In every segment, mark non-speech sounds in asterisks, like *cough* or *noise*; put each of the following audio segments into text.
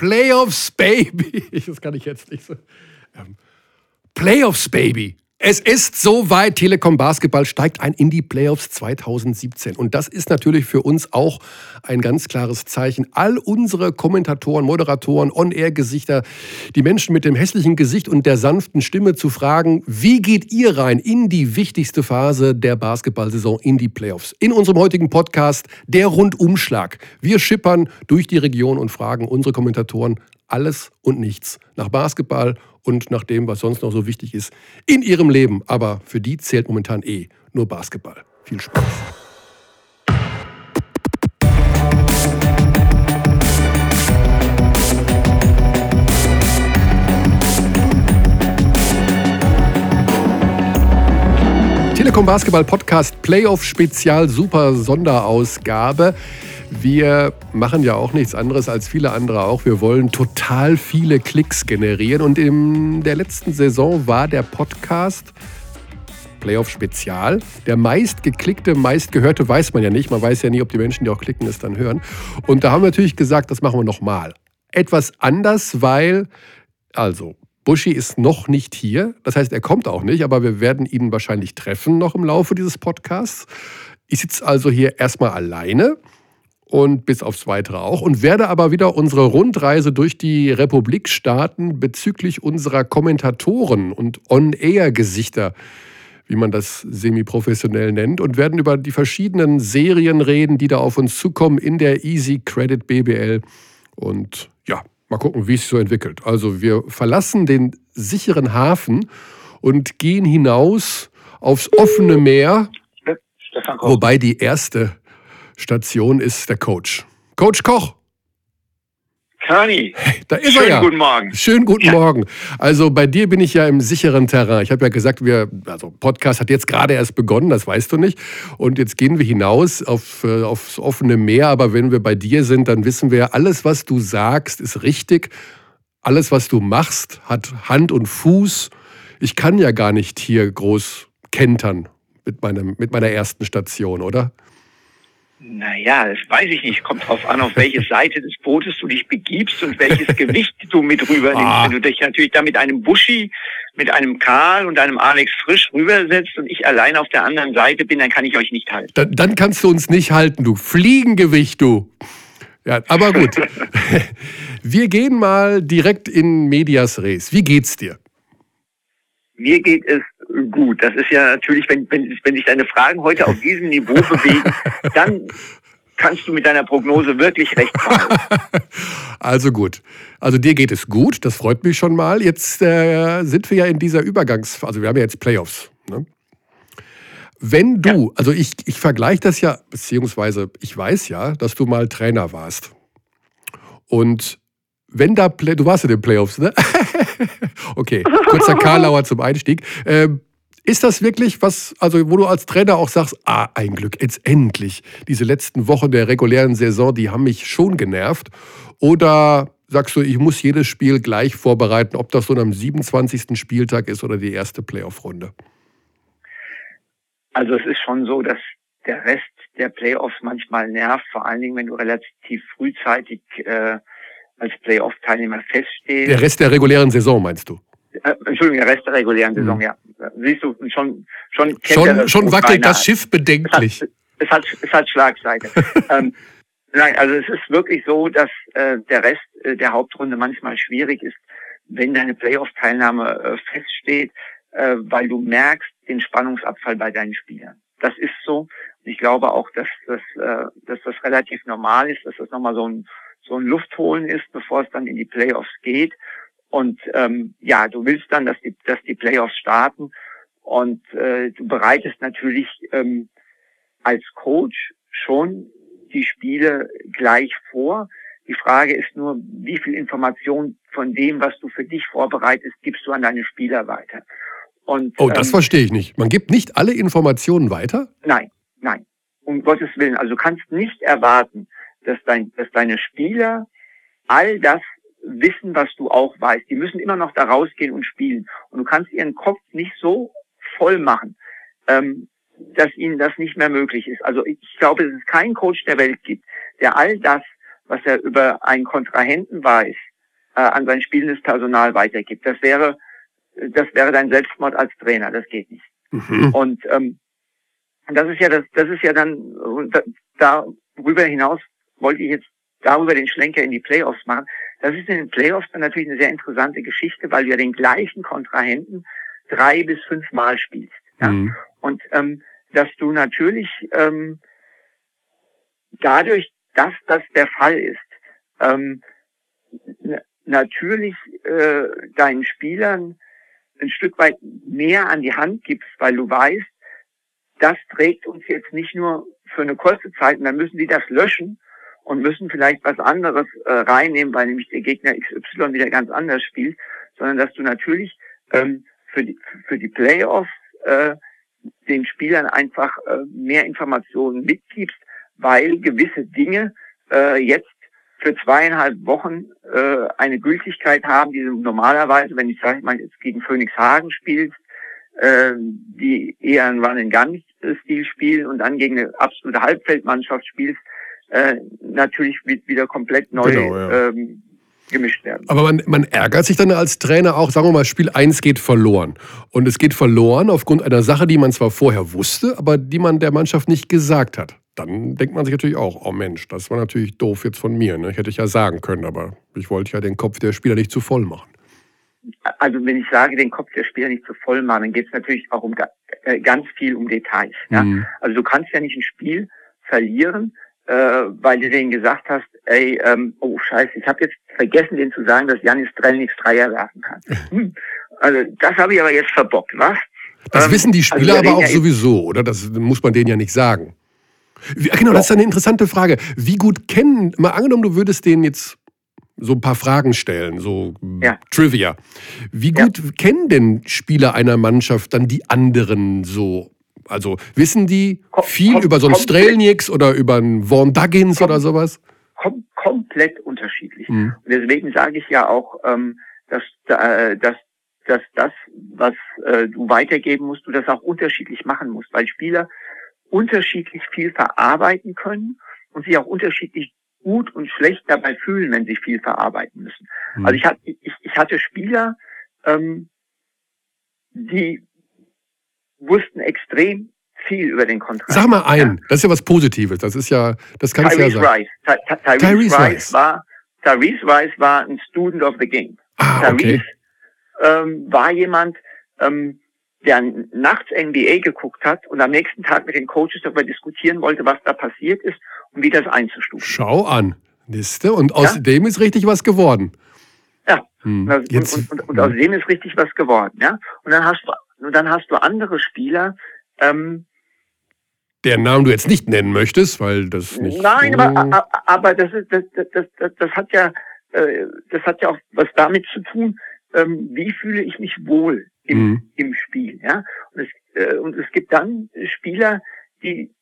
Playoffs, Baby. *laughs* Das kann ich jetzt nicht so. Ähm, Playoffs, Baby. Es ist soweit. Telekom Basketball steigt ein in die Playoffs 2017. Und das ist natürlich für uns auch ein ganz klares Zeichen. All unsere Kommentatoren, Moderatoren, On-Air-Gesichter, die Menschen mit dem hässlichen Gesicht und der sanften Stimme zu fragen, wie geht ihr rein in die wichtigste Phase der Basketballsaison, in die Playoffs? In unserem heutigen Podcast der Rundumschlag. Wir schippern durch die Region und fragen unsere Kommentatoren alles und nichts nach Basketball und nach dem, was sonst noch so wichtig ist in ihrem Leben. Aber für die zählt momentan eh nur Basketball. Viel Spaß. Telekom Basketball Podcast Playoff Spezial Super Sonderausgabe. Wir machen ja auch nichts anderes als viele andere auch. Wir wollen total viele Klicks generieren. Und in der letzten Saison war der Podcast Playoff Spezial. Der meistgeklickte, meistgehörte weiß man ja nicht. Man weiß ja nie, ob die Menschen, die auch klicken, es dann hören. Und da haben wir natürlich gesagt, das machen wir nochmal. Etwas anders, weil, also, Buschi ist noch nicht hier. Das heißt, er kommt auch nicht, aber wir werden ihn wahrscheinlich treffen noch im Laufe dieses Podcasts. Ich sitze also hier erstmal alleine und bis aufs Weitere auch und werde aber wieder unsere Rundreise durch die Republik starten bezüglich unserer Kommentatoren und On-Air-Gesichter, wie man das semi-professionell nennt, und werden über die verschiedenen Serien reden, die da auf uns zukommen in der Easy Credit BBL. Und ja, mal gucken, wie es sich so entwickelt. Also wir verlassen den sicheren Hafen und gehen hinaus aufs offene Meer. Wobei die erste Station ist der Coach. Coach Koch. Kani. Hey, da ist Schönen er ja. guten Morgen. Schönen guten ja. Morgen. Also bei dir bin ich ja im sicheren Terrain. Ich habe ja gesagt, wir, also Podcast hat jetzt gerade erst begonnen, das weißt du nicht. Und jetzt gehen wir hinaus auf, äh, aufs offene Meer. Aber wenn wir bei dir sind, dann wissen wir, alles, was du sagst, ist richtig. Alles, was du machst, hat Hand und Fuß. Ich kann ja gar nicht hier groß kentern mit, meinem, mit meiner ersten Station, oder? Naja, das weiß ich nicht. Kommt drauf an, auf welche Seite des Bootes du dich begibst und welches *laughs* Gewicht du mit rübernimmst. Ah. Wenn du dich natürlich da mit einem Buschi, mit einem Karl und einem Alex Frisch rübersetzt und ich allein auf der anderen Seite bin, dann kann ich euch nicht halten. Dann, dann kannst du uns nicht halten, du Fliegengewicht, du. Ja, aber gut. *laughs* Wir gehen mal direkt in Medias Res. Wie geht's dir? Mir geht es gut. Das ist ja natürlich, wenn, wenn, wenn sich deine Fragen heute auf diesem Niveau *laughs* bewegen, dann kannst du mit deiner Prognose wirklich recht haben. *laughs* Also gut. Also dir geht es gut, das freut mich schon mal. Jetzt äh, sind wir ja in dieser Übergangs... Also wir haben ja jetzt Playoffs. Ne? Wenn du, ja. also ich, ich vergleiche das ja, beziehungsweise ich weiß ja, dass du mal Trainer warst. Und wenn da, Play du warst in den Playoffs, ne? *laughs* okay, kurzer Karlauer zum Einstieg. Ähm, ist das wirklich was, also wo du als Trainer auch sagst, ah, ein Glück, jetzt endlich. Diese letzten Wochen der regulären Saison, die haben mich schon genervt. Oder sagst du, ich muss jedes Spiel gleich vorbereiten, ob das so am 27. Spieltag ist oder die erste Playoff-Runde? Also es ist schon so, dass der Rest der Playoffs manchmal nervt, vor allen Dingen, wenn du relativ frühzeitig äh, als Playoff-Teilnehmer feststeht. Der Rest der regulären Saison meinst du? Äh, Entschuldigung, der Rest der regulären Saison, mhm. ja. Siehst du, schon, schon, schon, schon wackelt das Schiff bedenklich. Es hat, es hat, es hat Schlagseite. *laughs* ähm, nein, also es ist wirklich so, dass äh, der Rest äh, der Hauptrunde manchmal schwierig ist, wenn deine Playoff-Teilnahme äh, feststeht, äh, weil du merkst den Spannungsabfall bei deinen Spielern. Das ist so. Ich glaube auch, dass das, äh, dass das relativ normal ist, dass das nochmal so ein so ein Luftholen ist, bevor es dann in die Playoffs geht. Und ähm, ja, du willst dann, dass die, dass die Playoffs starten und äh, du bereitest natürlich ähm, als Coach schon die Spiele gleich vor. Die Frage ist nur, wie viel Information von dem, was du für dich vorbereitest, gibst du an deine Spieler weiter. Und, oh, das ähm, verstehe ich nicht. Man gibt nicht alle Informationen weiter? Nein, nein. Um Gottes Willen. Also du kannst nicht erwarten, dass, dein, dass deine Spieler all das wissen, was du auch weißt. Die müssen immer noch da rausgehen und spielen. Und du kannst ihren Kopf nicht so voll machen, ähm, dass ihnen das nicht mehr möglich ist. Also ich glaube, dass es keinen Coach der Welt gibt, der all das, was er über einen Kontrahenten weiß, äh, an sein spielendes Personal weitergibt. Das wäre, das wäre dein Selbstmord als Trainer. Das geht nicht. Mhm. Und ähm, das ist ja das, das ist ja dann da, darüber hinaus wollte ich jetzt darüber den Schlenker in die Playoffs machen. Das ist in den Playoffs dann natürlich eine sehr interessante Geschichte, weil du ja den gleichen Kontrahenten drei bis fünf Mal spielst. Ja? Mhm. Und ähm, dass du natürlich ähm, dadurch, dass das der Fall ist, ähm, natürlich äh, deinen Spielern ein Stück weit mehr an die Hand gibst, weil du weißt, das trägt uns jetzt nicht nur für eine kurze Zeit und dann müssen die das löschen und müssen vielleicht was anderes äh, reinnehmen, weil nämlich der Gegner XY wieder ganz anders spielt, sondern dass du natürlich ähm, für die für die Playoffs äh, den Spielern einfach äh, mehr Informationen mitgibst, weil gewisse Dinge äh, jetzt für zweieinhalb Wochen äh, eine Gültigkeit haben, die normalerweise, wenn ich sage mal jetzt gegen Phoenix Hagen spielst, äh, die eher einen Run-and-Gun-Stil spielen und dann gegen eine absolute Halbfeldmannschaft spielst, äh, natürlich wieder komplett neu genau, ja. ähm, gemischt werden. Aber man, man, ärgert sich dann als Trainer auch, sagen wir mal, Spiel 1 geht verloren. Und es geht verloren aufgrund einer Sache, die man zwar vorher wusste, aber die man der Mannschaft nicht gesagt hat. Dann denkt man sich natürlich auch, oh Mensch, das war natürlich doof jetzt von mir. Ne? Hätte ich ja sagen können, aber ich wollte ja den Kopf der Spieler nicht zu voll machen. Also wenn ich sage, den Kopf der Spieler nicht zu voll machen, dann geht es natürlich auch um äh, ganz viel um Details. Ja? Mhm. Also du kannst ja nicht ein Spiel verlieren, äh, weil du denen gesagt hast, ey, ähm, oh scheiße, ich habe jetzt vergessen, denen zu sagen, dass Janis Strelnix Dreier werfen kann. *laughs* Hm. Also das habe ich aber jetzt verbockt, was? Das ähm, wissen die also Spieler also aber auch ja sowieso, oder? Das muss man denen ja nicht sagen. Wie, genau, das ist eine interessante Frage. Wie gut kennen, mal angenommen, du würdest denen jetzt so ein paar Fragen stellen, so ja. Trivia. Wie gut ja. kennen denn Spieler einer Mannschaft dann die anderen so? Also wissen die viel kom über so einen Strelnieks oder über einen Vaughn Duggins oder sowas? Kom komplett unterschiedlich. Mhm. Und deswegen sage ich ja auch, ähm, dass, äh, dass, dass das, was äh, du weitergeben musst, du das auch unterschiedlich machen musst, weil Spieler unterschiedlich viel verarbeiten können und sich auch unterschiedlich gut und schlecht dabei fühlen, wenn sie viel verarbeiten müssen. Mhm. Also ich, hatte, ich, ich hatte Spieler, ähm, die wussten extrem viel über den Kontrakt. Sag mal ein, das ist ja was Positives. Das ist ja, das kannst du ja sagen. Rice. Ty Tyrese, Rice, Rice war, Tyrese Rice war ein Student of the game. Ah, okay. ähm, war jemand, ähm, der nachts NBA geguckt hat und am nächsten Tag mit den Coaches darüber diskutieren wollte, was da passiert ist und wie das einzustufen. Schau an, Liste. Und aus ja? dem ist richtig was geworden. Ja, hm. und, und, und, und aus dem ist richtig was geworden. Ja, und dann hast du, und dann hast du andere Spieler. Ähm, deren Namen du jetzt nicht nennen möchtest, weil das nicht. Nein, so aber, aber das, ist, das, das, das, das hat ja, äh, das hat ja auch was damit zu tun, ähm, wie fühle ich mich wohl im, mhm. im Spiel. Ja? Und, es, äh, und es gibt dann Spieler, die,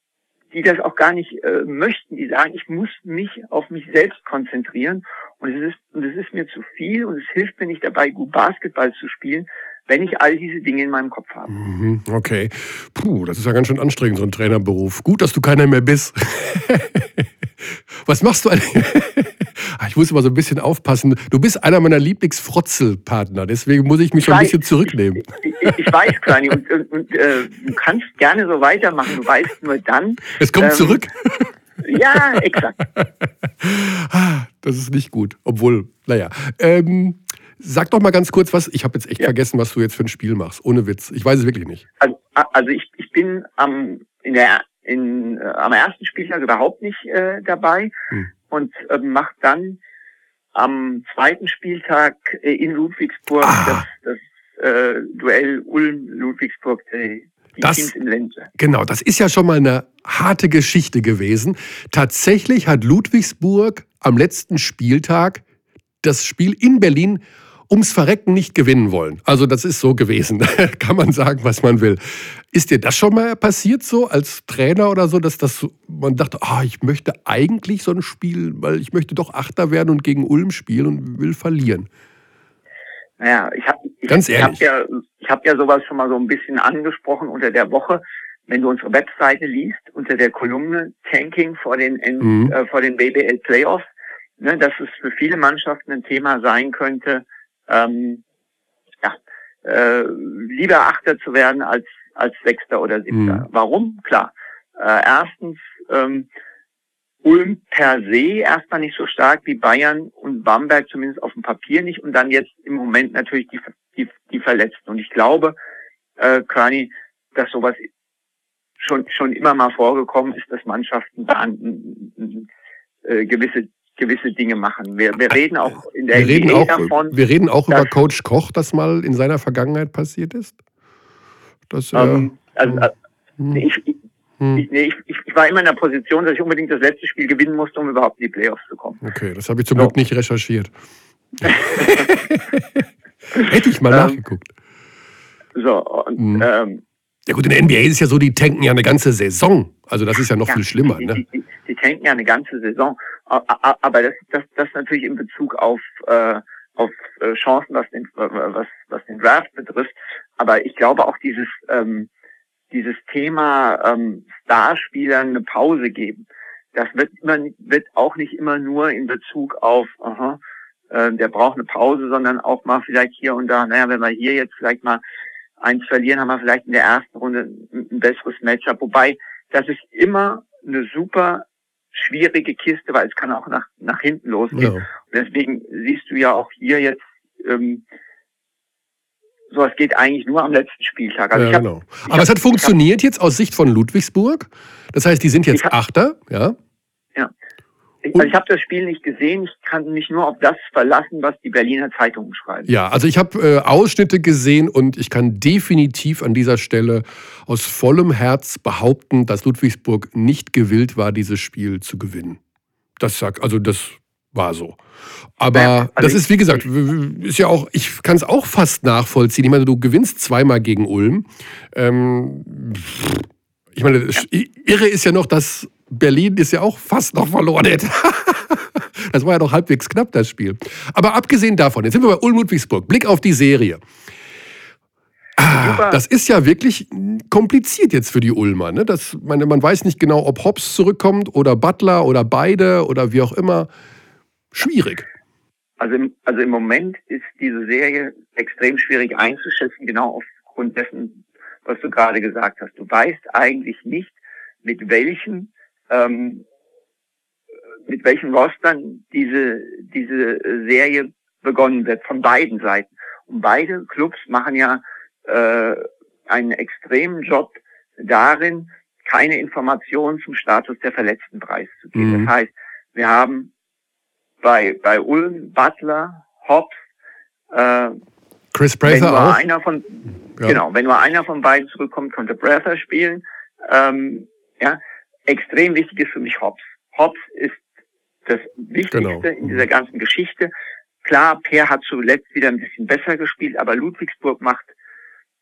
die das auch gar nicht äh, möchten, die sagen, ich muss mich auf mich selbst konzentrieren und es ist, und es ist mir zu viel und es hilft mir nicht dabei, gut Basketball zu spielen, wenn ich all diese Dinge in meinem Kopf habe. Mhm, okay. Puh, das ist ja ganz schön anstrengend, so ein Trainerberuf. Gut, dass du keiner mehr bist. *laughs* Was machst du eigentlich? *laughs* Ah, ich muss immer so ein bisschen aufpassen. Du bist einer meiner Lieblingsfrotzelpartner, deswegen muss ich mich ich schon ein bisschen zurücknehmen. Ich, ich, ich weiß, Kleini, und, und, und äh, du kannst gerne so weitermachen. Du weißt nur dann. Es kommt ähm, zurück. *laughs* Ja, exakt. Ah, das ist nicht gut. Obwohl, naja. Ähm, sag doch mal ganz kurz was. Ich habe jetzt echt ja. vergessen, was du jetzt für ein Spiel machst. Ohne Witz. Ich weiß es wirklich nicht. Also, also ich, ich bin am, in der, in, äh, am ersten Spieltag überhaupt nicht äh, dabei. Hm und äh, macht dann am zweiten Spieltag äh, in Ludwigsburg ah. das, das äh, Duell Ulm-Ludwigsburg. Äh, das. Genau, das ist ja schon mal eine harte Geschichte gewesen. Tatsächlich hat Ludwigsburg am letzten Spieltag das Spiel in Berlin ums Verrecken nicht gewinnen wollen. Also das ist so gewesen. *laughs* Kann man sagen, was man will. Ist dir das schon mal passiert, so als Trainer oder so, dass das man dachte, ah, ich möchte eigentlich so ein Spiel, weil ich möchte doch Achter werden und gegen Ulm spielen und will verlieren? Naja, ich habe ich, Ganz ehrlich. Ich hab ja, ich hab ja sowas schon mal so ein bisschen angesprochen unter der Woche. Wenn du unsere Webseite liest, unter der Kolumne Tanking vor den, mhm. äh, vor den BBL Playoffs, ne, dass es für viele Mannschaften ein Thema sein könnte, ähm, ja, äh, lieber Achter zu werden als als Sechster oder Siebter. Mhm. Warum? Klar. Äh, erstens ähm, Ulm per se erstmal nicht so stark wie Bayern und Bamberg zumindest auf dem Papier nicht und dann jetzt im Moment natürlich die die, die Verletzten. Und ich glaube, äh, Körny, dass sowas schon schon immer mal vorgekommen ist, dass Mannschaften da äh, gewisse gewisse Dinge machen. Wir, wir reden auch in der wir reden auch, davon. Wir reden auch über Coach Koch, das mal in seiner Vergangenheit passiert ist. Das, ähm, äh, also, äh, hm. ich, hm. ich, nee, ich, ich, war immer in der Position, dass ich unbedingt das letzte Spiel gewinnen musste, um überhaupt in die Playoffs zu kommen. Okay, das habe ich zum so. Glück nicht recherchiert. *laughs* Hätte ich mal ähm, nachgeguckt. So, und, hm. ähm, ja gut, in der NBA ist es ja so, die tanken ja eine ganze Saison. Also das ist ja noch ja, viel schlimmer. Die, ne? die, die, die, tanken ja eine ganze Saison. Aber das, das, das natürlich in Bezug auf, äh, auf äh, Chancen, was den, was, was den Draft betrifft. Aber ich glaube auch dieses, ähm, dieses Thema ähm, Starspielern eine Pause geben, das wird, immer, wird auch nicht immer nur in Bezug auf, aha, äh, der braucht eine Pause, sondern auch mal vielleicht hier und da, naja, wenn wir hier jetzt vielleicht mal eins verlieren, haben wir vielleicht in der ersten Runde ein besseres Matchup. Wobei, das ist immer eine super schwierige Kiste, weil es kann auch nach, nach hinten losgehen. Ja. Und deswegen siehst du ja auch hier jetzt, ähm, so es geht eigentlich nur am letzten Spieltag. Also ja, hab, genau. Aber hab, es hat funktioniert hab, jetzt aus Sicht von Ludwigsburg. Das heißt, die sind jetzt Achter, ja? Ich, also ich habe das Spiel nicht gesehen, ich kann mich nur auf das verlassen, was die Berliner Zeitungen schreiben. Ja, also ich habe äh, Ausschnitte gesehen und ich kann definitiv an dieser Stelle aus vollem Herz behaupten, dass Ludwigsburg nicht gewillt war, dieses Spiel zu gewinnen. Das sagt, also das war so. Aber ja, also das ist, wie gesagt, ist ja auch, ich kann es auch fast nachvollziehen. Ich meine, du gewinnst zweimal gegen Ulm. Ähm, ich meine, ja. irre ist ja noch, dass Berlin ist ja auch fast noch verloren hätte. *laughs* das war ja noch halbwegs knapp, das Spiel. Aber abgesehen davon, jetzt sind wir bei Ulm-Ludwigsburg. Blick auf die Serie. Ah, das ist ja wirklich kompliziert jetzt für die Ulmer. Ne? Das, meine, man weiß nicht genau, ob Hobbs zurückkommt oder Butler oder beide oder wie auch immer. Schwierig. Also im, also im Moment ist diese Serie extrem schwierig einzuschätzen, genau aufgrund dessen, was du gerade gesagt hast. Du weißt eigentlich nicht, mit welchen ähm, mit welchen Rostern diese, diese Serie begonnen wird, von beiden Seiten. Und beide Clubs machen ja äh, einen extremen Job darin, keine Informationen zum Status der Verletzten preiszugeben. Mhm. Das heißt, wir haben bei, bei Ulm, Butler, Hobbs, äh, Chris Prather auch. Einer von, ja. Genau, wenn nur einer von beiden zurückkommt, könnte Prather spielen. Ähm, ja, extrem wichtig ist für mich Hobbs. Hobbs ist das Wichtigste genau. in dieser ganzen Geschichte. Klar, Per hat zuletzt wieder ein bisschen besser gespielt, aber Ludwigsburg macht,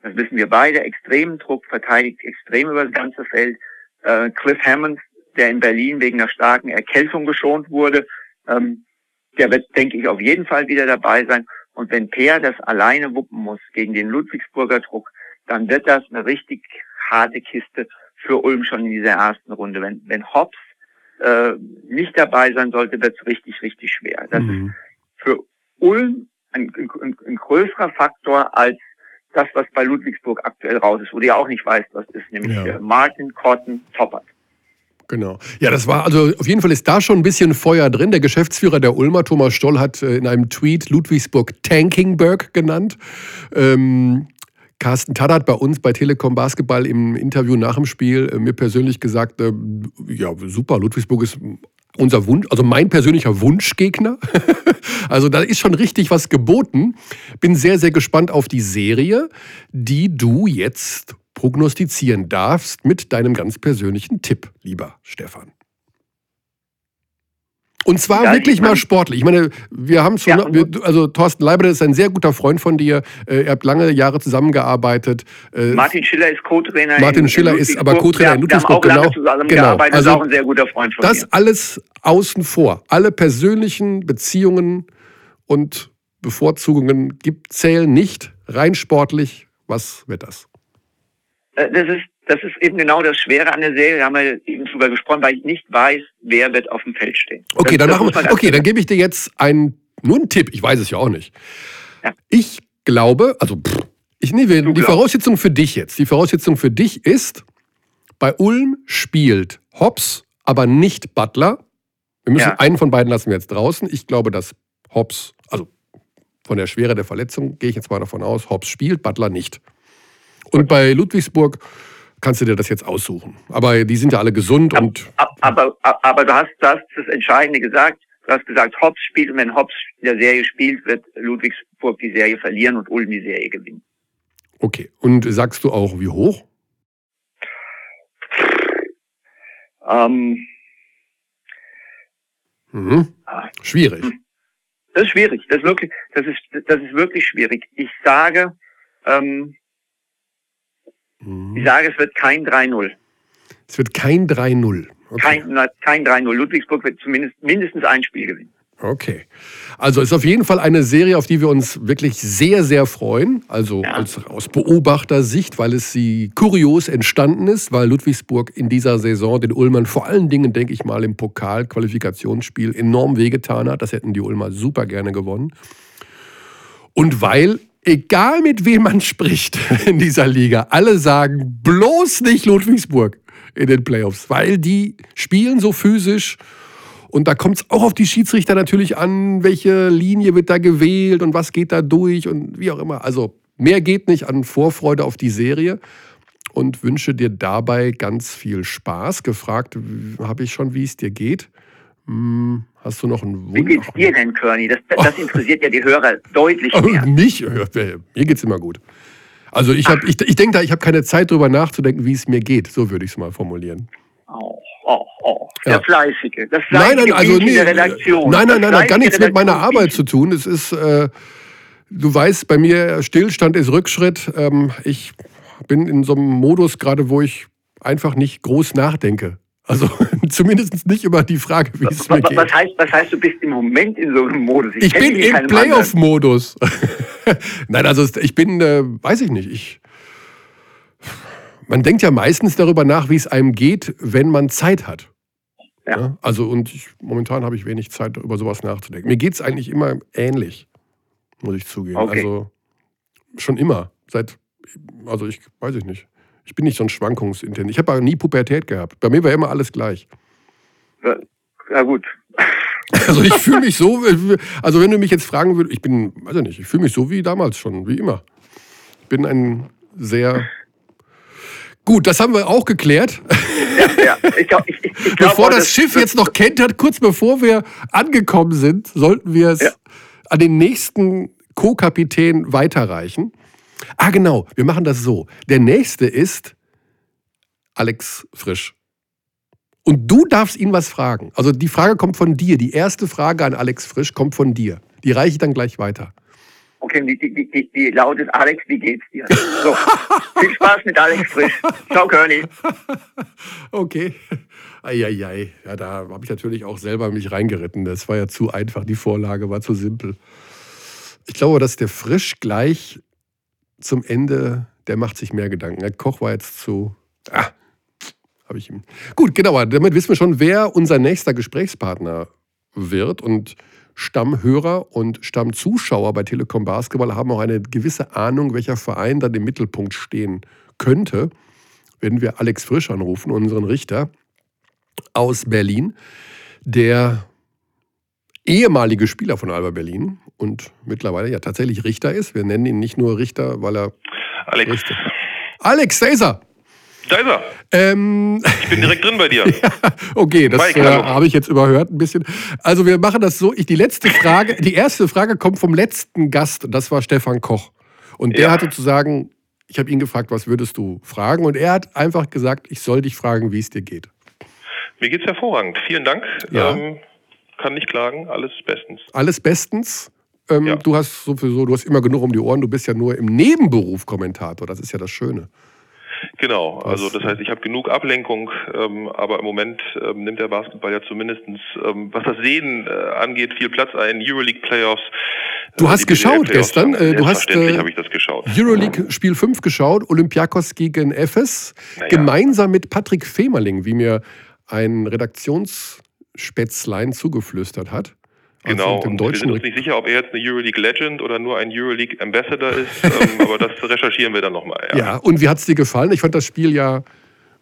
das wissen wir beide, extremen Druck, verteidigt extrem über das ganze Feld. Äh, Cliff Hammond, der in Berlin wegen einer starken Erkältung geschont wurde, ähm, der wird, denke ich, auf jeden Fall wieder dabei sein. Und wenn Per das alleine wuppen muss gegen den Ludwigsburger Druck, dann wird das eine richtig harte Kiste für Ulm schon in dieser ersten Runde. Wenn, wenn Hobbs äh, nicht dabei sein sollte, wird es richtig, richtig schwer. Das mhm. ist für Ulm ein, ein, ein, größerer Faktor als das, was bei Ludwigsburg aktuell raus ist, wo du ja auch nicht weißt, was ist, nämlich ja. Martin Cotton Toppert. Genau. Ja, das war, also auf jeden Fall ist da schon ein bisschen Feuer drin. Der Geschäftsführer der Ulmer, Thomas Stoll, hat äh, in einem Tweet Ludwigsburg Tankingberg genannt. Ähm, Carsten Tada hat bei uns bei Telekom Basketball im Interview nach dem Spiel äh, mir persönlich gesagt, äh, ja super, Ludwigsburg ist unser Wunsch, also mein persönlicher Wunschgegner. *laughs* also da ist schon richtig was geboten. Bin sehr, sehr gespannt auf die Serie, die du jetzt prognostizieren darfst mit deinem ganz persönlichen Tipp, lieber Stefan. Und zwar ja, wirklich mal sportlich. Ich meine, wir haben schon, ja, wir, also Thorsten Leiber ist ein sehr guter Freund von dir. Äh, ihr habt lange Jahre zusammengearbeitet. Äh, Martin Schiller ist Co-Trainer. Martin Schiller in ist aber Co-Trainer in Ludwigsburg, genau. genau. Also, ist auch ein sehr guter Freund von Das dir. alles außen vor. Alle persönlichen Beziehungen und Bevorzugungen gibt, zählen nicht rein sportlich. Was wird das? Äh, das ist das ist eben genau das Schwere an der Serie. Da haben wir eben drüber gesprochen, weil ich nicht weiß, wer wird auf dem Feld stehen. Okay, das, dann machen wir, okay, dann gebe ich dir jetzt einen, nur einen Tipp. Ich weiß es ja auch nicht. Ja. Ich glaube, also pff, ich nee, die. Voraussetzung für dich jetzt. Die Voraussetzung für dich ist, bei Ulm spielt Hobbs, aber nicht Butler. Wir müssen ja. einen von beiden lassen wir jetzt draußen. Ich glaube, dass Hobbs, also von der Schwere der Verletzung gehe ich jetzt mal davon aus, Hobbs spielt, Butler nicht. Und bei Ludwigsburg kannst du dir das jetzt aussuchen. Aber die sind ja alle gesund aber, und. Aber, aber, aber du, hast, du hast das Entscheidende gesagt. Du hast gesagt, Hobbs spielt und wenn Hobbs in der Serie spielt, wird Ludwigsburg die Serie verlieren und Ulm die Serie gewinnen. Okay. Und sagst du auch, wie hoch? Ähm. Mhm. Schwierig. Hm. Das ist schwierig. Das ist wirklich, das ist, das ist wirklich schwierig. Ich sage, ähm, mhm. ich sage, es wird kein 3-0. Es wird kein 3-0. Okay. Kein, kein 3-0. Ludwigsburg wird zumindest mindestens ein Spiel gewinnen. Okay. Also ist auf jeden Fall eine Serie, auf die wir uns wirklich sehr, sehr freuen. Also ja. als, aus Beobachtersicht, weil es sie kurios entstanden ist, weil Ludwigsburg in dieser Saison den Ulmern vor allen Dingen, denke ich mal, im Pokal-Qualifikationsspiel enorm wehgetan hat. Das hätten die Ulmer super gerne gewonnen. Und weil, egal mit wem man spricht *laughs* in dieser Liga, alle sagen, bloß nicht Ludwigsburg in den Playoffs, weil die spielen so physisch und da kommt es auch auf die Schiedsrichter natürlich an, welche Linie wird da gewählt und was geht da durch und wie auch immer. Also mehr geht nicht an Vorfreude auf die Serie und wünsche dir dabei ganz viel Spaß. Gefragt habe ich schon, wie es dir geht. Hm, hast du noch einen Wunsch? Wie geht's dir denn, Körny? Das, das interessiert ja die Hörer deutlich mehr. Mich? Mir geht's immer gut. Also ich, ich, ich denke da, ich habe keine Zeit darüber nachzudenken, wie es mir geht. So würde ich es mal formulieren. Oh, oh, oh. Der ja. Fleißige. Das Fleißige nein, nein, also nee, der Redaktion. Nein, nein, nein, nein, gar nichts mit meiner Arbeit zu tun. Es ist, äh, du weißt, bei mir Stillstand ist Rückschritt. Ähm, ich bin in so einem Modus gerade, wo ich einfach nicht groß nachdenke. Also *laughs* zumindest nicht über die Frage, wie es mir geht. Was heißt, was heißt, du bist im Moment in so einem Modus? Ich, ich bin im Playoff-Modus. *laughs* Nein, also ich bin, äh, weiß ich nicht, ich man denkt ja meistens darüber nach, wie es einem geht, wenn man Zeit hat. Ja. ja? Also, und ich, momentan habe ich wenig Zeit, über sowas nachzudenken. Mir geht es eigentlich immer ähnlich, muss ich zugeben. Okay. Also, schon immer. Seit, also, ich weiß ich nicht. Ich bin nicht so ein Schwankungsintensiv. Ich habe aber nie Pubertät gehabt. Bei mir war immer alles gleich. Ja, ja gut. *laughs* Also ich fühle mich so, also wenn du mich jetzt fragen würdest, ich bin, weiß ich nicht, ich fühle mich so wie damals schon, wie immer. Ich bin ein sehr Gut, das haben wir auch geklärt. Ja, ja. Ich glaub, ich, ich glaub bevor das, das Schiff jetzt noch kentert, kurz bevor wir angekommen sind, sollten wir es ja. an den nächsten Co-Kapitän weiterreichen. Ah, genau, wir machen das so. Der nächste ist Alex Frisch. Und du darfst ihn was fragen. Also die Frage kommt von dir. Die erste Frage an Alex Frisch kommt von dir. Die reiche ich dann gleich weiter. Okay, die, die, die, die lautet Alex, wie geht's dir? So, *laughs* viel Spaß mit Alex Frisch. Ciao, Körny. *laughs* Okay. Eieiei. Ja, da habe ich natürlich auch selber mich reingeritten. Das war ja zu einfach. Die Vorlage war zu simpel. Ich glaube, dass der Frisch gleich zum Ende, der macht sich mehr Gedanken. Der Koch war jetzt zu. Ah, habe ich ihm. Gut, genau. Damit wissen wir schon, wer unser nächster Gesprächspartner wird. Und Stammhörer und Stammzuschauer bei Telekom Basketball haben auch eine gewisse Ahnung, welcher Verein dann im Mittelpunkt stehen könnte, wenn wir Alex Frisch anrufen, unseren Richter aus Berlin, der ehemalige Spieler von Alba Berlin und mittlerweile ja tatsächlich Richter ist. Wir nennen ihn nicht nur Richter, weil er. Alex. Richter. Alex Caesar! Da ist er. Ähm, ich bin direkt drin bei dir. *laughs* ja, okay, das äh, habe ich jetzt überhört ein bisschen. Also wir machen das so. Ich, die letzte Frage, die erste Frage kommt vom letzten Gast. Das war Stefan Koch. Und der ja. hatte zu sagen, ich habe ihn gefragt, was würdest du fragen? Und er hat einfach gesagt, ich soll dich fragen, wie es dir geht. Mir geht es hervorragend. Vielen Dank. Ja. Ähm, kann nicht klagen. Alles bestens. Alles bestens. Ähm, ja. Du hast sowieso, du hast immer genug um die Ohren. Du bist ja nur im Nebenberuf Kommentator. Das ist ja das Schöne. Genau, also das heißt, ich habe genug Ablenkung, ähm, aber im Moment ähm, nimmt der Basketball ja zumindest, ähm, was das Sehen äh, angeht, viel Platz ein. Euroleague Playoffs, Du hast geschaut gestern. Du hast äh, ich das geschaut. Euroleague Spiel 5 geschaut, Olympiakos gegen Efes, naja. gemeinsam mit Patrick Femerling, wie mir ein Redaktionsspätzlein zugeflüstert hat. Also genau, und wir sind uns nicht sicher, ob er jetzt eine Euroleague Legend oder nur ein Euroleague Ambassador ist, *laughs* ähm, aber das recherchieren wir dann nochmal. Ja. ja, und wie hat es dir gefallen? Ich fand das Spiel ja,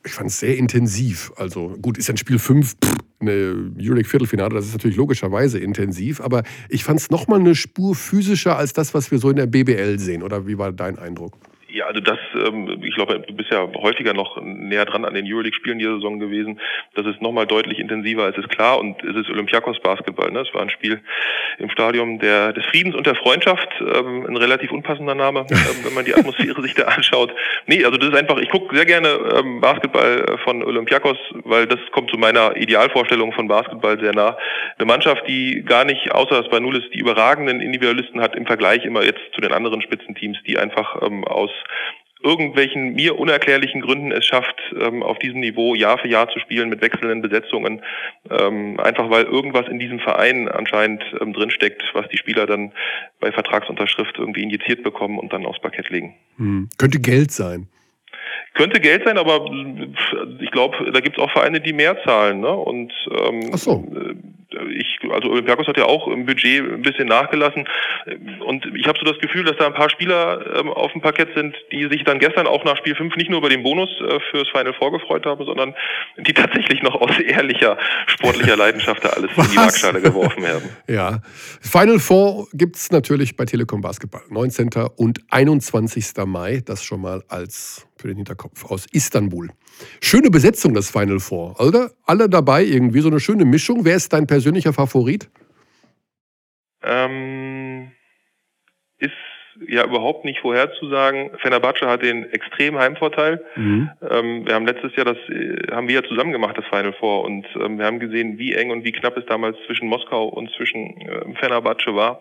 ich fand es sehr intensiv. Also gut, ist ein Spiel 5, eine Euroleague Viertelfinale, das ist natürlich logischerweise intensiv, aber ich fand es nochmal eine Spur physischer als das, was wir so in der BBL sehen. Oder wie war dein Eindruck? Ja, also das, ähm, ich glaube, du bist ja häufiger noch näher dran an den Euroleague-Spielen dieser Saison gewesen. Das ist nochmal deutlich intensiver, es ist klar. Und es ist Olympiakos Basketball. Ne? Es war ein Spiel im Stadion der, des Friedens und der Freundschaft. Ähm, ein relativ unpassender Name, *laughs* ähm, wenn man die Atmosphäre sich da anschaut. Nee, also das ist einfach, ich gucke sehr gerne ähm, Basketball von Olympiakos, weil das kommt zu meiner Idealvorstellung von Basketball sehr nah. Eine Mannschaft, die gar nicht, außer dass Banulis die überragenden Individualisten hat, im Vergleich immer jetzt zu den anderen Spitzenteams, die einfach ähm, aus irgendwelchen mir unerklärlichen Gründen es schafft, ähm, auf diesem Niveau Jahr für Jahr zu spielen mit wechselnden Besetzungen, ähm, einfach weil irgendwas in diesem Verein anscheinend ähm, drinsteckt, was die Spieler dann bei Vertragsunterschrift irgendwie injiziert bekommen und dann aufs Parkett legen. Hm. Könnte Geld sein. Könnte Geld sein, aber ich glaube, da gibt es auch Vereine, die mehr zahlen. Ne? Und ähm, Ach so. Äh, ich, also Olympiakos hat ja auch im Budget ein bisschen nachgelassen. Und ich habe so das Gefühl, dass da ein paar Spieler ähm, auf dem Parkett sind, die sich dann gestern auch nach Spiel 5 nicht nur über den Bonus äh, fürs Final vorgefreut haben, sondern die tatsächlich noch aus ehrlicher sportlicher Leidenschaft da alles Was? in die *laughs* Waagschale geworfen haben. *laughs* Ja. Final Four gibt es natürlich bei Telekom Basketball. 19. und 21. Mai. Das schon mal als für den Hinterkopf aus Istanbul. Schöne Besetzung, das Final Four, oder? Alle dabei irgendwie, so eine schöne Mischung. Wer ist dein persönlicher Favorit? Ähm, ist ja überhaupt nicht vorherzusagen. Fenerbahce hat den extremen Heimvorteil. Mhm. Ähm, wir haben letztes Jahr das, äh, haben wir ja zusammen gemacht, das Final Four, und ähm, wir haben gesehen, wie eng und wie knapp es damals zwischen Moskau und zwischen äh, Fenerbahce war.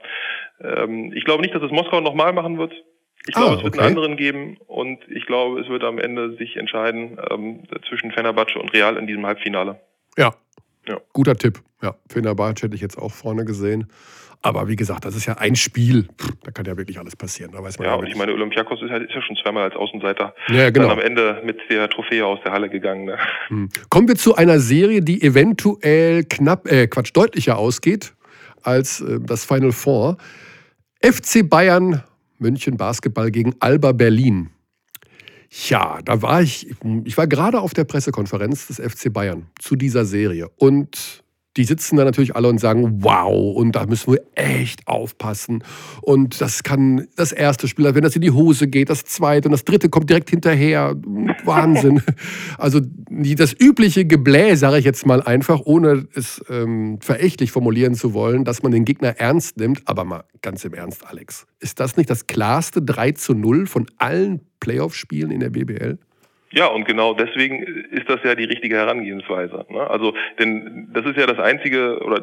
Ähm, ich glaube nicht, dass es Moskau nochmal machen wird. Ich glaube, ah, es wird okay. einen anderen geben und ich glaube, es wird am Ende sich entscheiden ähm, zwischen Fenerbahce und Real in diesem Halbfinale. Ja. ja. Guter Tipp. Ja, Fenerbahce hätte ich jetzt auch vorne gesehen. Aber wie gesagt, das ist ja ein Spiel. da kann ja wirklich alles passieren. Da weiß man ja, und ich meine, Olympiakos ist, halt, ist ja schon zweimal als Außenseiter ja, genau. dann am Ende mit der Trophäe aus der Halle gegangen. Ne? Hm. Kommen wir zu einer Serie, die eventuell knapp, äh, Quatsch, deutlicher ausgeht als äh, das Final Four. FC Bayern München Basketball gegen Alba Berlin. Ja, da war ich, ich war gerade auf der Pressekonferenz des FC Bayern zu dieser Serie und die sitzen da natürlich alle und sagen, wow, und da müssen wir echt aufpassen. Und das kann das erste Spiel, wenn das in die Hose geht, das zweite und das dritte kommt direkt hinterher. Wahnsinn. *laughs* Also das übliche Geblä, sage ich jetzt mal einfach, ohne es ähm, verächtlich formulieren zu wollen, dass man den Gegner ernst nimmt. Aber mal ganz im Ernst, Alex, ist das nicht das klarste 3 zu 0 von allen Playoff-Spielen in der BBL? Ja, und genau deswegen ist das ja die richtige Herangehensweise. Ne? Also, denn das ist ja das einzige, oder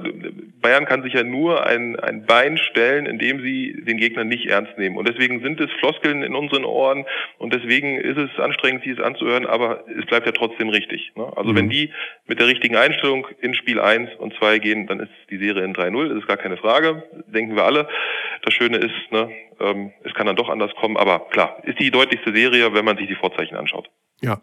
Bayern kann sich ja nur ein, ein Bein stellen, indem sie den Gegner nicht ernst nehmen. Und deswegen sind es Floskeln in unseren Ohren und deswegen ist es anstrengend, sie es anzuhören, aber es bleibt ja trotzdem richtig. Ne? Also, mhm. wenn die mit der richtigen Einstellung in Spiel 1 und 2 gehen, dann ist die Serie in 3-0, das ist gar keine Frage, denken wir alle. Das Schöne ist, ne, ähm, es kann dann doch anders kommen, aber klar, ist die deutlichste Serie, wenn man sich die Vorzeichen anschaut. Ja.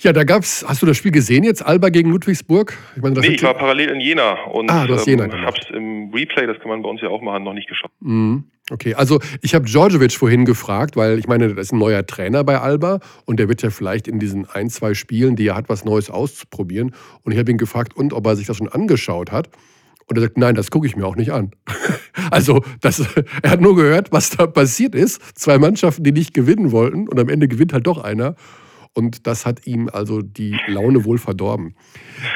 Ja, da gab's, hast du das Spiel gesehen jetzt, Alba gegen Ludwigsburg? Ich meine, nee, ich war parallel in Jena und ah, du hast Jena ähm, hab's im Replay, das kann man bei uns ja auch machen, noch nicht geschaut. Mhm. Okay, also ich habe Djordjevic vorhin gefragt, weil ich meine, das ist ein neuer Trainer bei Alba und der wird ja vielleicht in diesen ein, zwei Spielen, die er hat, was Neues auszuprobieren. Und ich habe ihn gefragt, und ob er sich das schon angeschaut hat. Und er sagt, nein, das gucke ich mir auch nicht an. *laughs* also das, *laughs* er hat nur gehört, was da passiert ist. Zwei Mannschaften, die nicht gewinnen wollten und am Ende gewinnt halt doch einer. Und das hat ihm also die Laune wohl verdorben.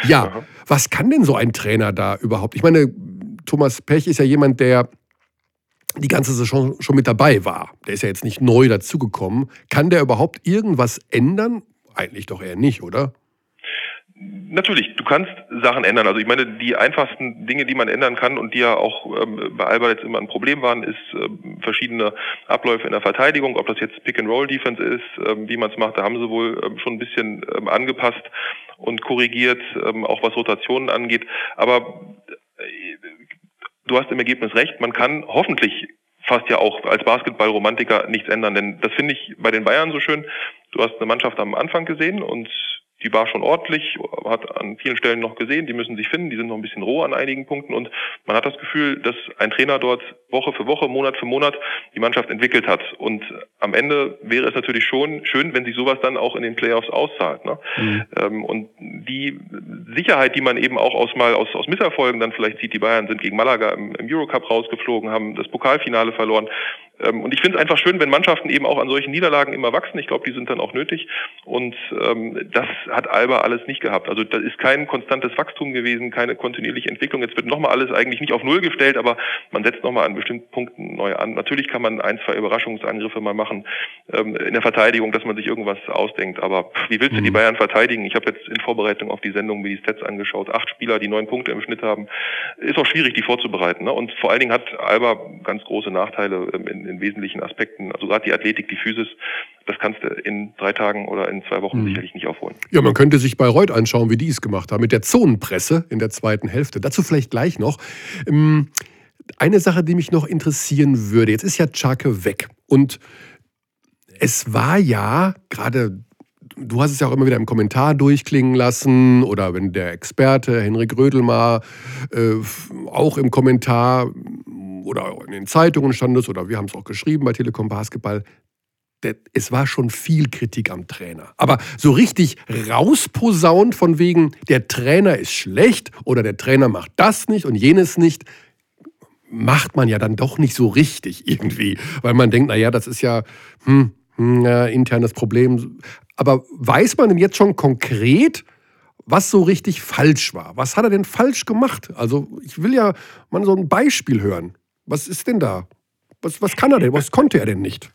Ja, was kann denn so ein Trainer da überhaupt? Ich meine, Thomas Pech ist ja jemand, der die ganze Saison schon mit dabei war. Der ist ja jetzt nicht neu dazugekommen. Kann der überhaupt irgendwas ändern? Eigentlich doch eher nicht, oder? Natürlich, du kannst Sachen ändern. Also ich meine, die einfachsten Dinge, die man ändern kann und die ja auch ähm, bei Alba jetzt immer ein Problem waren, ist ähm, verschiedene Abläufe in der Verteidigung. Ob das jetzt Pick-and-Roll-Defense ist, ähm, wie man es macht, da haben sie wohl ähm, schon ein bisschen ähm, angepasst und korrigiert, ähm, auch was Rotationen angeht. Aber äh, du hast im Ergebnis recht, man kann hoffentlich fast ja auch als Basketballromantiker nichts ändern. Denn das finde ich bei den Bayern so schön. Du hast eine Mannschaft am Anfang gesehen und die war schon ordentlich, hat an vielen Stellen noch gesehen, die müssen sich finden, die sind noch ein bisschen roh an einigen Punkten und man hat das Gefühl, dass ein Trainer dort Woche für Woche, Monat für Monat die Mannschaft entwickelt hat. Und am Ende wäre es natürlich schon schön, wenn sich sowas dann auch in den Playoffs auszahlt. Ne? Mhm. Ähm, und die Sicherheit, die man eben auch aus mal aus, aus Misserfolgen dann vielleicht sieht, die Bayern sind gegen Malaga im, im Eurocup rausgeflogen, haben das Pokalfinale verloren. Ähm, und ich finde es einfach schön, wenn Mannschaften eben auch an solchen Niederlagen immer wachsen. Ich glaube, die sind dann auch nötig. Und ähm, das hat Alba alles nicht gehabt. Also da ist kein konstantes Wachstum gewesen, keine kontinuierliche Entwicklung. Jetzt wird nochmal alles eigentlich nicht auf Null gestellt, aber man setzt nochmal an bestimmten Punkten neu an. Natürlich kann man ein, zwei Überraschungsangriffe mal machen ähm, in der Verteidigung, dass man sich irgendwas ausdenkt. Aber wie willst du die mhm. Bayern verteidigen? Ich habe jetzt in Vorbereitung auf die Sendung mir die Stats angeschaut. Acht Spieler, die neun Punkte im Schnitt haben. Ist auch schwierig, die vorzubereiten. Ne? Und vor allen Dingen hat Alba ganz große Nachteile ähm, in, in wesentlichen Aspekten. Also gerade die Athletik, die Physis, das kannst du in drei Tagen oder in zwei Wochen mhm. sicherlich nicht aufholen. Ja, man könnte sich bei Reut anschauen, wie die es gemacht haben, mit der Zonenpresse in der zweiten Hälfte. Dazu vielleicht gleich noch. Ähm, eine Sache, die mich noch interessieren würde, jetzt ist ja Czake weg und es war ja gerade du hast es ja auch immer wieder im Kommentar durchklingen lassen oder wenn der Experte Henrik Rödelmar äh, auch im Kommentar oder in den Zeitungen stand es oder wir haben es auch geschrieben bei Telekom Basketball. Es war schon viel Kritik am Trainer. Aber so richtig rausposaunt von wegen, der Trainer ist schlecht oder der Trainer macht das nicht und jenes nicht, macht man ja dann doch nicht so richtig irgendwie. Weil man denkt, naja, das ist ja hm, hm, internes Problem. Aber weiß man denn jetzt schon konkret, was so richtig falsch war? Was hat er denn falsch gemacht? Also ich will ja mal so ein Beispiel hören. Was ist denn da? Was, was kann er denn? Was konnte er denn nicht?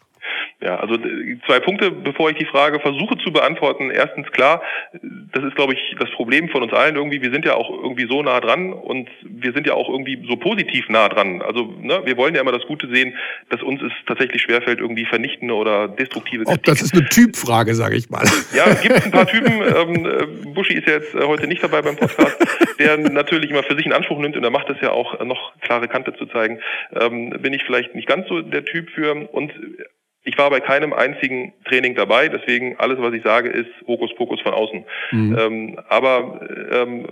Ja, also zwei Punkte, bevor ich die Frage versuche zu beantworten. Erstens klar, das ist, glaube ich, das Problem von uns allen irgendwie. Wir sind ja auch irgendwie so nah dran und wir sind ja auch irgendwie so positiv nah dran. Also ne, wir wollen ja immer das Gute sehen, dass uns es tatsächlich schwerfällt, irgendwie vernichtende oder destruktive Kritik. Auch das ist eine Typfrage, sage ich mal. Ja, es gibt ein paar Typen. Ähm, äh, Buschi ist ja jetzt äh, heute nicht dabei beim Podcast, der natürlich immer für sich in Anspruch nimmt und er macht es ja auch noch klare Kante zu zeigen. Ähm, bin ich vielleicht nicht ganz so der Typ für und ich war bei keinem einzigen Training dabei, deswegen alles, was ich sage, ist Hokuspokus von außen. Mhm. Ähm, aber ähm,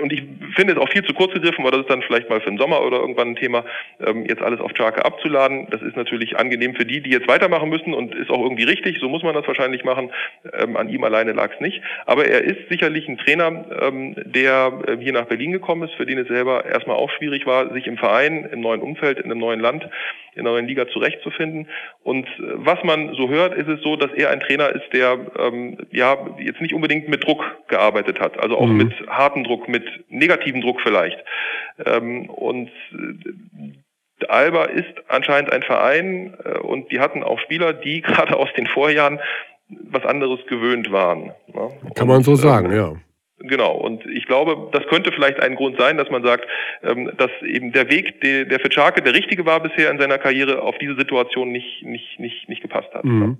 und ich finde es auch viel zu kurz gegriffen, aber das ist dann vielleicht mal für den Sommer oder irgendwann ein Thema, ähm, jetzt alles auf Charke abzuladen. Das ist natürlich angenehm für die, die jetzt weitermachen müssen und ist auch irgendwie richtig. So muss man das wahrscheinlich machen. Ähm, an ihm alleine lag es nicht. Aber er ist sicherlich ein Trainer, ähm, der äh, hier nach Berlin gekommen ist, für den es selber erstmal auch schwierig war, sich im Verein, im neuen Umfeld, in einem neuen Land in der neuen Liga zurechtzufinden. Und äh, was man so hört, ist es so, dass er ein Trainer ist, der ähm, ja jetzt nicht unbedingt mit Druck gearbeitet hat, also auch mhm. mit hartem Druck, mit negativem Druck vielleicht. Ähm, und äh, Alba ist anscheinend ein Verein äh, und die hatten auch Spieler, die *laughs* gerade aus den Vorjahren was anderes gewöhnt waren. Ne? Kann man so ähm, sagen, ja. Genau, und ich glaube, das könnte vielleicht ein Grund sein, dass man sagt, ähm, dass eben der Weg, der für Scharke der richtige war bisher in seiner Karriere, auf diese Situation nicht, nicht, nicht, nicht gepasst hat. Mhm.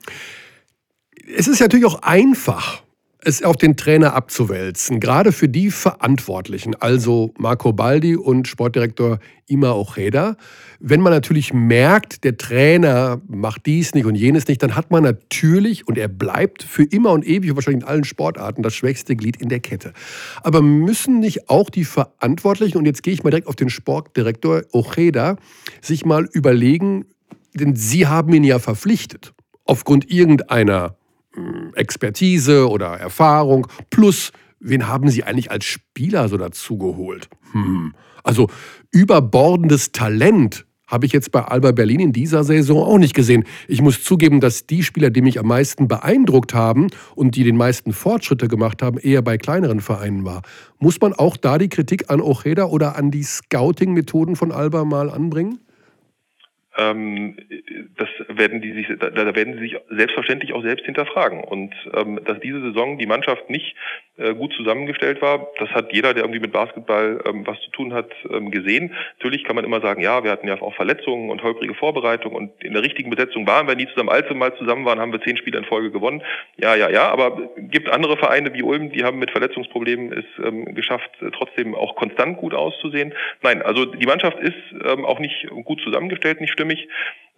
Es ist natürlich auch einfach, es auf den Trainer abzuwälzen, gerade für die Verantwortlichen, also Marco Baldi und Sportdirektor Ima Ojeda. Wenn man natürlich merkt, der Trainer macht dies nicht und jenes nicht, dann hat man natürlich, und er bleibt für immer und ewig, wahrscheinlich in allen Sportarten, das schwächste Glied in der Kette. Aber müssen nicht auch die Verantwortlichen, und jetzt gehe ich mal direkt auf den Sportdirektor Ojeda, sich mal überlegen, denn sie haben ihn ja verpflichtet, aufgrund irgendeiner Expertise oder Erfahrung plus wen haben Sie eigentlich als Spieler so dazugeholt? Hm. Also überbordendes Talent habe ich jetzt bei Alba Berlin in dieser Saison auch nicht gesehen. Ich muss zugeben, dass die Spieler, die mich am meisten beeindruckt haben und die den meisten Fortschritte gemacht haben, eher bei kleineren Vereinen war. Muss man auch da die Kritik an Ojeda oder an die Scouting-Methoden von Alba mal anbringen? Ähm, das werden die sich, da, da, werden sie sich selbstverständlich auch selbst hinterfragen. Und ähm, dass diese Saison die Mannschaft nicht gut zusammengestellt war. Das hat jeder, der irgendwie mit Basketball ähm, was zu tun hat, ähm, gesehen. Natürlich kann man immer sagen, ja, wir hatten ja auch Verletzungen und holprige Vorbereitungen und in der richtigen Besetzung waren wir nie zusammen. Als wir mal zusammen waren, haben wir zehn Spiele in Folge gewonnen. Ja, ja, ja, aber gibt andere Vereine wie Ulm, die haben mit Verletzungsproblemen es ähm, geschafft, äh, trotzdem auch konstant gut auszusehen. Nein, also die Mannschaft ist ähm, auch nicht gut zusammengestellt, nicht stimmig.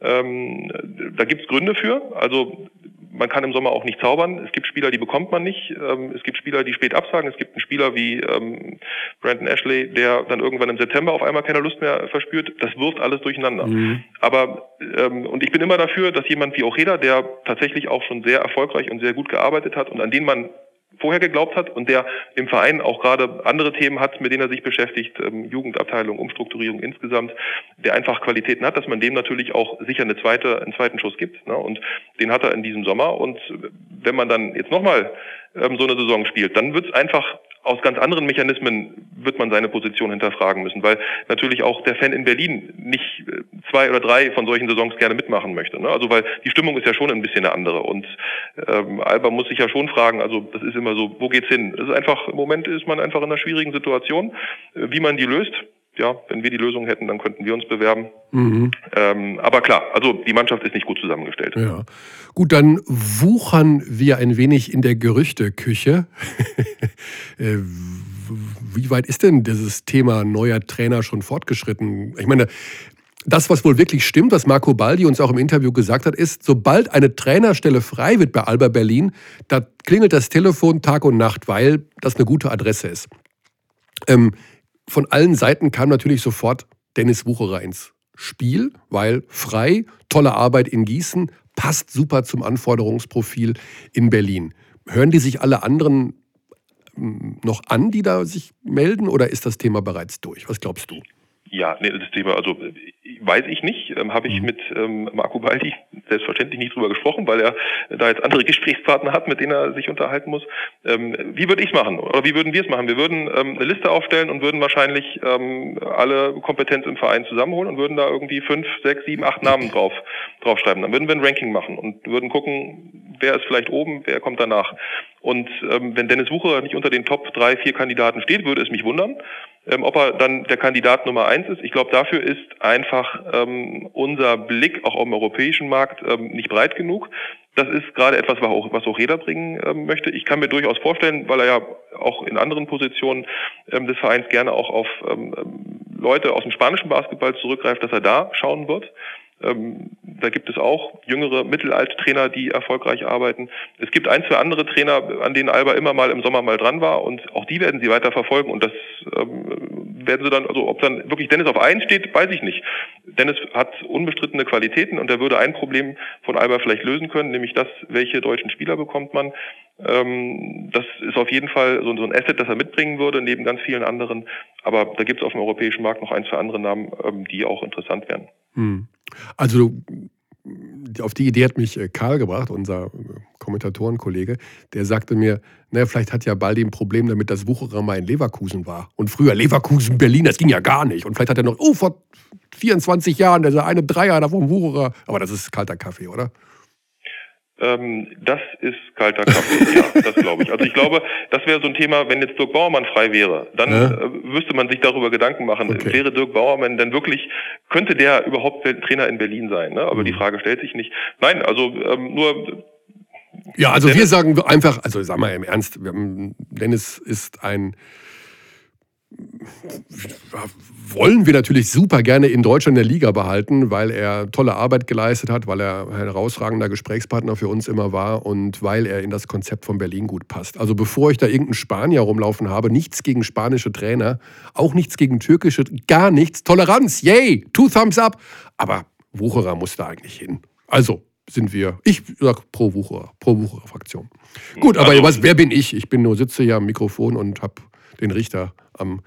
Ähm, da gibt es Gründe für. Also man kann im Sommer auch nicht zaubern. Es gibt Spieler, die bekommt man nicht. Ähm, es gibt Spieler, die spät absagen. Es gibt einen Spieler wie ähm, Brandon Ashley, der dann irgendwann im September auf einmal keine Lust mehr verspürt. Das wirft alles durcheinander. Mhm. Aber ähm, und ich bin immer dafür, dass jemand wie Ojeda, der tatsächlich auch schon sehr erfolgreich und sehr gut gearbeitet hat und an den man vorher geglaubt hat und der im Verein auch gerade andere Themen hat, mit denen er sich beschäftigt, ähm, Jugendabteilung, Umstrukturierung insgesamt, der einfach Qualitäten hat, dass man dem natürlich auch sicher eine zweite, einen zweiten Schuss gibt. Ne? Und den hat er in diesem Sommer. Und wenn man dann jetzt nochmal ähm, so eine Saison spielt, dann wird es einfach aus ganz anderen Mechanismen wird man seine Position hinterfragen müssen, weil natürlich auch der Fan in Berlin nicht äh, zwei oder drei von solchen Saisons gerne mitmachen möchte. Ne? Also weil die Stimmung ist ja schon ein bisschen eine andere und ähm, Alba muss sich ja schon fragen, also das ist immer so, wo geht's hin? Das ist einfach, im Moment ist man einfach in einer schwierigen Situation. Äh, wie man die löst, ja, wenn wir die Lösung hätten, dann könnten wir uns bewerben. Mhm. Ähm, aber klar, also die Mannschaft ist nicht gut zusammengestellt. Ja. Gut, dann wuchern wir ein wenig in der Gerüchteküche. *laughs* Äh, wie weit ist denn dieses Thema neuer Trainer schon fortgeschritten? Ich meine, das, was wohl wirklich stimmt, was Marco Baldi uns auch im Interview gesagt hat, ist, sobald eine Trainerstelle frei wird bei Alba Berlin, da klingelt das Telefon Tag und Nacht, weil das eine gute Adresse ist. Ähm, von allen Seiten kam natürlich sofort Dennis Wucherer ins Spiel, weil frei, tolle Arbeit in Gießen, passt super zum Anforderungsprofil in Berlin. Hören die sich alle anderen hm, noch an, die da sich melden, oder ist das Thema bereits durch? Was glaubst du? Ja, nee, das Thema, also weiß ich nicht, ähm, habe ich mhm. mit ähm, Marco Baldi selbstverständlich nicht drüber gesprochen, weil er da jetzt andere Gesprächspartner hat, mit denen er sich unterhalten muss. Ähm, wie würde ich es machen oder wie würden wir es machen? Wir würden ähm, eine Liste aufstellen und würden wahrscheinlich ähm, alle Kompetenz im Verein zusammenholen und würden da irgendwie fünf, sechs, sieben, acht Namen drauf draufschreiben. Dann würden wir ein Ranking machen und würden gucken, wer ist vielleicht oben, wer kommt danach. Und ähm, wenn Dennis Wucherer nicht unter den Top drei, vier Kandidaten steht, würde es mich wundern. Ähm, ob er dann der Kandidat Nummer eins ist, ich glaube, dafür ist einfach ähm, unser Blick auch auf dem europäischen Markt ähm, nicht breit genug. Das ist gerade etwas, was auch, was auch Räder bringen ähm, möchte. Ich kann mir durchaus vorstellen, weil er ja auch in anderen Positionen ähm, des Vereins gerne auch auf ähm, Leute aus dem spanischen Basketball zurückgreift, dass er da schauen wird. Ähm, da gibt es auch jüngere, mittelalte Trainer, die erfolgreich arbeiten. Es gibt ein, zwei andere Trainer, an denen Alba immer mal im Sommer mal dran war und auch die werden sie weiter verfolgen und das ähm, werden sie dann, also ob dann wirklich Dennis auf eins steht, weiß ich nicht. Dennis hat unbestrittene Qualitäten und er würde ein Problem von Alba vielleicht lösen können, nämlich das, welche deutschen Spieler bekommt man. Ähm, das ist auf jeden Fall so, so ein Asset, das er mitbringen würde, neben ganz vielen anderen. Aber da gibt es auf dem europäischen Markt noch ein, zwei andere Namen, ähm, die auch interessant wären. Hm. Also auf die Idee hat mich äh, Karl gebracht, unser äh, Kommentatorenkollege. Der sagte mir, naja, vielleicht hat ja Baldi ein Problem damit, dass Wucherer mal in Leverkusen war. Und früher Leverkusen, Berlin, das ging ja gar nicht. Und vielleicht hat er noch, oh, vor 24 Jahren, der eine Dreier da vom Wucherer. Aber das ist kalter Kaffee, oder? Ähm, das ist kalter Kaffee, *laughs* ja, das glaube ich. Also ich glaube, das wäre so ein Thema, wenn jetzt Dirk Bauermann frei wäre, dann ja. äh, müsste man sich darüber Gedanken machen, okay. wäre Dirk Bauermann denn wirklich, könnte der überhaupt Trainer in Berlin sein? Ne? Aber mhm. die Frage stellt sich nicht. Nein, also ähm, nur ja, also wir sagen einfach, also sag mal im Ernst, Dennis ist ein wollen wir natürlich super gerne in Deutschland in der Liga behalten, weil er tolle Arbeit geleistet hat, weil er ein herausragender Gesprächspartner für uns immer war und weil er in das Konzept von Berlin gut passt. Also bevor ich da irgendeinen Spanier rumlaufen habe, nichts gegen spanische Trainer, auch nichts gegen türkische, gar nichts. Toleranz, yay, two thumbs up. Aber Wucherer muss da eigentlich hin. Also sind wir, ich sag pro Wucherer, pro Wucherer Fraktion. Gut, aber also, was, wer bin ich? Ich bin nur sitze hier am Mikrofon und habe den Richter am.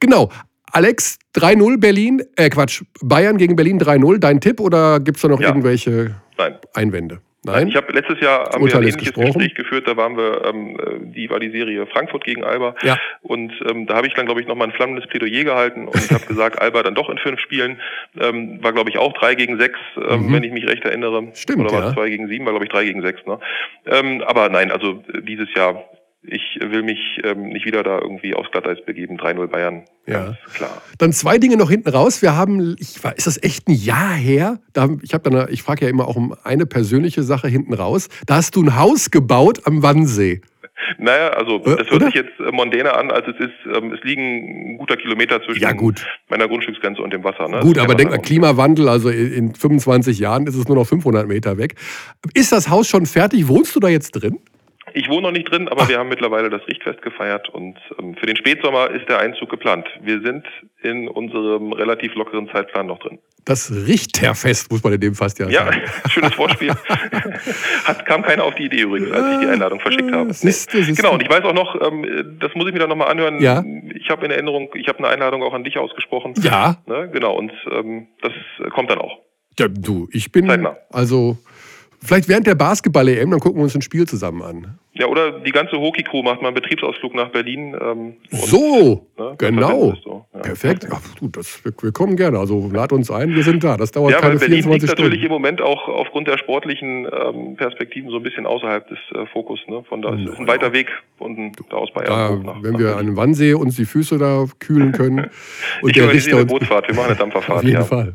Genau. Alex, 3-0 Berlin, äh Quatsch, Bayern gegen Berlin 3-0. Dein Tipp oder gibt es da noch ja. irgendwelche Nein. Einwände? Nein. Ich habe letztes Jahr haben wir ein ähnliches gesprochen. Gespräch geführt, da waren wir, ähm, die war die Serie Frankfurt gegen Alba. Ja. Und ähm, da habe ich dann, glaube ich, nochmal ein flammendes Plädoyer gehalten und habe *laughs* gesagt, Alba dann doch in fünf Spielen. Ähm, war, glaube ich, auch drei gegen sechs, ähm, mhm. wenn ich mich recht erinnere. Stimmt. Oder war es ja. zwei gegen sieben, war, glaube ich, drei gegen sechs. Ne? Ähm, aber nein, also dieses Jahr ich will mich ähm, nicht wieder da irgendwie aufs Glatteis begeben. 3-0 Bayern. Ja. klar. Dann zwei Dinge noch hinten raus. Wir haben, ich war, ist das echt ein Jahr her? Da, ich habe dann, ich frage ja immer auch um eine persönliche Sache hinten raus. Da hast du ein Haus gebaut am Wannsee. Naja, also äh, das hört sich jetzt äh, mondäner an, als es ist. Ähm, es liegen ein guter Kilometer zwischen ja, gut. meiner Grundstücksgrenze und dem Wasser. Ne? Gut, aber denk mal, Klimawandel, also in 25 Jahren ist es nur noch 500 Meter weg. Ist das Haus schon fertig? Wohnst du da jetzt drin? Ich wohne noch nicht drin, aber Ach. wir haben mittlerweile das Richtfest gefeiert und ähm, für den Spätsommer ist der Einzug geplant. Wir sind in unserem relativ lockeren Zeitplan noch drin. Das Richterfest muss man in dem fast ja sagen. Ja, *laughs* schönes Vorspiel. *laughs* Hat, kam keiner auf die Idee übrigens, als ich die Einladung verschickt habe. Siehste, siehste. Genau, und ich weiß auch noch, ähm, das muss ich mir dann nochmal anhören. Ja. Ich habe in Erinnerung, ich habe eine Einladung auch an dich ausgesprochen. Ja. Ne, genau, und ähm, das kommt dann auch. Ja, du, ich bin Zeitnah. also Vielleicht während der Basketball-EM, dann gucken wir uns ein Spiel zusammen an. Ja, oder die ganze Hockey-Crew macht mal einen Betriebsausflug nach Berlin. Ähm, so, ne, genau. So, ja. Perfekt. Ach, du, das, wir, wir, kommen gerne. Also lad uns ein, wir sind da. Das dauert ja, keine Berlin 24 liegt natürlich im Moment auch aufgrund der sportlichen ähm, Perspektiven so ein bisschen außerhalb des äh, Fokus. Ne? Von da ist ein weiter Weg unten da aus Bayern. Da, nach, wenn nach wir an den Wannsee uns die Füße da kühlen *laughs* können. und ich der Richter eine Bootfahrt, wir machen eine Dampferfahrt. Auf jeden ja. Fall.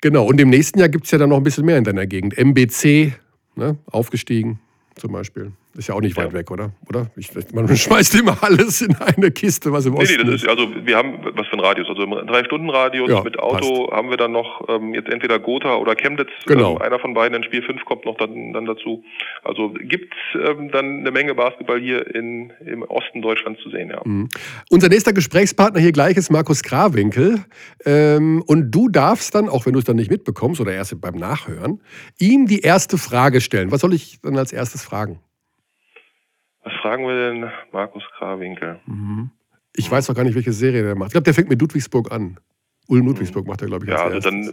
Genau, und im nächsten Jahr gibt es ja dann noch ein bisschen mehr in deiner Gegend. MBC, ne, aufgestiegen zum Beispiel. Ist ja auch nicht weit ja. weg, oder? Oder? Ich, man *laughs* schmeißt immer alles in eine Kiste, was im nee, Osten nee, das ist. Also wir haben was für ein Radius. Also im Drei-Stunden-Radius ja, mit Auto passt. haben wir dann noch ähm, jetzt entweder Gotha oder Chemnitz. Genau. Ähm, einer von beiden in Spiel 5 kommt noch dann, dann dazu. Also gibt ähm, dann eine Menge Basketball hier in, im Osten Deutschlands zu sehen, ja. Mhm. Unser nächster Gesprächspartner hier gleich ist Markus Krawinkel. Ähm, und du darfst dann, auch wenn du es dann nicht mitbekommst oder erst beim Nachhören, ihm die erste Frage stellen. Was soll ich dann als erstes fragen? Was fragen wir denn Markus Krawinkel? Mhm. Ich weiß noch gar nicht, welche Serie der macht. Ich glaube, der fängt mit Ludwigsburg an. Ulm Ludwigsburg macht er, glaube ich. Ja, also dann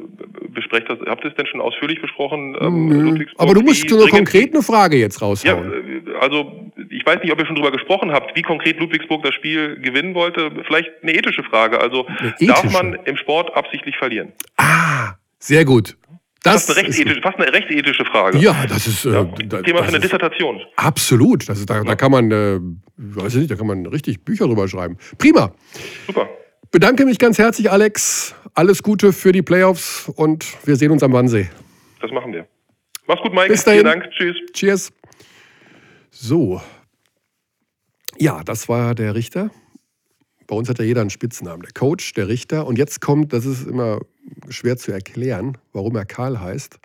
besprecht das. Habt ihr es denn schon ausführlich besprochen? Ähm, Aber du musst nur konkret eine Frage jetzt raushauen. Ja, also ich weiß nicht, ob ihr schon darüber gesprochen habt, wie konkret Ludwigsburg das Spiel gewinnen wollte. Vielleicht eine ethische Frage. Also ethische? darf man im Sport absichtlich verlieren? Ah, sehr gut. Das fast, eine rechtsethische, fast eine rechtsethische Frage. Ja, das ist äh, ja, Thema für eine Dissertation. Absolut. Das ist, da, da kann man, äh, weiß ich nicht, da kann man richtig Bücher drüber schreiben. Prima. Super. Bedanke mich ganz herzlich, Alex. Alles Gute für die Playoffs und wir sehen uns am Wannsee. Das machen wir. Mach's gut, Mike. Bis dahin. Vielen Dank. Tschüss. Cheers. So. Ja, das war der Richter. Bei uns hat ja jeder einen Spitznamen. Der Coach, der Richter. Und jetzt kommt, das ist immer schwer zu erklären, warum er Karl heißt.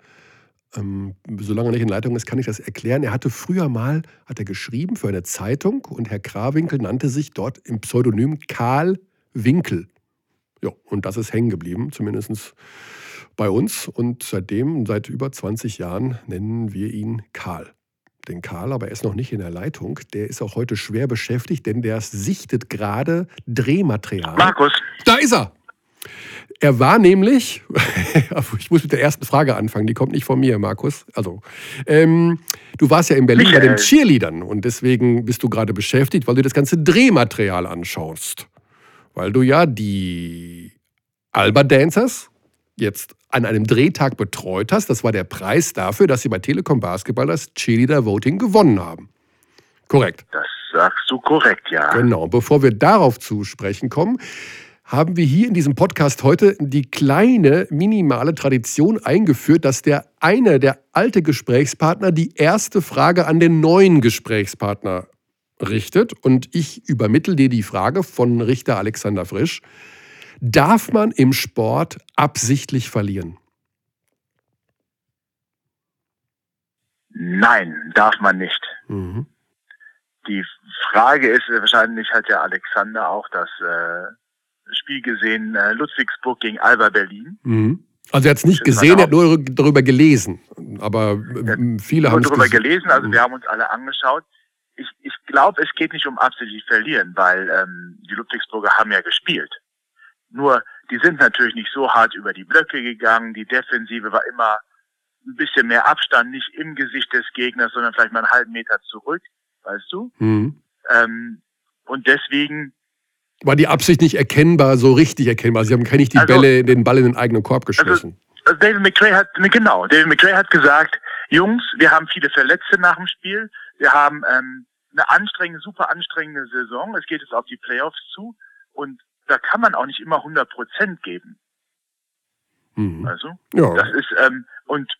Ähm, solange er nicht in Leitung ist, kann ich das erklären. Er hatte früher mal, hat er geschrieben für eine Zeitung und Herr Krawinkel nannte sich dort im Pseudonym Karl Winkel. Ja, und das ist hängen geblieben, zumindest bei uns. Und seitdem, seit über 20 Jahren, nennen wir ihn Karl. Den Karl, aber er ist noch nicht in der Leitung. Der ist auch heute schwer beschäftigt, denn der sichtet gerade Drehmaterial. Markus. Da ist er. Er war nämlich, *laughs* ich muss mit der ersten Frage anfangen, die kommt nicht von mir, Markus. Also, ähm, du warst ja in Berlin Michael. bei den Cheerleadern und deswegen bist du gerade beschäftigt, weil du das ganze Drehmaterial anschaust. Weil du ja die Alba Dancers jetzt an einem Drehtag betreut hast. Das war der Preis dafür, dass sie bei Telekom Basketball das Cheerleader Voting gewonnen haben. Korrekt. Das sagst du korrekt, ja. Genau. Bevor wir darauf zu sprechen kommen, haben wir hier in diesem Podcast heute die kleine, minimale Tradition eingeführt, dass der eine, der alte Gesprächspartner, die erste Frage an den neuen Gesprächspartner richtet. Und ich übermittle dir die Frage von Richter Alexander Frisch. Darf man im Sport absichtlich verlieren? Nein, darf man nicht. Mhm. Die Frage ist wahrscheinlich hat ja Alexander auch das äh, Spiel gesehen, äh, Ludwigsburg gegen Alba Berlin. Mhm. Also er hat es nicht gesehen, er hat nur darüber gelesen. Aber ja, viele haben es darüber gelesen, also mhm. wir haben uns alle angeschaut. Ich, ich glaube, es geht nicht um absichtlich verlieren, weil ähm, die Ludwigsburger haben ja gespielt. Nur, die sind natürlich nicht so hart über die Blöcke gegangen. Die Defensive war immer ein bisschen mehr Abstand, nicht im Gesicht des Gegners, sondern vielleicht mal einen halben Meter zurück, weißt du? Mhm. Ähm, und deswegen war die Absicht nicht erkennbar, so richtig erkennbar. Sie haben keine nicht die also, Bälle, den Ball in den eigenen Korb also, geschmissen. Also, David McRae hat, genau, David McRae hat gesagt, Jungs, wir haben viele Verletzte nach dem Spiel. Wir haben ähm, eine anstrengende, super anstrengende Saison. Es geht jetzt auf die Playoffs zu und da kann man auch nicht immer 100 Prozent geben. Mhm. Also, ja. das ist, ähm, und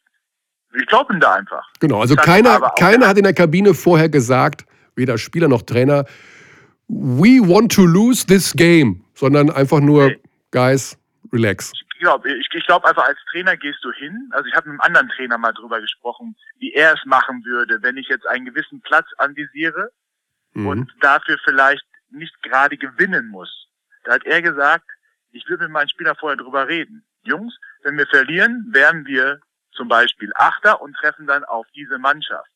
ich glaube ihm da einfach. Genau, also keiner, keiner hat in der Kabine vorher gesagt, weder Spieler noch Trainer, we want to lose this game, sondern einfach nur, nee. guys, relax. Ich glaube ich, ich glaub einfach, als Trainer gehst du hin. Also ich habe mit einem anderen Trainer mal drüber gesprochen, wie er es machen würde, wenn ich jetzt einen gewissen Platz anvisiere mhm. und dafür vielleicht nicht gerade gewinnen muss. Da hat er gesagt, ich will mit meinen Spielern vorher drüber reden. Jungs, wenn wir verlieren, werden wir zum Beispiel Achter und treffen dann auf diese Mannschaft.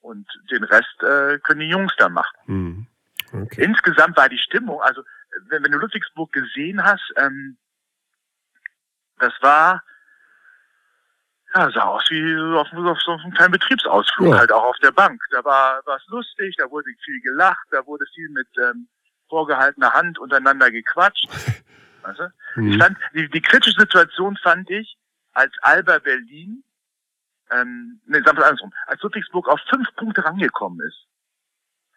Und den Rest äh, können die Jungs dann machen. Mhm. Okay. Insgesamt war die Stimmung, also wenn, wenn du Ludwigsburg gesehen hast, ähm, das war, ja, sah aus wie auf, auf so einem kleinen Betriebsausflug, ja. halt auch auf der Bank. Da war es lustig, da wurde viel gelacht, da wurde viel mit ähm, vorgehaltener Hand untereinander gequatscht. *laughs* weißt du? mhm. ich fand, die, die kritische Situation fand ich, als Alba Berlin, ähm, nee, sagen wir andersrum, als Ludwigsburg auf fünf Punkte rangekommen ist.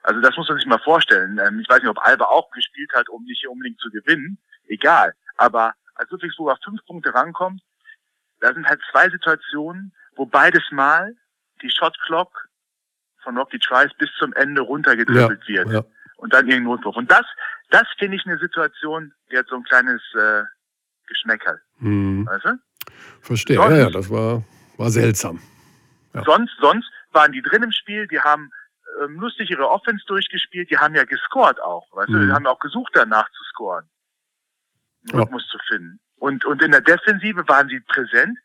Also das muss man sich mal vorstellen. Ähm, ich weiß nicht, ob Alba auch gespielt hat, um nicht unbedingt zu gewinnen. Egal. Aber als Ludwigsburg auf fünf Punkte rankommt, da sind halt zwei Situationen, wo beides Mal die Shot Clock von Rocky Trice bis zum Ende runtergedribbelt ja, wird. Ja. Und dann irgendein Notwurf. Und das, das finde ich eine Situation, die hat so ein kleines äh, Geschmäckerl. Hm. Weißt du? Verstehe. Sonst, ja, ja, das war, war seltsam. Ja. Sonst, sonst waren die drin im Spiel, die haben ähm, lustig ihre Offense durchgespielt, die haben ja gescored auch. Weißt mhm. du, die haben auch gesucht danach zu scoren. Rhythmus ja. zu finden. Und, und in der Defensive waren sie präsent,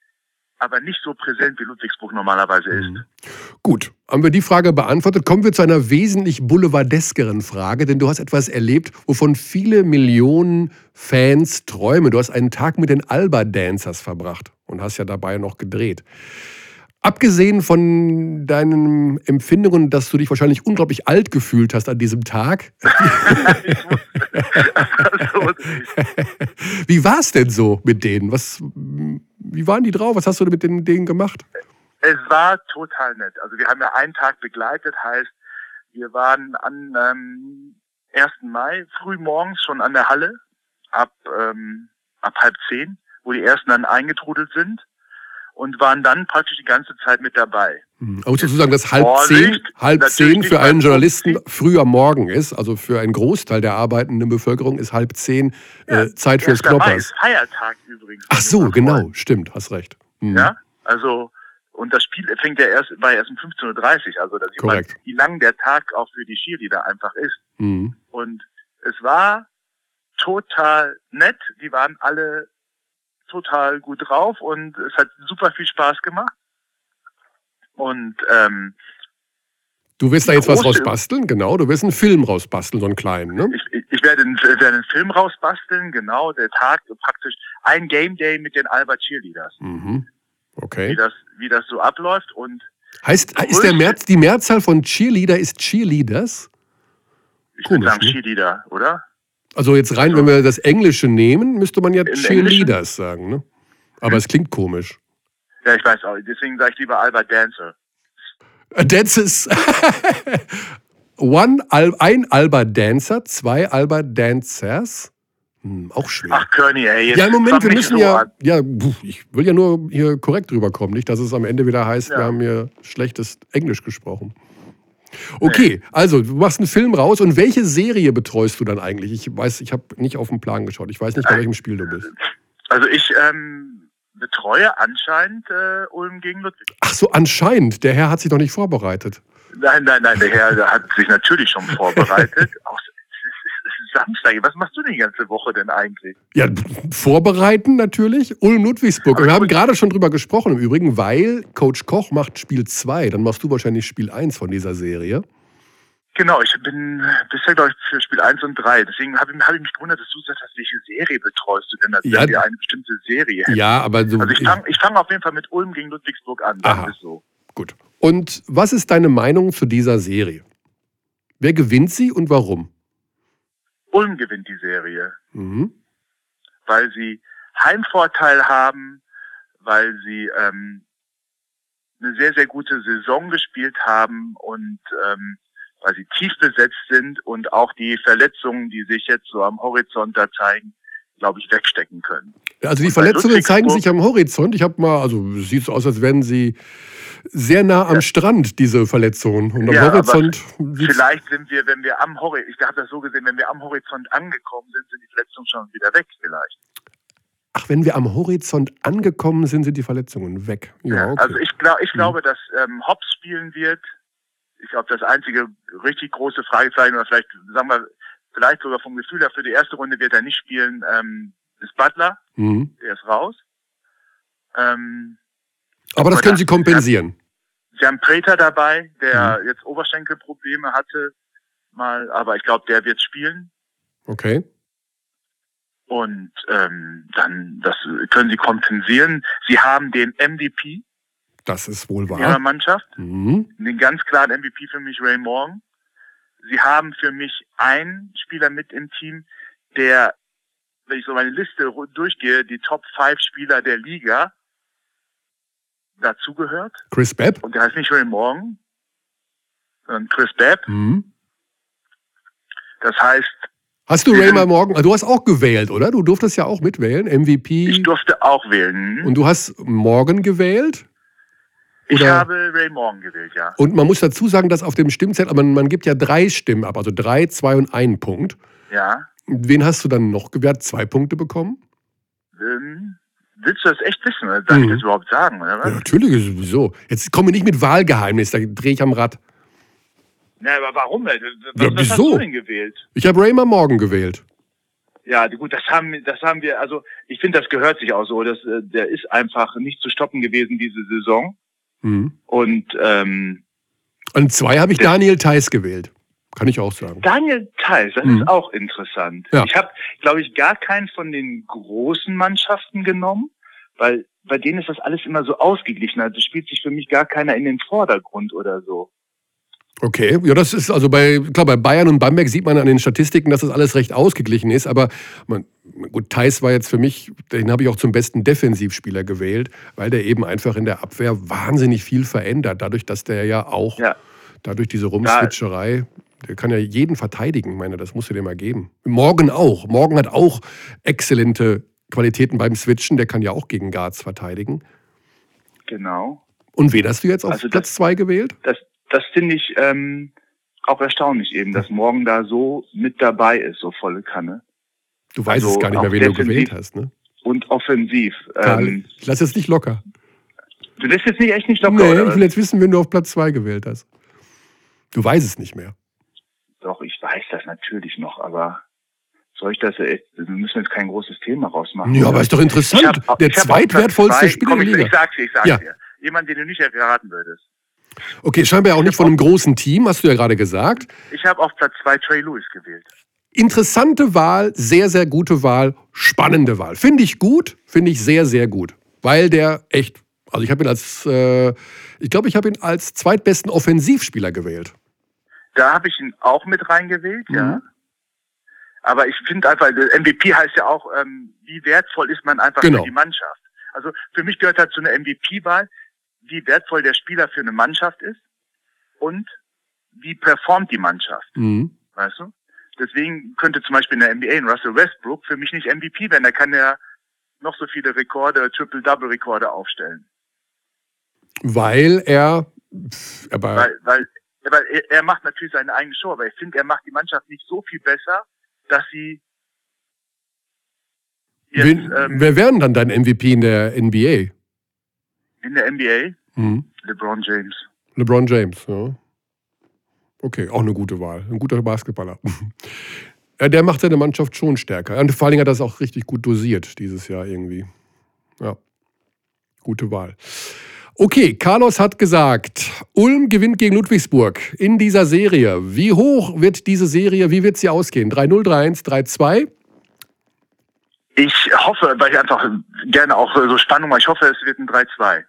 aber nicht so präsent, wie Ludwigsburg normalerweise ist. Mhm. Gut, haben wir die Frage beantwortet. Kommen wir zu einer wesentlich boulevardeskeren Frage, denn du hast etwas erlebt, wovon viele Millionen Fans träumen. Du hast einen Tag mit den Alba Dancers verbracht und hast ja dabei noch gedreht. Abgesehen von deinen Empfindungen, dass du dich wahrscheinlich unglaublich alt gefühlt hast an diesem Tag. *laughs* wie war es denn so mit denen? Was, wie waren die drauf? Was hast du mit denen, denen gemacht? Es war total nett. Also wir haben ja einen Tag begleitet, heißt, wir waren an ähm, 1. Mai früh morgens schon an der Halle ab, ähm, ab halb zehn, wo die ersten dann eingetrudelt sind und waren dann praktisch die ganze Zeit mit dabei. Mhm. Aber sozusagen, dass halb zehn, halb zehn für einen Journalisten früh am Morgen ist, also für einen Großteil der arbeitenden Bevölkerung ist halb zehn ja, äh, Zeit fürs Knoppers. Feiertag übrigens. Ach so, genau, Freund. stimmt, hast recht. Mhm. Ja, also und das Spiel fängt ja erst, war erst um 15.30 Uhr, also da sieht Korrekt. man, wie lang der Tag auch für die Cheerleader einfach ist. Mhm. Und es war total nett, die waren alle total gut drauf und es hat super viel Spaß gemacht. Und ähm, Du wirst da jetzt was rausbasteln, genau. Du wirst einen Film rausbasteln, so einen kleinen, ne? Ich, ich werde, einen, werde einen Film rausbasteln, genau. Der Tag praktisch ein Game Day mit den Alba Cheerleaders. Mhm. Okay. Wie das, wie das so abläuft und. Heißt, ist der Mehr, die Mehrzahl von Cheerleader ist Cheerleaders? Ich würde sagen ne? Cheerleader, oder? Also jetzt rein, wenn wir das Englische nehmen, müsste man ja Cheerleaders sagen, ne? Aber es klingt komisch. Ja, ich weiß auch. Deswegen sage ich lieber Albert Dancer. Dances. *laughs* One, ein Albert Dancer, zwei Albert Dancers. Hm, auch schwer. Ach, Körny, ey. ja, im Moment, wir müssen so ja. An. Ja, ich will ja nur hier korrekt rüberkommen. Nicht, dass es am Ende wieder heißt, ja. wir haben hier schlechtes Englisch gesprochen. Okay, also du machst einen Film raus und welche Serie betreust du dann eigentlich? Ich weiß, ich habe nicht auf den Plan geschaut. Ich weiß nicht, bei welchem Spiel du bist. Also ich ähm, betreue anscheinend äh, Ulm gegen Ludwig. Ach so, anscheinend. Der Herr hat sich doch nicht vorbereitet. Nein, nein, nein, der Herr hat sich natürlich schon *laughs* vorbereitet. Auch Samstag. Was machst du die ganze Woche denn eigentlich? Ja, vorbereiten natürlich. Ulm-Ludwigsburg. Wir haben gerade schon drüber gesprochen im Übrigen, weil Coach Koch macht Spiel 2. Dann machst du wahrscheinlich Spiel 1 von dieser Serie. Genau, ich bin bisher, glaube ich, für Spiel 1 und 3. Deswegen habe hab ich mich gewundert, dass du sagst, welche Serie betreust du denn? Als ja, wir eine bestimmte Serie hätten. Ja, aber so. Also ich fange fang auf jeden Fall mit Ulm gegen Ludwigsburg an. Aha. so. Gut. Und was ist deine Meinung zu dieser Serie? Wer gewinnt sie und warum? Ulm gewinnt die Serie. Mhm. Weil sie Heimvorteil haben, weil sie ähm, eine sehr, sehr gute Saison gespielt haben und ähm, weil sie tief besetzt sind und auch die Verletzungen, die sich jetzt so am Horizont da zeigen, glaube ich, wegstecken können. Also die Verletzungen zeigen sich am Horizont. Ich habe mal, also sieht so aus, als wären sie sehr nah am ja. Strand, diese Verletzungen. Und am ja, Horizont. Vielleicht sind wir, wenn wir am Horizont, ich habe das so gesehen, wenn wir am Horizont angekommen sind, sind die Verletzungen schon wieder weg, vielleicht. Ach, wenn wir am Horizont angekommen sind, sind die Verletzungen weg. Ja, okay. Also ich, glaub, ich mhm. glaube, dass ähm, Hobbs spielen wird. Ich glaube, das einzige richtig große Fragezeichen, oder vielleicht, sagen wir, vielleicht sogar vom Gefühl her, für die erste Runde wird er nicht spielen, ähm, ist Butler. Mhm. Der ist raus. Ähm, aber das können Sie kompensieren. Sie haben Preter dabei, der mhm. jetzt Oberschenkelprobleme hatte, mal, aber ich glaube, der wird spielen. Okay. Und ähm, dann, das können Sie kompensieren. Sie haben den MVP. Das ist wohl wahr. Ihrer Mannschaft. Mhm. Den ganz klaren MVP für mich, Ray Morgan. Sie haben für mich einen Spieler mit im Team, der, wenn ich so meine Liste durchgehe, die Top 5 Spieler der Liga dazugehört. Chris Bepp? Und der heißt nicht Ray Morgan, sondern Chris Bepp. Mhm. Das heißt. Hast du Raymer Morgan, du hast auch gewählt, oder? Du durftest ja auch mitwählen, MVP. Ich durfte auch wählen. Und du hast Morgan gewählt? Ich Oder? habe Ray Morgan gewählt, ja. Und man muss dazu sagen, dass auf dem Stimmzettel, man, man gibt ja drei Stimmen ab, also drei, zwei und einen Punkt. Ja. Wen hast du dann noch gewählt? Zwei Punkte bekommen? Ähm, willst du das echt wissen? Oder darf mhm. ich das überhaupt sagen? Oder was? Ja, natürlich, sowieso. Jetzt komme ich nicht mit Wahlgeheimnis, da drehe ich am Rad. Na, aber warum? Was, ja, wieso? hast du denn gewählt? Ich habe Raymer Morgan gewählt. Ja, gut, das haben, das haben wir, also ich finde, das gehört sich auch so. Das, äh, der ist einfach nicht zu stoppen gewesen diese Saison. Mhm. Und ähm, an zwei habe ich Daniel Theiss gewählt. Kann ich auch sagen. Daniel Theiss, das mhm. ist auch interessant. Ja. Ich habe, glaube ich, gar keinen von den großen Mannschaften genommen, weil bei denen ist das alles immer so ausgeglichen. Also spielt sich für mich gar keiner in den Vordergrund oder so. Okay, ja, das ist also bei, klar, bei Bayern und Bamberg sieht man an den Statistiken, dass das alles recht ausgeglichen ist, aber man, gut, Thais war jetzt für mich, den habe ich auch zum besten Defensivspieler gewählt, weil der eben einfach in der Abwehr wahnsinnig viel verändert, dadurch, dass der ja auch, ja. dadurch diese Rumswitcherei, der kann ja jeden verteidigen, ich meine, das musst du dir mal geben. Morgen auch, Morgen hat auch exzellente Qualitäten beim Switchen, der kann ja auch gegen Guards verteidigen. Genau. Und wen hast du jetzt auf also Platz 2 gewählt? Das, das finde ich ähm, auch erstaunlich eben, dass Morgen da so mit dabei ist, so volle Kanne. Du weißt also es gar nicht mehr, wen du gewählt hast, ne? Und offensiv. Ähm, ich lass jetzt nicht locker. Du lässt jetzt nicht echt nicht locker, Nee, oder? ich will jetzt wissen, wen du auf Platz 2 gewählt hast. Du weißt es nicht mehr. Doch, ich weiß das natürlich noch, aber soll ich das, wir müssen jetzt kein großes Thema rausmachen. Ja, aber ist doch interessant. Hab, der zweitwertvollste Spieler der Liga. Ich sag's dir, ich sag's ja. dir. Jemand, den du nicht erraten würdest. Okay, scheinbar ja auch nicht von einem großen Team, hast du ja gerade gesagt. Ich habe auf Platz 2 Trey Lewis gewählt. Interessante Wahl, sehr, sehr gute Wahl, spannende Wahl. Finde ich gut, finde ich sehr, sehr gut. Weil der echt, also ich habe ihn als, äh, ich glaube, ich habe ihn als zweitbesten Offensivspieler gewählt. Da habe ich ihn auch mit reingewählt, mhm. ja. Aber ich finde einfach, MVP heißt ja auch, ähm, wie wertvoll ist man einfach genau. für die Mannschaft. Also für mich gehört halt zu einer MVP-Wahl, wie wertvoll der Spieler für eine Mannschaft ist und wie performt die Mannschaft. Mhm. Weißt du? Deswegen könnte zum Beispiel in der NBA ein Russell Westbrook für mich nicht MVP werden. Da kann er noch so viele Rekorde, Triple-Double-Rekorde aufstellen. Weil er. Aber weil, weil, weil er, er macht natürlich seine eigene Show, aber ich finde, er macht die Mannschaft nicht so viel besser, dass sie. Jetzt, Wen, ähm, wer wären dann dein MVP in der NBA? in der NBA? Mhm. LeBron James. LeBron James, ja. Okay, auch eine gute Wahl. Ein guter Basketballer. ja, *laughs* der macht seine Mannschaft schon stärker. Und vor allen Dingen hat er das auch richtig gut dosiert dieses Jahr irgendwie. Ja, gute Wahl. Okay, Carlos hat gesagt, Ulm gewinnt gegen Ludwigsburg in dieser Serie. Wie hoch wird diese Serie, wie wird sie ausgehen? 3-0, 3-1, 3-2? Ich hoffe, weil ich einfach gerne auch so Spannung mache, ich hoffe, es wird ein 3-2.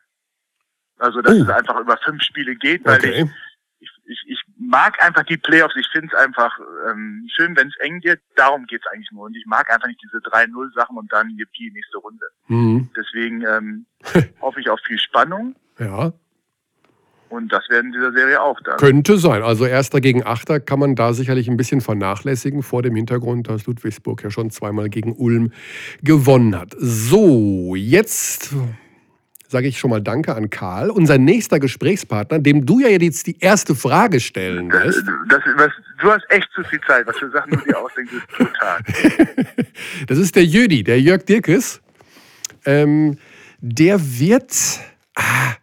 Also, dass oh. es einfach über fünf Spiele geht, weil okay. ich, ich, ich, mag einfach die Playoffs. Ich finde es einfach ähm, schön, wenn es eng wird. Darum geht es eigentlich nur. Und ich mag einfach nicht diese 3-0-Sachen und dann die nächste Runde. Mhm. Deswegen ähm, *laughs* hoffe ich auf viel Spannung. Ja. Und das werden dieser Serie auch dann. Könnte sein. Also Erster gegen Achter kann man da sicherlich ein bisschen vernachlässigen vor dem Hintergrund, dass Ludwigsburg ja schon zweimal gegen Ulm gewonnen hat. So, jetzt sage ich schon mal Danke an Karl. Unser nächster Gesprächspartner, dem du ja jetzt die erste Frage stellen wirst. Das, das, du hast echt zu viel Zeit. Was für Sachen du dir ausdenkst, ist total. *laughs* das ist der Jödi, der Jörg Dirkes. Ähm, der wird. Ah,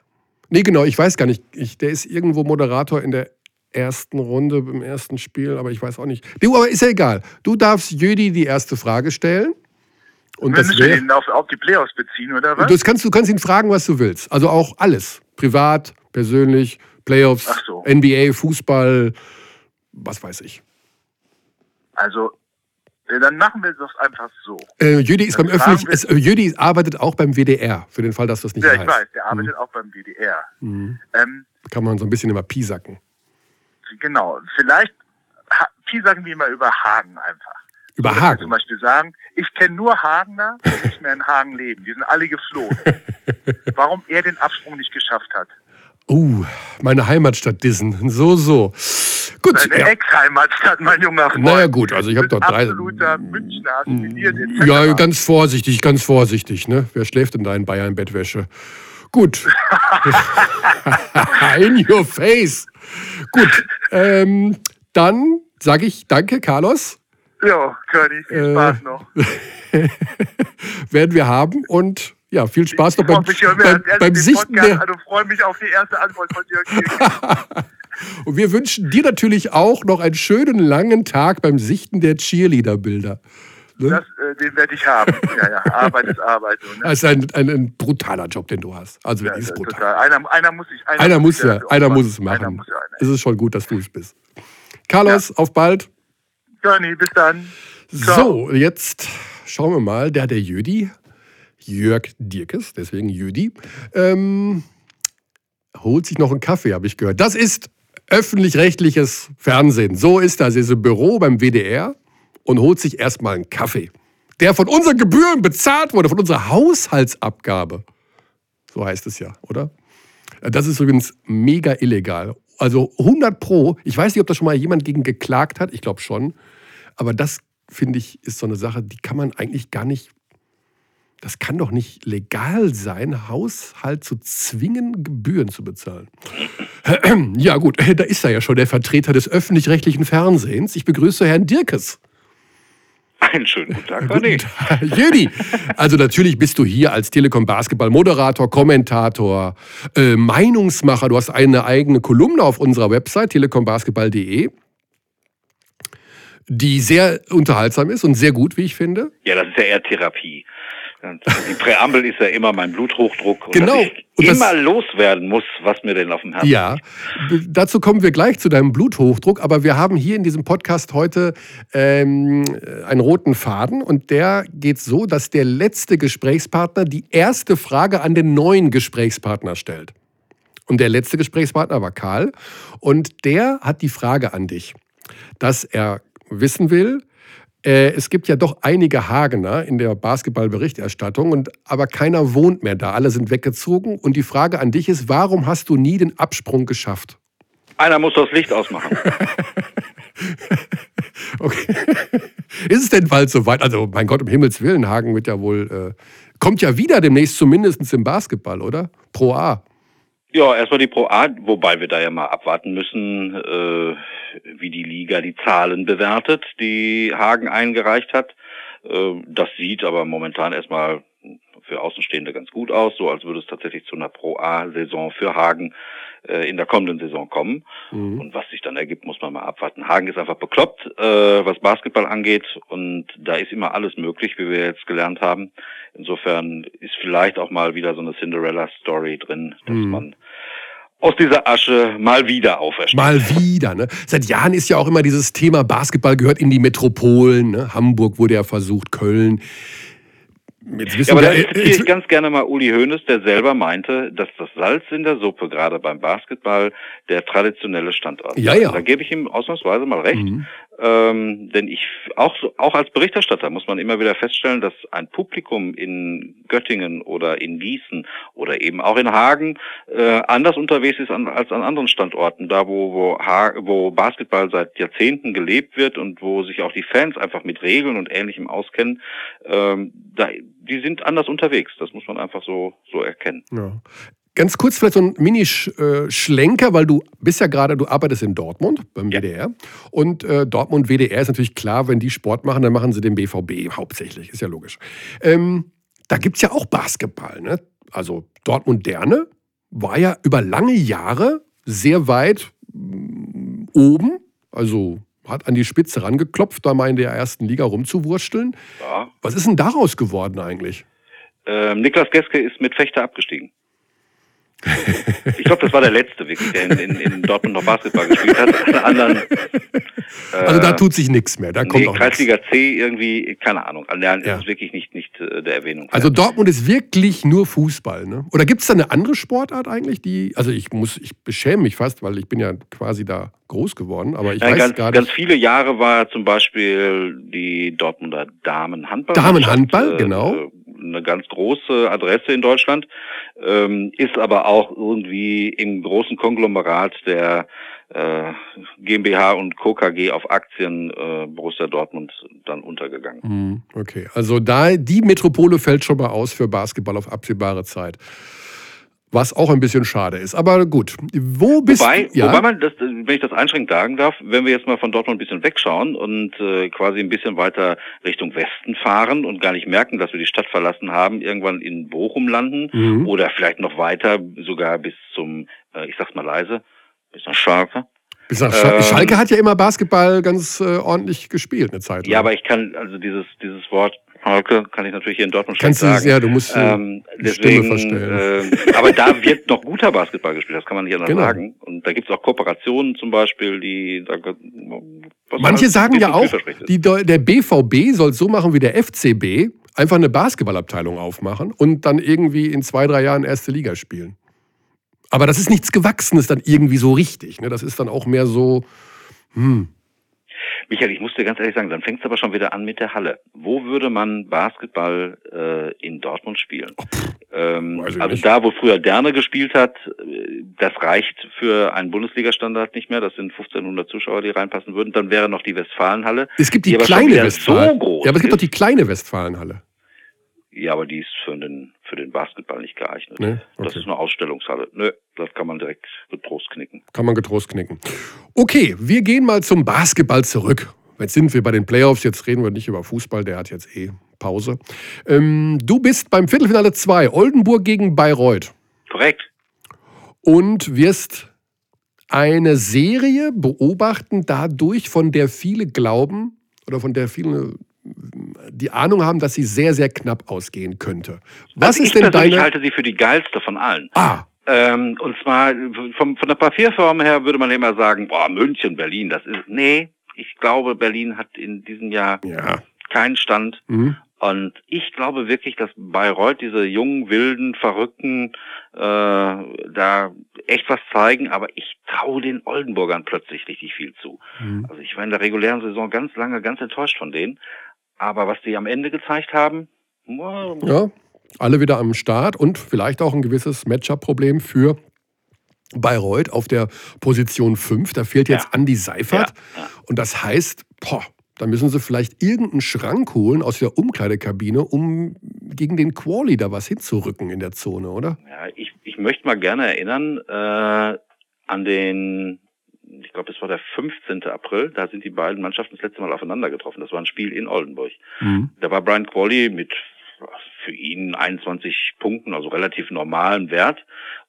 nee, genau, ich weiß gar nicht. Ich, der ist irgendwo Moderator in der ersten Runde, im ersten Spiel, aber ich weiß auch nicht. Du, aber ist ja egal. Du darfst Jödi die erste Frage stellen. Und das wär, ihn auf, auf die Playoffs beziehen, oder was? Das kannst, du kannst ihn fragen, was du willst. Also auch alles. Privat, persönlich, Playoffs, so. NBA, Fußball, was weiß ich. Also, dann machen wir das einfach so. Äh, Jüdi, ist beim öffentlich, es, äh, Jüdi arbeitet auch beim WDR, für den Fall, dass das nicht ja, heißt. Ja, ich weiß, der arbeitet mhm. auch beim WDR. Mhm. Ähm, Kann man so ein bisschen immer piesacken. Genau, vielleicht piesacken wir immer über Hagen einfach. Über Hagen? Zum Beispiel sagen, ich kenne nur Hagener, die nicht mehr in Hagen leben. Die sind alle geflohen. *laughs* Warum er den Absprung nicht geschafft hat. Uh, meine Heimatstadt Dissen. So, so. Gut. Deine ja. Ex-Heimatstadt, mein junger Freund. Naja, gut, also ich habe dort drei. Absoluter Münchner, Ja, ganz vorsichtig, ganz vorsichtig, ne? Wer schläft in deinen Bayern-Bettwäsche? Gut. *laughs* in your face. Gut. Ähm, dann sage ich danke, Carlos. Ja, Curly, viel Spaß äh, noch. *laughs* werden wir haben und ja, viel Spaß noch beim, beim, beim Sichten Podcast, der... Also freue mich auf die erste Antwort von Jörg *laughs* Und wir wünschen dir natürlich auch noch einen schönen langen Tag beim Sichten der Cheerleader-Bilder. Ne? Das, äh, den werde ich haben. Ja, ja, Arbeit ist Arbeit. So, ne? Das ist ein, ein, ein, brutaler Job, den du hast. Also, ja, ist brutal. Einer, einer, muss, ich, einer, einer muss, ja, einer muss es machen. Muss ja es ist schon gut, dass du es bist. Carlos, ja. auf bald. Johnny, bis dann. Ciao. So, jetzt schauen wir mal. Der, der Jödi, Jörg Dirkes, deswegen Jödi, ähm, holt sich noch einen Kaffee, habe ich gehört. Das ist öffentlich-rechtliches Fernsehen. So ist das. Er ist im Büro beim WDR und holt sich erstmal einen Kaffee, der von unseren Gebühren bezahlt wurde, von unserer Haushaltsabgabe. So heißt es ja, oder? Das ist übrigens mega illegal. Also 100 Pro. Ich weiß nicht, ob da schon mal jemand gegen geklagt hat. Ich glaube schon. Aber das, finde ich, ist so eine Sache, die kann man eigentlich gar nicht. Das kann doch nicht legal sein, Haushalt zu zwingen, Gebühren zu bezahlen. *clears throat* Ja, gut, da ist er ja schon, der Vertreter des öffentlich-rechtlichen Fernsehens. Ich begrüße Herrn Dirkes. Einen schönen guten Tag, Conny. Jüdi, also natürlich bist du hier als Telekom-Basketball-Moderator, Kommentator, äh, Meinungsmacher. Du hast eine eigene Kolumne auf unserer Website, telekombasketball.de die sehr unterhaltsam ist und sehr gut, wie ich finde. Ja, das ist ja eher Therapie. Die Präambel ist ja immer mein Bluthochdruck. Und genau. Ich und immer loswerden muss, was mir denn auf dem Herzen Ja, liegt. dazu kommen wir gleich zu deinem Bluthochdruck. Aber wir haben hier in diesem Podcast heute ähm, einen roten Faden. Und der geht so, dass der letzte Gesprächspartner die erste Frage an den neuen Gesprächspartner stellt. Und der letzte Gesprächspartner war Karl. Und der hat die Frage an dich, dass er wissen will, äh, es gibt ja doch einige Hagener in der Basketballberichterstattung, und, aber keiner wohnt mehr da. Alle sind weggezogen. Und die Frage an dich ist, warum hast du nie den Absprung geschafft? Einer muss das Licht ausmachen. *laughs* okay. Ist es denn bald soweit? Also, mein Gott, um Himmels Willen, Hagen wird ja wohl. Äh, kommt ja wieder demnächst zumindest im Basketball, oder? Pro A. Ja, erstmal die Pro A, wobei wir da ja mal abwarten müssen, äh, wie die Liga die Zahlen bewertet, die Hagen eingereicht hat. Äh, das sieht aber momentan erstmal für Außenstehende ganz gut aus, so als würde es tatsächlich zu einer Pro A-Saison für Hagen äh, in der kommenden Saison kommen. Mhm. Und was sich dann ergibt, muss man mal abwarten. Hagen ist einfach bekloppt, äh, was Basketball angeht. Und da ist immer alles möglich, wie wir jetzt gelernt haben. Insofern ist vielleicht auch mal wieder so eine Cinderella-Story drin, dass mhm. man aus dieser Asche mal wieder aufersteht. Mal wieder, ne? Seit Jahren ist ja auch immer dieses Thema Basketball gehört in die Metropolen. Ne? Hamburg wurde ja versucht, Köln. Jetzt wissen ja, aber da zitiere ich ganz gerne mal Uli Hoeneß, der selber meinte, dass das Salz in der Suppe gerade beim Basketball der traditionelle Standort ist. Ja, ja. Da gebe ich ihm ausnahmsweise mal recht. Mhm. Ähm, denn ich auch auch als Berichterstatter muss man immer wieder feststellen, dass ein Publikum in Göttingen oder in Gießen oder eben auch in Hagen äh, anders unterwegs ist an, als an anderen Standorten, da wo wo, ha wo Basketball seit Jahrzehnten gelebt wird und wo sich auch die Fans einfach mit Regeln und Ähnlichem auskennen. Ähm, da, die sind anders unterwegs. Das muss man einfach so so erkennen. Ja. Ganz kurz vielleicht so ein Mini-Schlenker, weil du bist ja gerade, du arbeitest in Dortmund beim ja. WDR. Und äh, Dortmund WDR ist natürlich klar, wenn die Sport machen, dann machen sie den BVB hauptsächlich, ist ja logisch. Ähm, da gibt es ja auch Basketball. Ne? Also Dortmund-Derne war ja über lange Jahre sehr weit mm, oben, also hat an die Spitze rangeklopft, da mal in der ersten Liga rumzuwursteln. Ja. Was ist denn daraus geworden eigentlich? Ähm, Niklas Geske ist mit Fechter abgestiegen. *laughs* Ich glaube, das war der letzte wirklich, der in, in, in Dortmund noch Basketball gespielt hat. Anderen. Äh, also da tut sich nichts mehr. Da kommt nee, Kreisliga C irgendwie, keine Ahnung. Ja. ist wirklich nicht, nicht äh, der Erwähnung. Also Dortmund ist wirklich nur Fußball, ne? Oder gibt es da eine andere Sportart eigentlich, die. Also ich muss, ich beschäme mich fast, weil ich bin ja quasi da groß geworden, aber ich Nein, weiß ganz, gar nicht. Ganz viele Jahre war zum Beispiel die Dortmunder Damenhandball. Damenhandball, äh, genau. Eine ganz große Adresse in Deutschland, ähm, ist aber auch irgendwie im großen Konglomerat der äh, GmbH und Co. KG auf Aktien äh, Borussia Dortmund dann untergegangen. Hm, okay, also da die Metropole fällt schon mal aus für Basketball auf absehbare Zeit. Was auch ein bisschen schade ist. Aber gut, wo bist wobei, du? Ja? Wobei man, das, wenn ich das einschränkend sagen darf, wenn wir jetzt mal von Dortmund ein bisschen wegschauen und äh, quasi ein bisschen weiter Richtung Westen fahren und gar nicht merken, dass wir die Stadt verlassen haben, irgendwann in Bochum landen mhm. oder vielleicht noch weiter, sogar bis zum, äh, ich sag's mal leise, bis nach Schalke. Bis nach Schalke. Ähm, Schalke hat ja immer Basketball ganz äh, ordentlich gespielt, eine Zeit lang. Ja, aber ich kann, also dieses, dieses Wort Hauke kann ich natürlich hier in Dortmund schon sagen. Ja, du musst ähm, deswegen, Stimme verstellen. Äh, aber da wird noch guter Basketball gespielt, das kann man nicht anders genau. sagen. Und da gibt es auch Kooperationen zum Beispiel, die da, Manche sagen ja auch, die, der BVB soll so machen wie der FCB, einfach eine Basketballabteilung aufmachen und dann irgendwie in zwei, drei Jahren erste Liga spielen. Aber das ist nichts Gewachsenes dann irgendwie so richtig. Ne? Das ist dann auch mehr so, hm, Michael, ich muss dir ganz ehrlich sagen, dann fängt es aber schon wieder an mit der Halle. Wo würde man Basketball äh, in Dortmund spielen? Oh, ähm, also nicht. da, wo früher Derne gespielt hat, äh, das reicht für einen Bundesliga-Standard nicht mehr. Das sind 1500 Zuschauer, die reinpassen würden. Dann wäre noch die Westfalenhalle. Es gibt die, die kleine Westfalen. So ja, aber es gibt doch die kleine Westfalenhalle. Ja, aber die ist für den, für den Basketball nicht geeignet. Nee? Okay. Das ist eine Ausstellungshalle. Nö, das kann man direkt getrost knicken. Kann man getrost knicken. Okay, wir gehen mal zum Basketball zurück. Jetzt sind wir bei den Playoffs, jetzt reden wir nicht über Fußball, der hat jetzt eh Pause. Ähm, du bist beim Viertelfinale 2, Oldenburg gegen Bayreuth. Korrekt. Und wirst eine Serie beobachten, dadurch, von der viele glauben oder von der viele die Ahnung haben, dass sie sehr, sehr knapp ausgehen könnte. Was also ist denn deine? Ich halte sie für die geilste von allen. Ah. Ähm, und zwar vom, von der Papierform her würde man immer sagen, boah, München, Berlin, das ist. Nee, ich glaube, Berlin hat in diesem Jahr ja. keinen Stand. Mhm. Und ich glaube wirklich, dass Bayreuth diese jungen, wilden, verrückten äh, da echt was zeigen, aber ich traue den Oldenburgern plötzlich richtig viel zu. Mhm. Also ich war in der regulären Saison ganz lange ganz enttäuscht von denen. Aber was die am Ende gezeigt haben, ja, alle wieder am Start und vielleicht auch ein gewisses Matchup-Problem für Bayreuth auf der Position 5. Da fehlt jetzt ja. Andi Seifert. Ja, ja. Und das heißt, boah, da müssen sie vielleicht irgendeinen Schrank holen aus der Umkleidekabine, um gegen den Quali da was hinzurücken in der Zone, oder? Ja, ich, ich möchte mal gerne erinnern äh, an den glaube, es war der 15. April, da sind die beiden Mannschaften das letzte Mal aufeinander getroffen. Das war ein Spiel in Oldenburg. Mhm. Da war Brian Qualley mit für ihn 21 Punkten, also relativ normalen Wert.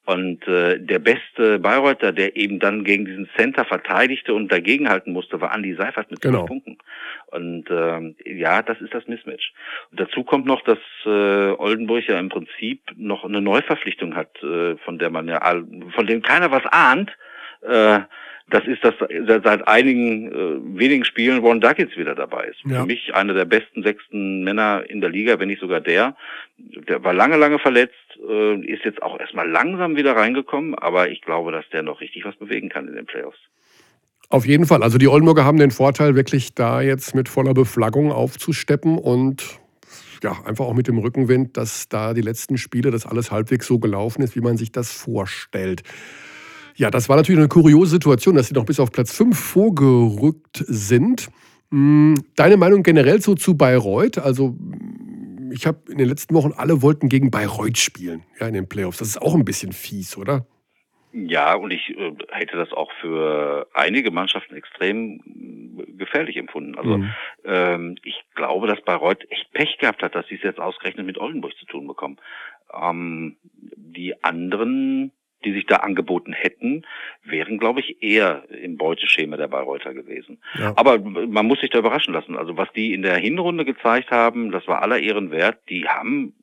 Und äh, der beste Bayreuther, der eben dann gegen diesen Center verteidigte und dagegenhalten musste, war Andy Seifert mit genau. Punkten. Und ähm, ja, das ist das Mismatch. Und dazu kommt noch, dass äh, Oldenburg ja im Prinzip noch eine Neuverpflichtung hat, äh, von der man ja, von dem keiner was ahnt. Äh, das ist, dass seit einigen äh, wenigen Spielen Ron Duckets wieder dabei ist. Ja. Für mich einer der besten sechsten Männer in der Liga, wenn nicht sogar der. Der war lange, lange verletzt, äh, ist jetzt auch erstmal langsam wieder reingekommen, aber ich glaube, dass der noch richtig was bewegen kann in den Playoffs. Auf jeden Fall. Also die Oldenburger haben den Vorteil, wirklich da jetzt mit voller Beflaggung aufzusteppen und ja, einfach auch mit dem Rückenwind, dass da die letzten Spiele, das alles halbwegs so gelaufen ist, wie man sich das vorstellt. Ja, das war natürlich eine kuriose Situation, dass sie noch bis auf Platz 5 vorgerückt sind. Hm, deine Meinung generell so zu Bayreuth? Also ich habe in den letzten Wochen alle wollten gegen Bayreuth spielen, ja, in den Playoffs. Das ist auch ein bisschen fies, oder? Ja, und ich äh, hätte das auch für einige Mannschaften extrem äh, gefährlich empfunden. Also mhm. ähm, ich glaube, dass Bayreuth echt Pech gehabt hat, dass sie es jetzt ausgerechnet mit Oldenburg zu tun bekommen. Ähm, die anderen, die sich da angeboten hätten, wären, glaube ich, eher im Beuteschema der Bayreuther gewesen. Ja. Aber man muss sich da überraschen lassen. Also was die in der Hinrunde gezeigt haben, das war aller Ehren wert. Die haben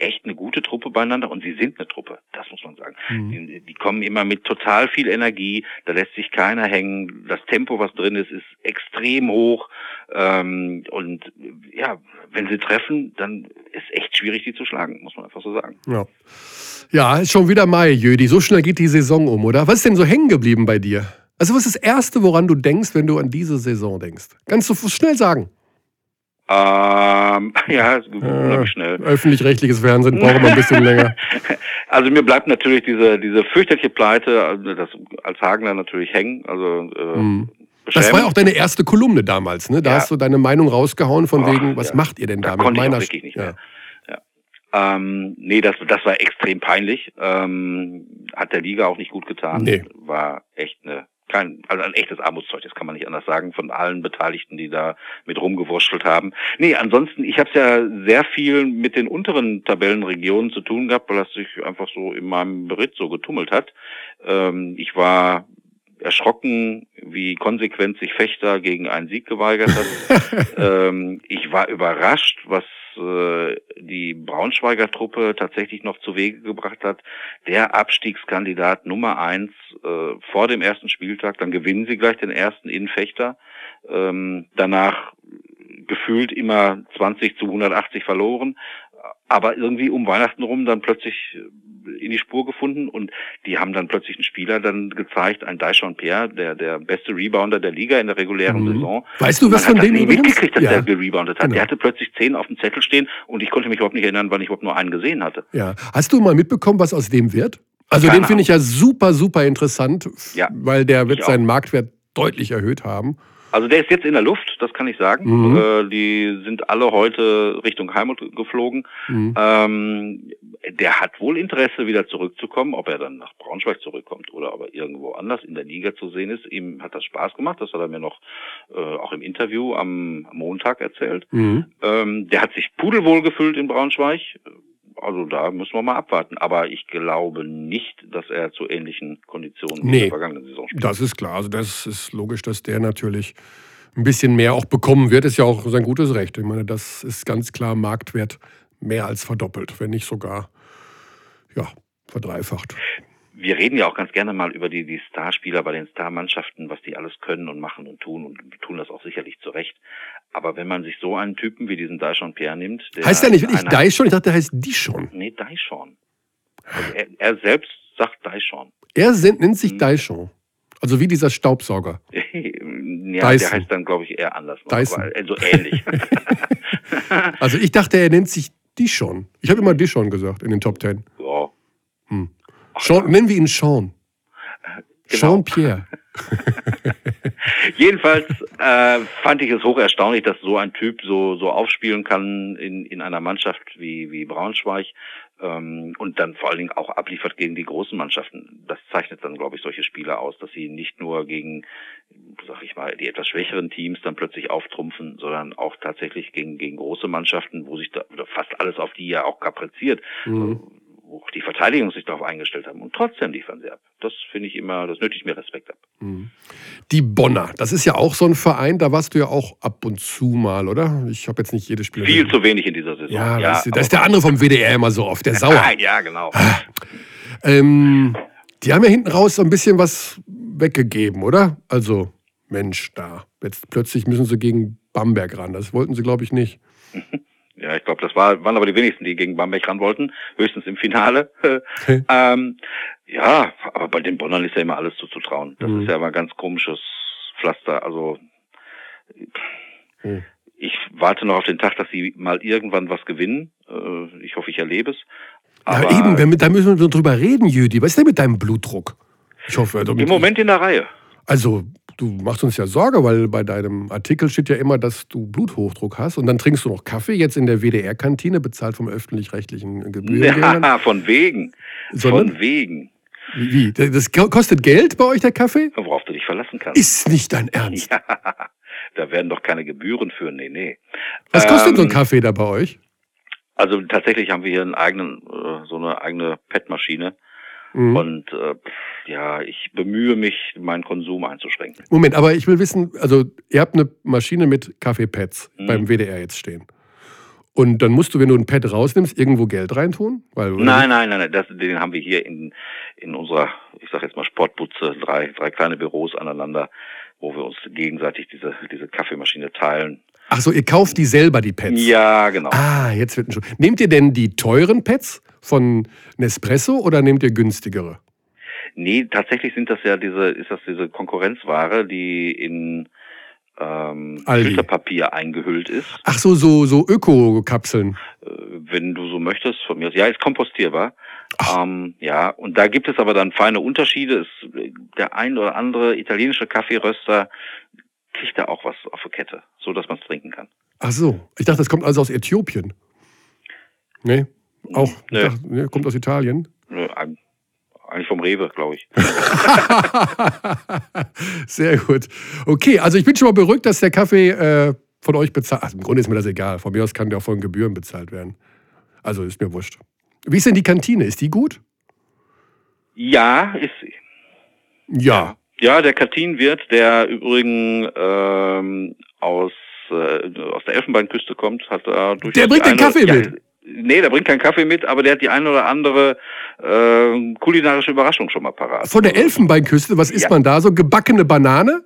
echt eine gute Truppe beieinander und sie sind eine Truppe, das muss man sagen. Mhm. Die, die, kommen immer mit total viel Energie, da lässt sich keiner hängen, das Tempo, was drin ist, ist extrem hoch ähm, und ja, wenn sie treffen, dann ist echt schwierig, die zu schlagen, muss man einfach so sagen. Ja, ja ist schon wieder Mai, Jödi, so schnell geht die Saison um, oder? Was ist denn so hängen geblieben bei dir? Also was ist das Erste, woran du denkst, wenn du an diese Saison denkst? Kannst du schnell sagen. Ähm, *laughs* ja, es äh, schnell. Öffentlich-rechtliches Fernsehen braucht immer ein bisschen länger. *laughs* Also mir bleibt natürlich diese, diese fürchterliche Pleite, also das als Hagener natürlich hängen. Also äh, mhm. Das war ja auch deine erste Kolumne damals, ne? Da ja. hast du deine Meinung rausgehauen von oh, wegen, was ja. macht ihr denn da, da mit meiner ich nicht mehr. Ja. Ähm, nee, das, das war extrem peinlich. Ähm, hat der Liga auch nicht gut getan. Nee. War echt eine kein, also ein echtes Armutszeug, das kann man nicht anders sagen, von allen Beteiligten, die da mit rumgewurschtelt haben. Nee, ansonsten, ich habe es ja sehr viel mit den unteren Tabellenregionen zu tun gehabt, weil das sich einfach so in meinem Beritt so getummelt hat. Ähm, ich war erschrocken, wie konsequent sich Fechter gegen einen Sieg geweigert hat. *laughs* ähm, ich war überrascht, was äh, die Braunschweiger Truppe tatsächlich noch zu Wege gebracht hat. Der Abstiegskandidat Nummer eins äh, vor dem ersten Spieltag, dann gewinnen sie gleich den ersten Innenfechter. Ähm, danach gefühlt immer 20 zu 180 verloren, aber irgendwie um Weihnachten rum dann plötzlich in die Spur gefunden und die haben dann plötzlich einen Spieler dann gezeigt, ein Daishon Pierre, der der beste Rebounder der Liga in der regulären mhm. Saison. Weißt du, was von dem mitgekriegt, dass ja. der gereboundet hat? Genau. Der hatte plötzlich zehn auf dem Zettel stehen und ich konnte mich überhaupt nicht erinnern, wann ich überhaupt nur einen gesehen hatte. Ja. Hast du mal mitbekommen, was aus dem wird? Also Keine den finde ich ja super, super interessant, ja. weil der wird seinen Marktwert deutlich erhöht haben. Also der ist jetzt in der Luft, das kann ich sagen. Mhm. Äh, die sind alle heute Richtung Heimat geflogen. Mhm. Ähm, der hat wohl Interesse, wieder zurückzukommen. Ob er dann nach Braunschweig zurückkommt oder ob er irgendwo anders in der Liga zu sehen ist. Ihm hat das Spaß gemacht. Das hat er mir noch äh, auch im Interview am Montag erzählt. Mhm. Ähm, der hat sich pudelwohl gefühlt in Braunschweig. Also da müssen wir mal abwarten. Aber ich glaube nicht, dass er zu ähnlichen Konditionen nee, in der vergangenen Saison spielt. Das ist klar. Also das ist logisch, dass der natürlich ein bisschen mehr auch bekommen wird. Ist ja auch sein gutes Recht. Ich meine, das ist ganz klar Marktwert mehr als verdoppelt, wenn nicht sogar ja, verdreifacht wir reden ja auch ganz gerne mal über die, die Starspieler bei den Starmannschaften, was die alles können und machen und tun und tun das auch sicherlich zu Recht. Aber wenn man sich so einen Typen wie diesen Daishon Pierre nimmt, der heißt der nicht wirklich Daishon? Ich dachte, der heißt Dishon. Nee, Daishon. Also er, er, selbst sagt Daishon. Er nennt sich hm. Daishon. Also wie dieser Staubsauger. *laughs* ja, Dyson. der heißt dann, glaube ich, eher anders. Noch, Dyson. Aber, also ähnlich. *laughs* also ich dachte, er nennt sich Dishon. Ich habe immer Dishon gesagt in den Top Ten. Ja. Hm. Sean, nennen wir ihn Sean. Genau. Sean Pierre. *laughs* Jedenfalls äh, fand ich es hoch erstaunlich, dass so ein Typ so so aufspielen kann in, in einer Mannschaft wie wie Braunschweig ähm, und dann vor allen Dingen auch abliefert gegen die großen Mannschaften. Das zeichnet dann, glaube ich, solche Spieler aus, dass sie nicht nur gegen, sag ich mal, die etwas schwächeren Teams dann plötzlich auftrumpfen, sondern auch tatsächlich gegen gegen große Mannschaften, wo sich da fast alles auf die ja auch kapriziert. Mhm wo die Verteidigung sich darauf eingestellt haben. Und trotzdem liefern sie ab. Das finde ich immer, das nötigt mir Respekt ab. Mhm. Die Bonner, das ist ja auch so ein Verein, da warst du ja auch ab und zu mal, oder? Ich habe jetzt nicht jedes Spiel. Viel zu wenig in dieser Saison. Ja, ja da ist der andere vom WDR immer so oft, der Sauer. Nein, ja, genau. Ah. Ähm, die haben ja hinten raus so ein bisschen was weggegeben, oder? Also, Mensch, da. Jetzt plötzlich müssen sie gegen Bamberg ran. Das wollten sie, glaube ich, nicht. *laughs* Ja, ich glaube, das war, waren aber die wenigsten, die gegen Bamberg ran wollten, höchstens im Finale. *laughs* ähm, Ja, aber bei den Bonnern ist ja immer alles zuzutrauen. Das Mhm. ist ja immer ein ganz komisches Pflaster. Also Mhm. ich warte noch auf den Tag, dass sie mal irgendwann was gewinnen. Äh, ich hoffe, ich erlebe es. Ja, eben, da müssen wir drüber reden, Jüdi. Was ist denn mit deinem Blutdruck? Ich hoffe, also im Moment in der Reihe. Also, du machst uns ja Sorge, weil bei deinem Artikel steht ja immer, dass du Bluthochdruck hast. Und dann trinkst du noch Kaffee jetzt in der WDR-Kantine, bezahlt vom öffentlich-rechtlichen Gebührengeldern. Ja, von wegen. Sondern? Von wegen. Wie? Das ko- kostet Geld bei euch, der Kaffee? Worauf du dich verlassen kannst. Ist nicht dein Ernst. Ja, *laughs* da werden doch keine Gebühren für. Nee, nee. Was kostet so ein Ähm, Kaffee da bei euch? Also tatsächlich haben wir hier einen eigenen, äh, so eine eigene PET-Maschine. Mhm. Und äh, ja, ich bemühe mich, meinen Konsum einzuschränken. Moment, aber ich will wissen, also ihr habt eine Maschine mit Kaffeepads Mhm. beim WDR jetzt stehen. Und dann musst du, wenn du ein Pad rausnimmst, irgendwo Geld reintun? Weil, Nein, nein, nein, nein, das, den haben wir hier in, in unserer, ich sag jetzt mal Sportbutze, drei, drei kleine Büros aneinander, wo wir uns gegenseitig diese, diese Kaffeemaschine teilen. Ach so, ihr kauft die selber, die Pads? Ja, genau. Ah, jetzt wird ein schon. Nehmt ihr denn die teuren Pads von Nespresso oder nehmt ihr günstigere? Nee, tatsächlich sind das ja diese, ist das diese Konkurrenzware, die in ähm. Filterpapier eingehüllt ist. Ach so, so, so Öko-Kapseln. Äh, wenn du so möchtest, von mir aus. Ja, ist kompostierbar. Ähm, ja, und da gibt es aber dann feine Unterschiede. Es, der ein oder andere italienische Kaffeeröster kriegt da auch was auf der Kette, so dass man es trinken kann. Ach so, ich dachte, das kommt also aus Äthiopien. Nee, auch. Nee. dachte, nee, kommt aus Italien. Eig- Eigentlich vom Rewe, glaube ich. *laughs* Sehr gut. Okay, also ich bin schon mal beruhigt, dass der Kaffee äh, von euch bezahlt. Also Im Grunde ist mir das egal. Von mir aus kann der auch von Gebühren bezahlt werden. Also ist mir wurscht. Wie ist denn die Kantine? Ist die gut? Ja, ist sie. Ja. Ja, der Kantinenwirt, der übrigens ähm, aus, äh, aus der Elfenbeinküste kommt, hat da durchaus Der bringt den eine- Kaffee ja, mit? Nee, der bringt keinen Kaffee mit, aber der hat die eine oder andere äh, kulinarische Überraschung schon mal parat. Von der Elfenbeinküste, was isst Ja. man da? So gebackene Banane?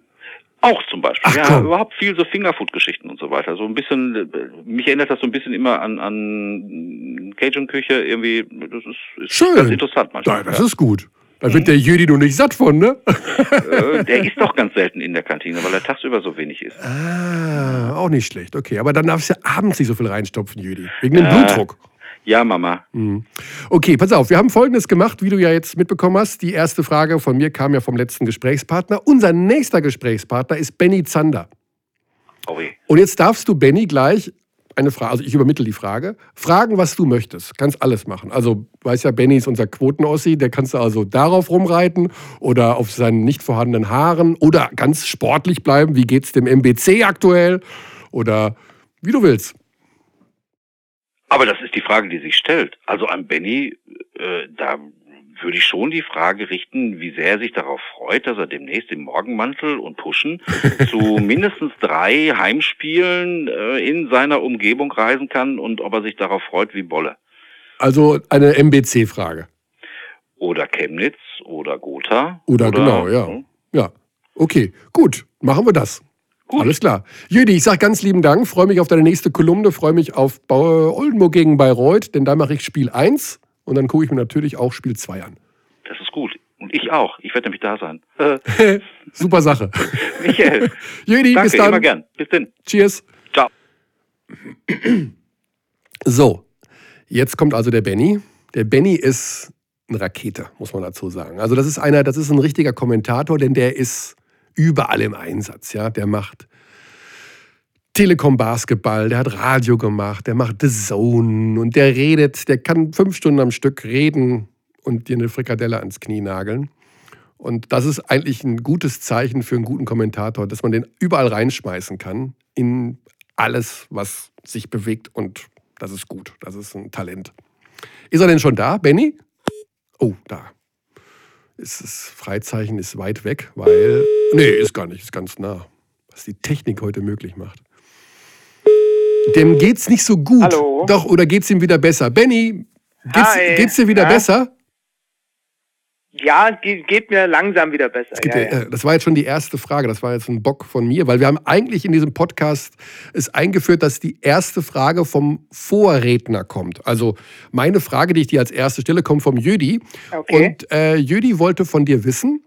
Auch zum Beispiel. Ach, ja, komm. überhaupt viel so Fingerfood-Geschichten und so weiter. So ein bisschen, mich erinnert das so ein bisschen immer an, an Cajun-Küche. Irgendwie, das ist, ist Schön. ganz interessant Ja, manchmal. das ist gut. Da wird der Jüdi nur nicht satt von, ne? äh, der ist doch ganz selten in der Kantine, weil er tagsüber so wenig ist. Ah, auch nicht schlecht. Okay, aber dann darfst du ja abends nicht so viel reinstopfen, Jüdi. Wegen dem Äh. Blutdruck. Ja, Mama. Mhm. Okay, pass auf, wir haben Folgendes gemacht, wie du ja jetzt mitbekommen hast. Die erste Frage von mir kam ja vom letzten Gesprächspartner. Unser nächster Gesprächspartner ist Benny Zander. Oh weh. Und jetzt darfst du Benny gleich eine Frage, also ich übermittle die Frage, fragen, was du möchtest. Kannst alles machen. Also, weißt ja, Benny ist unser Quotenossi, der kannst du also darauf rumreiten oder auf seinen nicht vorhandenen Haaren oder ganz sportlich bleiben. Wie geht's dem MBC aktuell? Oder wie du willst. Aber das ist die Frage, die sich stellt. Also an Benny, äh, da würde ich schon die Frage richten, wie sehr er sich darauf freut, dass er demnächst im Morgenmantel und Puschen *laughs* zu mindestens drei Heimspielen äh, in seiner Umgebung reisen kann und ob er sich darauf freut wie Bolle. Also eine MBC-Frage. Oder Chemnitz oder Gotha. Oder, genau, ja. hm? Ja. Okay, gut, machen wir das. Gut. Alles klar. Jüdi, ich sage ganz lieben Dank, freue mich auf deine nächste Kolumne, freue mich auf Oldenburg gegen Bayreuth, denn da mache ich Spiel 1 und dann gucke ich mir natürlich auch Spiel 2 an. Das ist gut. Und ich auch. Ich werde nämlich da sein. *laughs* Super Sache. *laughs* Michael, Jüdi, danke, bis dann. immer gern. Bis dann. Cheers. Ciao. *clears throat* So, jetzt kommt also der Benny. Der Benny ist eine Rakete, muss man dazu sagen. Also das ist einer, das ist ein richtiger Kommentator, denn der ist überall im Einsatz, ja. Der macht Telekom Basketball, der hat Radio gemacht, der macht The Zone und der redet, der kann fünf Stunden am Stück reden und dir eine Frikadelle ans Knie nageln. Und das ist eigentlich ein gutes Zeichen für einen guten Kommentator, dass man den überall reinschmeißen kann in alles, was sich bewegt und das ist gut. Das ist ein Talent. Ist er denn schon da, Benny? Oh, da. Ist das Freizeichen ist weit weg, weil. Nee, ist gar nicht, ist ganz nah. Was die Technik heute möglich macht. Dem geht's nicht so gut. Hallo? Doch, oder geht's ihm wieder besser? Benny, geht's, geht's dir wieder Na? besser? Ja, geht, geht mir langsam wieder besser. Geht, ja, ja. Äh, das war jetzt schon die erste Frage, das war jetzt ein Bock von mir, weil wir haben eigentlich in diesem Podcast es eingeführt, dass die erste Frage vom Vorredner kommt. Also meine Frage, die ich dir als erste stelle, kommt vom Jödi. Okay. Und äh, Jödi wollte von dir wissen,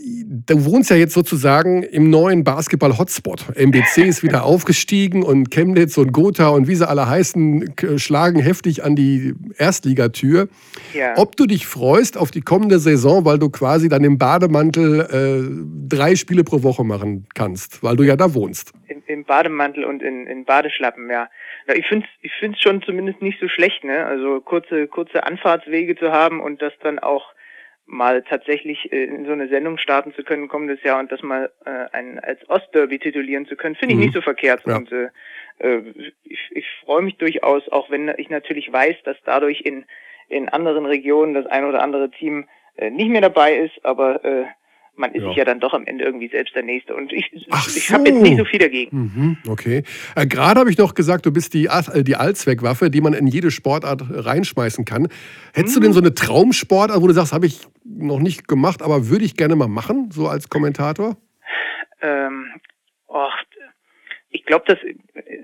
du wohnst ja jetzt sozusagen im neuen Basketball-Hotspot. MBC *laughs* ist wieder aufgestiegen und Chemnitz und Gotha und wie sie alle heißen, schlagen heftig an die Erstligatür. Ja. Ob du dich freust auf die kommende Saison, weil du quasi dann im Bademantel äh, drei Spiele pro Woche machen kannst, weil du ja da wohnst. Im, im Bademantel und in, in Badeschlappen, ja. ja ich finde es ich find's schon zumindest nicht so schlecht, ne? Also kurze, kurze Anfahrtswege zu haben und das dann auch mal tatsächlich äh, in so eine Sendung starten zu können kommendes Jahr und das mal äh, ein, als Ostderby titulieren zu können, finde ich mhm. nicht so verkehrt. Ja. Und äh, äh, ich, ich freue mich durchaus, auch wenn ich natürlich weiß, dass dadurch in, in anderen Regionen das ein oder andere Team äh, nicht mehr dabei ist, aber äh, man ist ja. sich ja dann doch am Ende irgendwie selbst der Nächste. Und ich, ich so. habe jetzt nicht so viel dagegen. Mhm, okay. Äh, Gerade habe ich doch gesagt, du bist die, äh, die Allzweckwaffe, die man in jede Sportart reinschmeißen kann. Hättest mhm. du denn so eine Traumsportart, wo du sagst, habe ich noch nicht gemacht, aber würde ich gerne mal machen, so als Kommentator? Ähm, och, ich glaube das,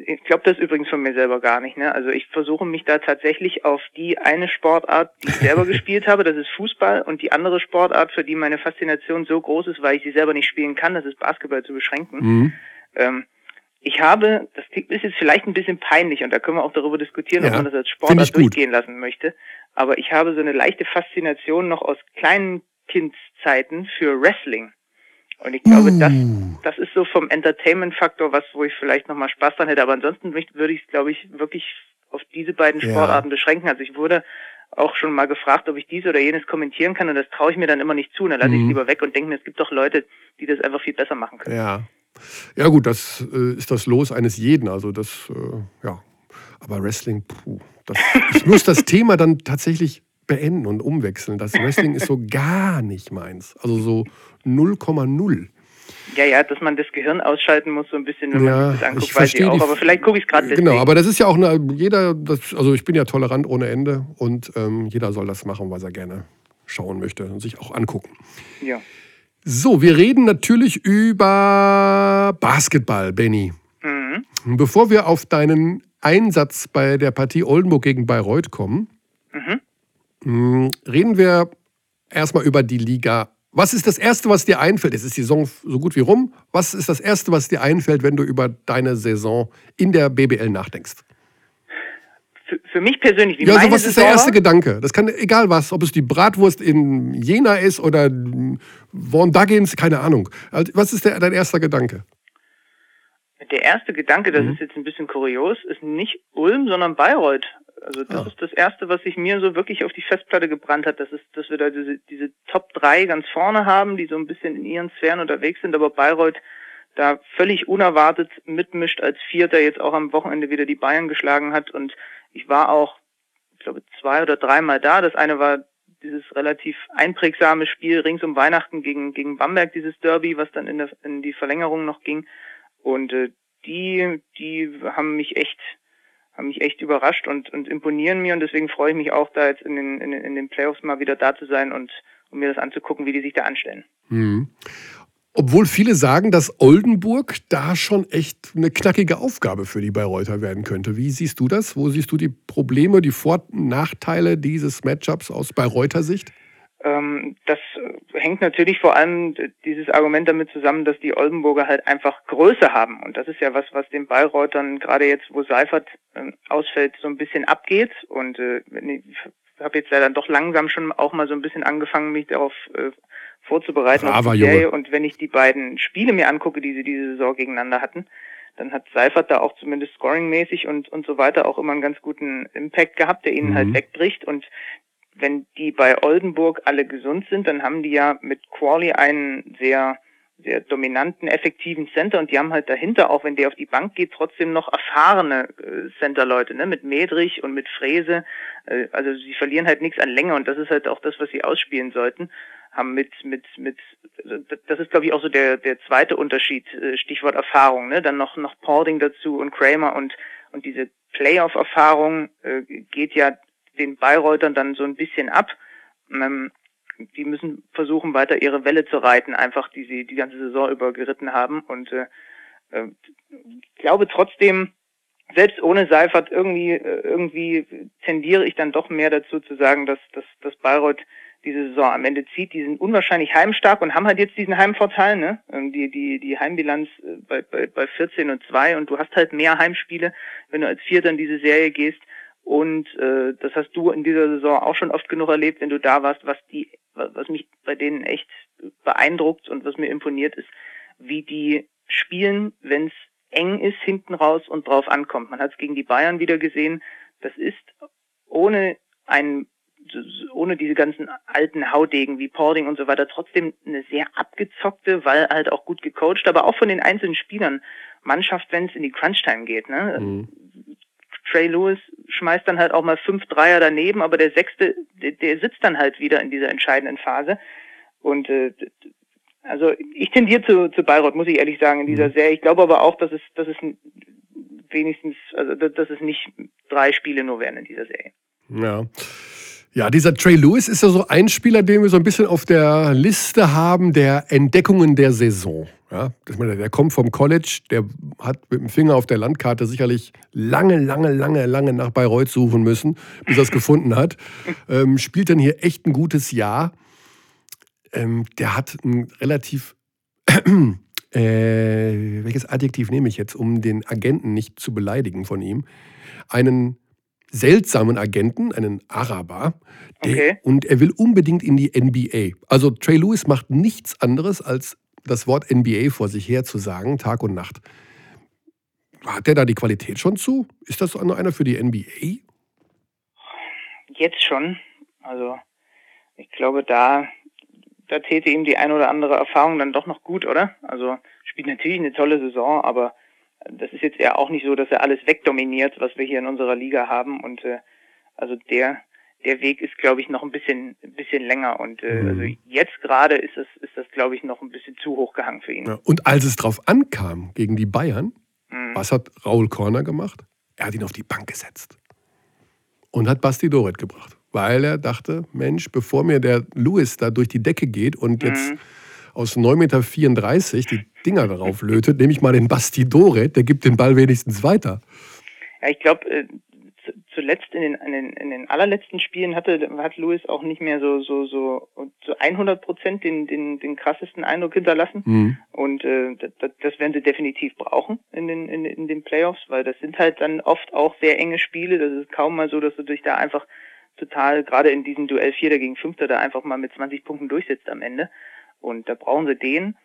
ich glaube das übrigens von mir selber gar nicht. Ne? Also ich versuche mich da tatsächlich auf die eine Sportart, die ich selber *laughs* gespielt habe, das ist Fußball, und die andere Sportart, für die meine Faszination so groß ist, weil ich sie selber nicht spielen kann, das ist Basketball zu beschränken. Mhm. Ähm, ich habe, das ist jetzt vielleicht ein bisschen peinlich und da können wir auch darüber diskutieren, ja, ob man das als Sportart durchgehen lassen möchte. Aber ich habe so eine leichte Faszination noch aus kleinen Kindszeiten für Wrestling. Und ich glaube, uh. das, das ist so vom Entertainment-Faktor was, wo ich vielleicht nochmal Spaß dran hätte. Aber ansonsten würde ich es, glaube ich, wirklich auf diese beiden Sportarten ja. beschränken. Also ich wurde auch schon mal gefragt, ob ich dies oder jenes kommentieren kann und das traue ich mir dann immer nicht zu. Und dann lasse mhm. ich es lieber weg und denke mir, es gibt doch Leute, die das einfach viel besser machen können. Ja. Ja gut, das äh, ist das Los eines jeden. Also das, äh, ja. Aber Wrestling, puh. Das, ich muss das *laughs* Thema dann tatsächlich beenden und umwechseln. Das Wrestling ist so gar nicht meins. Also so 0,0. Ja, ja, dass man das Gehirn ausschalten muss, so ein bisschen, wenn ja, man sich das anguckt, ich weiß ich auch. Aber vielleicht gucke ich es gerade Genau, aber das ist ja auch eine, jeder, das, also ich bin ja tolerant ohne Ende und ähm, jeder soll das machen, was er gerne schauen möchte und sich auch angucken. Ja. So, wir reden natürlich über Basketball, Benny. Mhm. Bevor wir auf deinen Einsatz bei der Partie Oldenburg gegen Bayreuth kommen, mhm. Mm, reden wir erstmal über die Liga was ist das Erste, was dir einfällt? Es ist die Saison so gut wie rum. Was ist das Erste, was dir einfällt, wenn du über deine Saison in der BBL nachdenkst? Für, für mich persönlich, wie ja, also was ist der erste Gedanke? Das kann egal was, ob es die Bratwurst in Jena ist oder Von Duggins, keine Ahnung. Also, was ist der, dein erster Gedanke? Der erste Gedanke, das mhm. ist jetzt ein bisschen kurios, ist nicht Ulm, sondern Bayreuth. Also das ah. ist das Erste, was sich mir so wirklich auf die Festplatte gebrannt hat. Das ist, dass wir da diese, diese Top 3 ganz vorne haben, die so ein bisschen in ihren Sphären unterwegs sind, aber Bayreuth da völlig unerwartet mitmischt als Vierter jetzt auch am Wochenende wieder die Bayern geschlagen hat. Und ich war auch, ich glaube, zwei oder dreimal da. Das eine war dieses relativ einprägsame Spiel rings um Weihnachten gegen, gegen Bamberg, dieses Derby, was dann in, der, in die Verlängerung noch ging. Und äh, die, die haben mich echt haben mich echt überrascht und, und imponieren mir und deswegen freue ich mich auch, da jetzt in den, in, in den Playoffs mal wieder da zu sein und um mir das anzugucken, wie die sich da anstellen. Mhm. Obwohl viele sagen, dass Oldenburg da schon echt eine knackige Aufgabe für die Bayreuther werden könnte. Wie siehst du das? Wo siehst du die Probleme, die Vor- und Nachteile dieses Matchups aus Bayreuther Sicht? Ähm, das hängt natürlich vor allem dieses Argument damit zusammen, dass die Oldenburger halt einfach Größe haben. Und das ist ja was, was den Bayreutern gerade jetzt, wo Seifert äh, ausfällt, so ein bisschen abgeht. Und äh, ich habe jetzt ja dann doch langsam schon auch mal so ein bisschen angefangen, mich darauf äh, vorzubereiten auf die Serie. Und wenn ich die beiden Spiele mir angucke, die sie diese Saison gegeneinander hatten, dann hat Seifert da auch zumindest scoringmäßig und, und so weiter auch immer einen ganz guten Impact gehabt, der ihnen halt mhm. halt wegbricht. Und wenn die bei Oldenburg alle gesund sind, dann haben die ja mit Quali einen sehr sehr dominanten, effektiven Center und die haben halt dahinter, auch wenn der auf die Bank geht, trotzdem noch erfahrene äh, Center-Leute, ne, mit Medrich und mit Frese. Äh, also sie verlieren halt nichts an Länge und das ist halt auch das, was sie ausspielen sollten. Haben mit, mit, mit, das ist glaube ich auch so der, der zweite Unterschied, äh, Stichwort Erfahrung, ne, dann noch, noch Paulding dazu und Kramer und, und diese Playoff-Erfahrung äh, geht ja den Bayreutern dann so ein bisschen ab. Ähm, die müssen versuchen, weiter ihre Welle zu reiten, einfach die sie die ganze Saison über geritten haben. Und äh, äh, glaube trotzdem, selbst ohne Seifert irgendwie, äh, irgendwie tendiere ich dann doch mehr dazu zu sagen, dass, dass, dass Bayreuth diese Saison am Ende zieht. Die sind unwahrscheinlich heimstark und haben halt jetzt diesen Heimvorteil, ne? Ähm, die, die, die Heimbilanz äh, bei, bei, bei 14 und 2 und du hast halt mehr Heimspiele, wenn du als Vierter in diese Serie gehst. Und äh, das hast du in dieser Saison auch schon oft genug erlebt, wenn du da warst, was die, was mich bei denen echt beeindruckt und was mir imponiert ist, wie die spielen, wenn es eng ist hinten raus und drauf ankommt. Man hat es gegen die Bayern wieder gesehen. Das ist ohne ein ohne diese ganzen alten Haudegen wie Pording und so weiter trotzdem eine sehr abgezockte, weil halt auch gut gecoacht, aber auch von den einzelnen Spielern Mannschaft, wenn es in die Crunch-Time geht. Ne? Mhm. Trey Lewis schmeißt dann halt auch mal fünf Dreier daneben, aber der sechste, der, der sitzt dann halt wieder in dieser entscheidenden Phase. Und äh, also ich tendiere zu, zu Bayreuth, muss ich ehrlich sagen, in dieser mhm. Serie. Ich glaube aber auch, dass es, dass es wenigstens, also dass es nicht drei Spiele nur werden in dieser Serie. Ja. Ja, dieser Trey Lewis ist ja so ein Spieler, den wir so ein bisschen auf der Liste haben der Entdeckungen der Saison. Ja, der kommt vom College, der hat mit dem Finger auf der Landkarte sicherlich lange, lange, lange, lange nach Bayreuth suchen müssen, bis er es gefunden hat. *laughs* Ähm, spielt dann hier echt ein gutes Jahr. Ähm, der hat ein relativ, *clears throat* äh, welches Adjektiv nehme ich jetzt, um den Agenten nicht zu beleidigen von ihm, einen seltsamen Agenten, einen Araber, der, okay. und er will unbedingt in die NBA. Also Trey Lewis macht nichts anderes, als das Wort NBA vor sich her zu sagen, Tag und Nacht. Hat der da die Qualität schon zu? Ist das einer für die NBA? Jetzt schon. Also ich glaube, da, da täte ihm die ein oder andere Erfahrung dann doch noch gut, oder? Also spielt natürlich eine tolle Saison, aber das ist jetzt ja auch nicht so, dass er alles wegdominiert, was wir hier in unserer Liga haben. Und äh, also der der Weg ist, glaube ich, noch ein bisschen ein bisschen länger. Und äh, mhm. also jetzt gerade ist das ist das, glaube ich, noch ein bisschen zu hoch gehangen für ihn. Ja, und als es drauf ankam gegen die Bayern, mhm. was hat Raul Korner gemacht? Er hat ihn auf die Bank gesetzt und hat Basti Doret gebracht, weil er dachte, Mensch, bevor mir der Louis da durch die Decke geht und jetzt mhm aus 9,34 Meter die Dinger darauf lötet, nehme ich mal den Basti Doret, der gibt den Ball wenigstens weiter. Ja, ich glaube, äh, zuletzt in den, in den, in den allerletzten Spielen hatte hat Louis auch nicht mehr so so so so 100 Prozent den, den den krassesten Eindruck hinterlassen mhm. und äh, das, das werden sie definitiv brauchen in den in, in den Playoffs, weil das sind halt dann oft auch sehr enge Spiele. Das ist kaum mal so, dass du dich da einfach total gerade in diesem Duell Vierter gegen Fünfter da einfach mal mit 20 Punkten durchsetzt am Ende. Und da brauchen sie den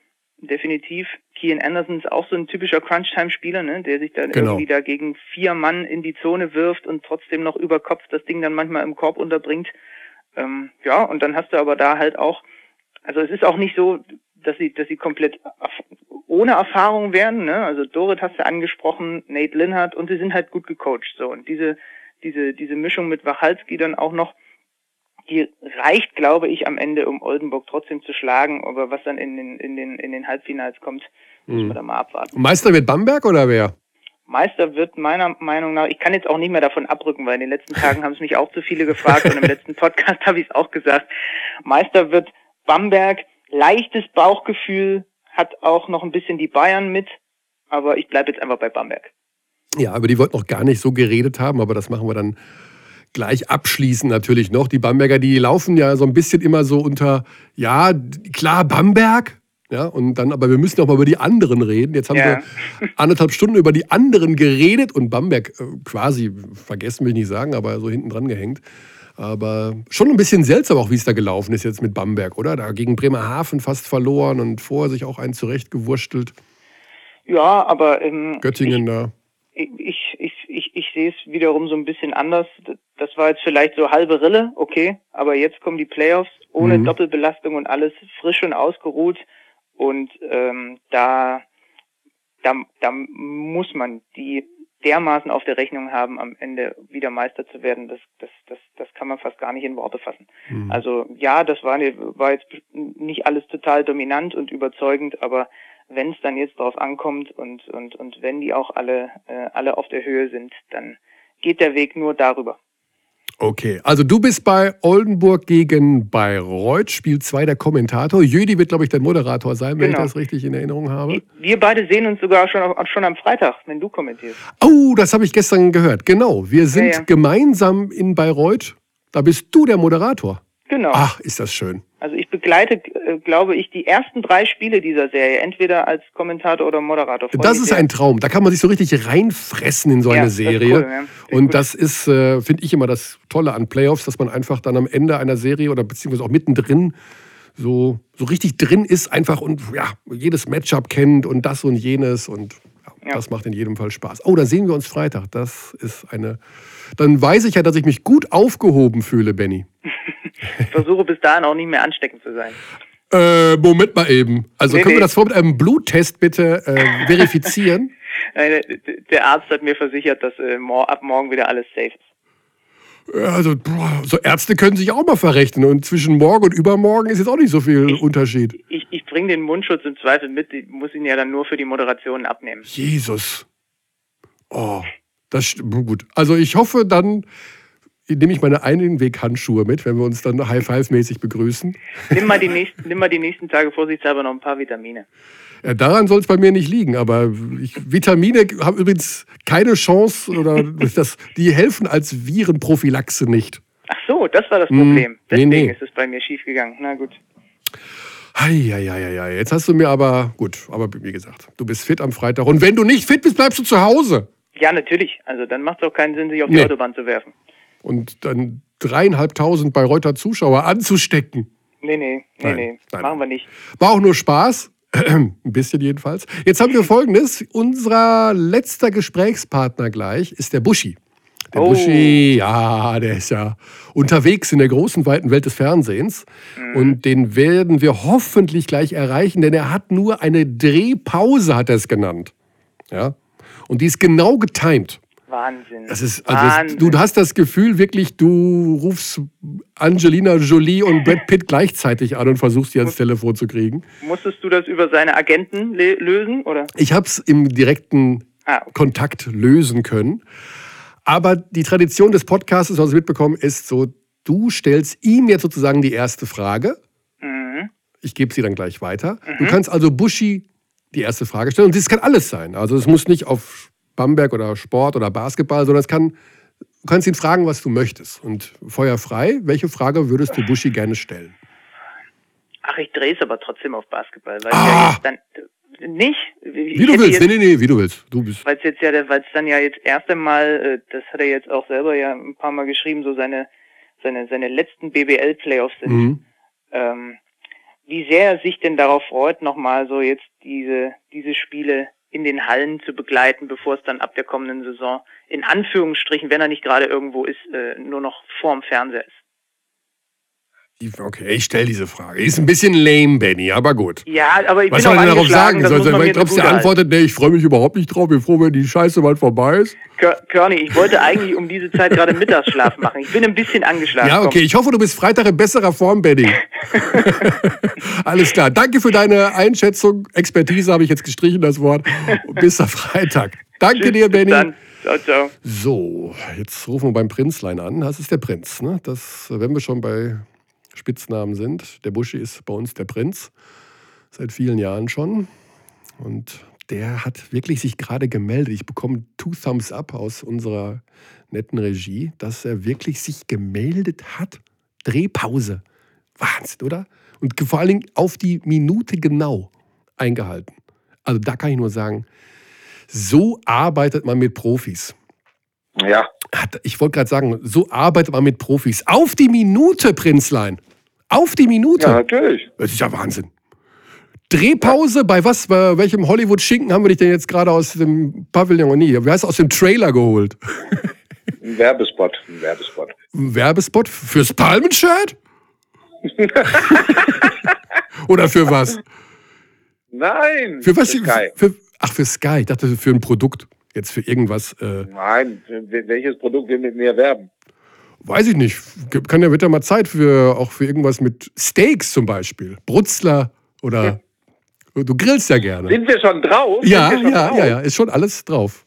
definitiv. Kian Anderson ist auch so ein typischer Crunch-Time-Spieler, ne, der sich dann genau. irgendwie da gegen vier Mann in die Zone wirft und trotzdem noch über Kopf das Ding dann manchmal im Korb unterbringt. Ähm, ja, und dann hast du aber da halt auch, also es ist auch nicht so, dass sie, dass sie komplett ohne Erfahrung wären, ne? Also Dorit hast du angesprochen, Nate Linhardt und sie sind halt gut gecoacht, so. Und diese, diese, diese Mischung mit Wachalski dann auch noch, die reicht, glaube ich, am Ende, um Oldenburg trotzdem zu schlagen. Aber was dann in den, in den, in den Halbfinals kommt, müssen wir mhm. da mal abwarten. Meister wird Bamberg oder wer? Meister wird meiner Meinung nach, ich kann jetzt auch nicht mehr davon abrücken, weil in den letzten Tagen haben es mich auch zu viele gefragt und im *laughs* letzten Podcast habe ich es auch gesagt. Meister wird Bamberg, leichtes Bauchgefühl, hat auch noch ein bisschen die Bayern mit, aber ich bleibe jetzt einfach bei Bamberg. Ja, aber die wollten noch gar nicht so geredet haben, aber das machen wir dann gleich abschließen natürlich noch. Die Bamberger, die laufen ja so ein bisschen immer so unter, ja, klar, Bamberg. Ja, und dann, aber wir müssen auch mal über die anderen reden. Jetzt haben ja. wir anderthalb Stunden über die anderen geredet und Bamberg äh, quasi, vergessen will ich nicht sagen, aber so hinten dran gehängt. Aber schon ein bisschen seltsam auch, wie es da gelaufen ist jetzt mit Bamberg, oder? Da gegen Bremerhaven fast verloren und vorher sich auch einen zurechtgewurstelt. Ja, aber ähm, Göttingen ich, da. Ich, ich, ich, ich sehe es wiederum so ein bisschen anders das war jetzt vielleicht so halbe Rille, okay, aber jetzt kommen die Playoffs ohne mhm. Doppelbelastung und alles frisch und ausgeruht und ähm, da, da, da muss man die dermaßen auf der Rechnung haben, am Ende wieder Meister zu werden, das, das, das, das kann man fast gar nicht in Worte fassen. Mhm. Also ja, das war, war jetzt nicht alles total dominant und überzeugend, aber wenn es dann jetzt drauf ankommt und, und, und wenn die auch alle, äh, alle auf der Höhe sind, dann geht der Weg nur darüber. Okay, also du bist bei Oldenburg gegen Bayreuth, Spiel 2 der Kommentator. Jödi wird, glaube ich, der Moderator sein, wenn Genau. ich das richtig in Erinnerung habe. Wir beide sehen uns sogar schon, schon am Freitag, wenn du kommentierst. Oh, das habe ich gestern gehört. Genau, wir sind ja. gemeinsam in Bayreuth. Da bist du der Moderator. Genau. Ach, ist das schön. Also ich begleite, äh, glaube ich, die ersten drei Spiele dieser Serie, entweder als Kommentator oder Moderator. Das ist ein Traum. Da kann man sich so richtig reinfressen in so Ja, eine das Serie. cool, ja. Und gut. das ist, äh, finde ich, immer das Tolle an Playoffs, dass man einfach dann am Ende einer Serie oder beziehungsweise auch mittendrin so, so richtig drin ist einfach und ja, jedes Matchup kennt und das und jenes und ja, das macht in jedem Fall Spaß. Oh, da sehen wir uns Freitag. Das ist eine. Dann weiß ich ja, dass ich mich gut aufgehoben fühle, Benny. *laughs* Ich versuche bis dahin auch nicht mehr ansteckend zu sein. Äh, Moment mal eben. Also Nee, können wir nee. das vor mit einem Bluttest bitte äh, verifizieren? *laughs* Äh, d- Der Arzt hat mir versichert, dass äh, ab morgen wieder alles safe ist. Ja, Also, boah, so Ärzte können sich auch mal verrechnen. Und zwischen morgen und übermorgen ist jetzt auch nicht so viel Unterschied. Ich, ich bringe den Mundschutz im Zweifel mit, ich muss ihn ja dann nur für die Moderation abnehmen. Jesus. Oh, das gut. Also ich hoffe, dann nehme ich meine Einweghandschuhe mit, wenn wir uns dann High-Five-mäßig begrüßen. Nimm mal die nächsten, nimm mal die nächsten Tage vorsichtshalber noch ein paar Vitamine. Ja, daran soll es bei mir nicht liegen, aber ich, Vitamine haben übrigens keine Chance oder *laughs* das, die helfen als Virenprophylaxe nicht. Ach so, das war das Hm, Problem. nee, Deswegen nee. ist es bei mir schief gegangen. Na gut. Eieieiei, jetzt hast du mir aber, gut, aber wie gesagt, du bist fit am Freitag. Und wenn du nicht fit bist, bleibst du zu Hause. Ja, natürlich. Also dann macht es auch keinen Sinn, sich auf die Nee. Autobahn zu werfen. Und dann dreieinhalbtausend Bayreuther Zuschauer anzustecken. Nee, nee, nee, Nein, nee. nein. Machen wir nicht. War auch nur Spaß. *clears throat* Ein bisschen jedenfalls. Jetzt haben wir folgendes. Unser letzter Gesprächspartner gleich ist der Buschi. Der Oh. Buschi, ja, der ist ja unterwegs in der großen, weiten Welt des Fernsehens. Und den werden wir hoffentlich gleich erreichen, denn er hat nur eine Drehpause, hat er es genannt. Ja. Und die ist genau getimed. Wahnsinn. Das ist, also Wahnsinn. du hast das Gefühl wirklich, du rufst Angelina Jolie und Brad Pitt gleichzeitig an und versuchst die ans Telefon zu kriegen. Musstest du das über seine Agenten lösen, oder? Ich habe es im direkten Ah, okay. Kontakt lösen können. Aber die Tradition des Podcasts, was ich mitbekommen, ist so, du stellst ihm jetzt sozusagen die erste Frage. Mhm. Ich gebe sie dann gleich weiter. Du kannst also Buschi die erste Frage stellen. Und das kann alles sein. Also es muss nicht auf Bamberg oder Sport oder Basketball, sondern es kann, du kannst ihn fragen, was du möchtest. Und Feuer frei, welche Frage würdest du Buschi gerne stellen? Ach, ich drehe es aber trotzdem auf Basketball, weil Ah. ja jetzt dann äh, nicht. Wie du willst. Nee, nee, nee, wie du willst. Du bist. Weil es jetzt ja, weil es dann ja jetzt erst einmal, äh, das hat er jetzt auch selber ja ein paar Mal geschrieben, so seine seine seine letzten BBL Playoffs sind. Mhm. Ähm, wie sehr er sich denn darauf freut, nochmal so jetzt diese diese Spiele in den Hallen zu begleiten, bevor es dann ab der kommenden Saison in Anführungsstrichen, wenn er nicht gerade irgendwo ist, äh, nur noch vorm Fernseher ist. Okay, ich stelle diese Frage. Ist ein bisschen lame, Benny, aber gut. Ja, aber ich Was bin soll er darauf sagen? Soll, soll, der zugutehalten. antwortet, nee, ich freue mich überhaupt nicht drauf, bin froh, wenn die Scheiße mal vorbei ist? Kör- Körny, ich wollte eigentlich um diese Zeit gerade Mittagsschlaf machen. Ich bin ein bisschen angeschlagen. Ja, okay, ich hoffe, du bist Freitag in besserer Form, Benny. *laughs* Alles klar. Danke für deine Einschätzung. Expertise habe ich jetzt gestrichen, das Wort. Und bis am Freitag. Danke Tschüss, dir, Benny. Dann. Ciao, ciao. So, jetzt rufen wir beim Prinzlein an. Das ist der Prinz. Ne? Das, wenn wir schon bei Spitznamen sind. Der Buschi ist bei uns der Prinz. Seit vielen Jahren schon. Und der hat wirklich sich gerade gemeldet. Ich bekomme two Thumbs up aus unserer netten Regie, dass er wirklich sich gemeldet hat. Drehpause. Wahnsinn, oder? Und vor allen Dingen auf die Minute genau eingehalten. Also da kann ich nur sagen, so arbeitet man mit Profis. Ja, Ich wollte gerade sagen, so arbeitet man mit Profis. Auf die Minute, Prinzlein. Auf die Minute. ja, natürlich. Das ist ja Wahnsinn. Drehpause bei was? Bei welchem Hollywood-Schinken haben wir dich denn jetzt gerade aus dem Pavillon? Nee, wie heißt es, aus dem Trailer geholt? *laughs* Ein Werbespot, ein Werbespot. Ein Werbespot fürs Palmenshirt? *laughs* Oder für was? Nein. Für was? Sky. Für, ach, für Sky. Ich dachte, für ein Produkt. Jetzt für irgendwas. Äh, Nein, wel- welches Produkt will mit mir werben? Weiß ich nicht. Kann ja wieder mal Zeit für auch für irgendwas mit Steaks zum Beispiel. Brutzler oder. Du grillst ja gerne. Sind wir schon drauf? Ja, schon ja, drauf? ja, ja. Ist schon alles drauf.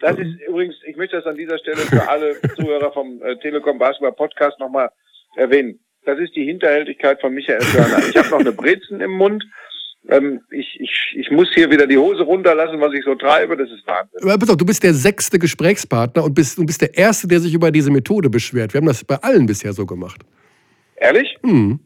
das ist übrigens, ich möchte das an dieser Stelle für alle *laughs* Zuhörer vom äh, Telekom Basketball Podcast nochmal erwähnen. Das ist die Hinterhältigkeit von Michael Körner. Ich habe noch eine Brezen im Mund. Ähm, ich, ich, ich muss hier wieder die Hose runterlassen, was ich so treibe. Das ist Wahnsinn. Aber pass auf, du bist der sechste Gesprächspartner und bist, du bist der Erste, der sich über diese Methode beschwert. Wir haben das bei allen bisher so gemacht. Ehrlich? Hm.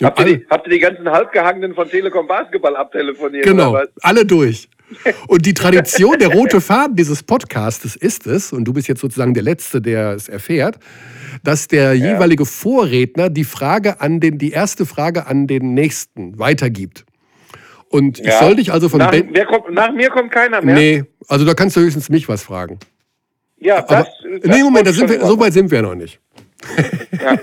Ja, Habt ihr, die, habt ihr die ganzen Halbgehangenen von Telekom Basketball abtelefoniert? genau, alle durch. *laughs* Und die Tradition, der rote Faden dieses Podcastes ist es, und du bist jetzt sozusagen der Letzte, der es erfährt, dass der jeweilige Vorredner die Frage an den, die erste Frage an den nächsten weitergibt. Und ich Ja. soll dich also von nach, Ben. wer kommt, nach mir kommt keiner mehr. Nee, also da kannst du höchstens mich was fragen. Ja, Aber, das, das nee, Moment, da sind wir, so weit sind wir noch nicht. Ja.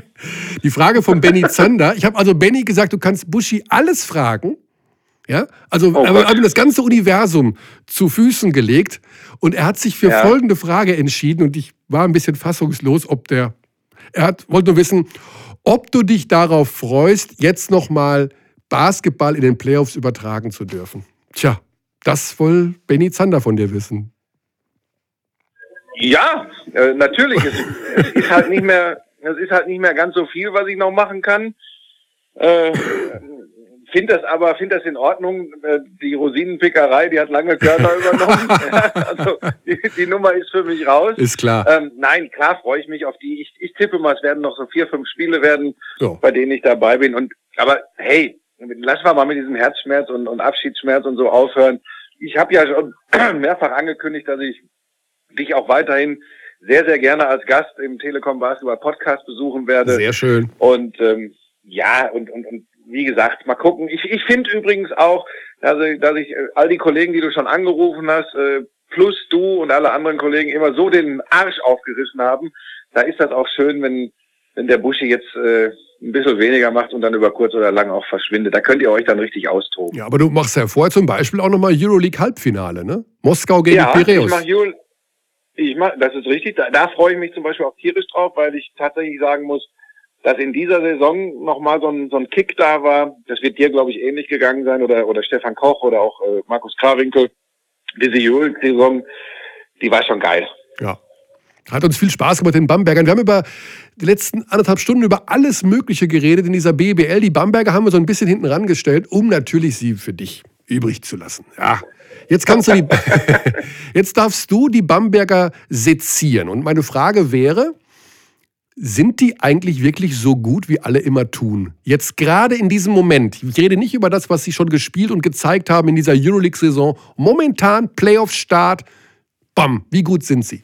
*laughs* Die Frage von Benny Zander. Ich habe also Benny gesagt, du kannst Buschi alles fragen. Ja, also Oh aber ihm das ganze Universum zu Füßen gelegt und er hat sich für Ja. folgende Frage entschieden und ich war ein bisschen fassungslos, ob der er hat wollte nur wissen, ob du dich darauf freust, jetzt noch mal Basketball in den Playoffs übertragen zu dürfen. Tja, das will Benny Zander von dir wissen. Ja, äh, natürlich. Es, es ist halt nicht mehr, es ist halt nicht mehr ganz so viel, was ich noch machen kann. Äh, finde das aber, finde das in Ordnung. Äh, die Rosinenpickerei, die hat lange Körner *laughs* übernommen. *laughs* also die, die Nummer ist für mich raus. Ist klar. Ähm, nein, klar freue ich mich auf die. Ich, ich tippe mal, es werden noch so vier, fünf Spiele werden, So. bei denen ich dabei bin. Und aber hey, lass mal mal mit diesem Herzschmerz und, und Abschiedsschmerz und so aufhören. Ich habe ja schon *clears throat* mehrfach angekündigt, dass ich dich auch weiterhin sehr, sehr gerne als Gast im Telekom Basketball Podcast besuchen werde. Sehr schön. Und ähm, ja, und, und, und wie gesagt, mal gucken. Ich, ich finde übrigens auch, dass ich, dass ich äh, all die Kollegen, die du schon angerufen hast, äh, plus du und alle anderen Kollegen immer so den Arsch aufgerissen haben. Da ist das auch schön, wenn, wenn der Buschi jetzt äh, ein bisschen weniger macht und dann über kurz oder lang auch verschwindet. Da könnt ihr euch dann richtig austoben. Ja, aber du machst ja vorher zum Beispiel auch nochmal Euroleague Halbfinale, ne? Moskau gegen ja, Piräus. ich mach Jul ich mach, das ist richtig. Da, da freue ich mich zum Beispiel auch tierisch drauf, weil ich tatsächlich sagen muss, dass in dieser Saison nochmal so ein, so ein Kick da war. Das wird dir, glaube ich, ähnlich gegangen sein oder, oder Stefan Koch oder auch äh, Markus Krawinkel. Diese Jul-Saison, die war schon geil. Ja. Hat uns viel Spaß gemacht in Bambergern. Wir haben über die letzten anderthalb Stunden über alles Mögliche geredet in dieser BBL. Die Bamberger haben wir so ein bisschen hinten rangestellt, um natürlich sie für dich übrig zu lassen. Ja. Jetzt kannst du die, *laughs* jetzt darfst du die Bamberger sezieren. Und meine Frage wäre, sind die eigentlich wirklich so gut, wie alle immer tun? Jetzt gerade in diesem Moment. Ich rede nicht über das, was sie schon gespielt und gezeigt haben in dieser Euroleague-Saison. Momentan Playoff-Start. Bam, wie gut sind sie?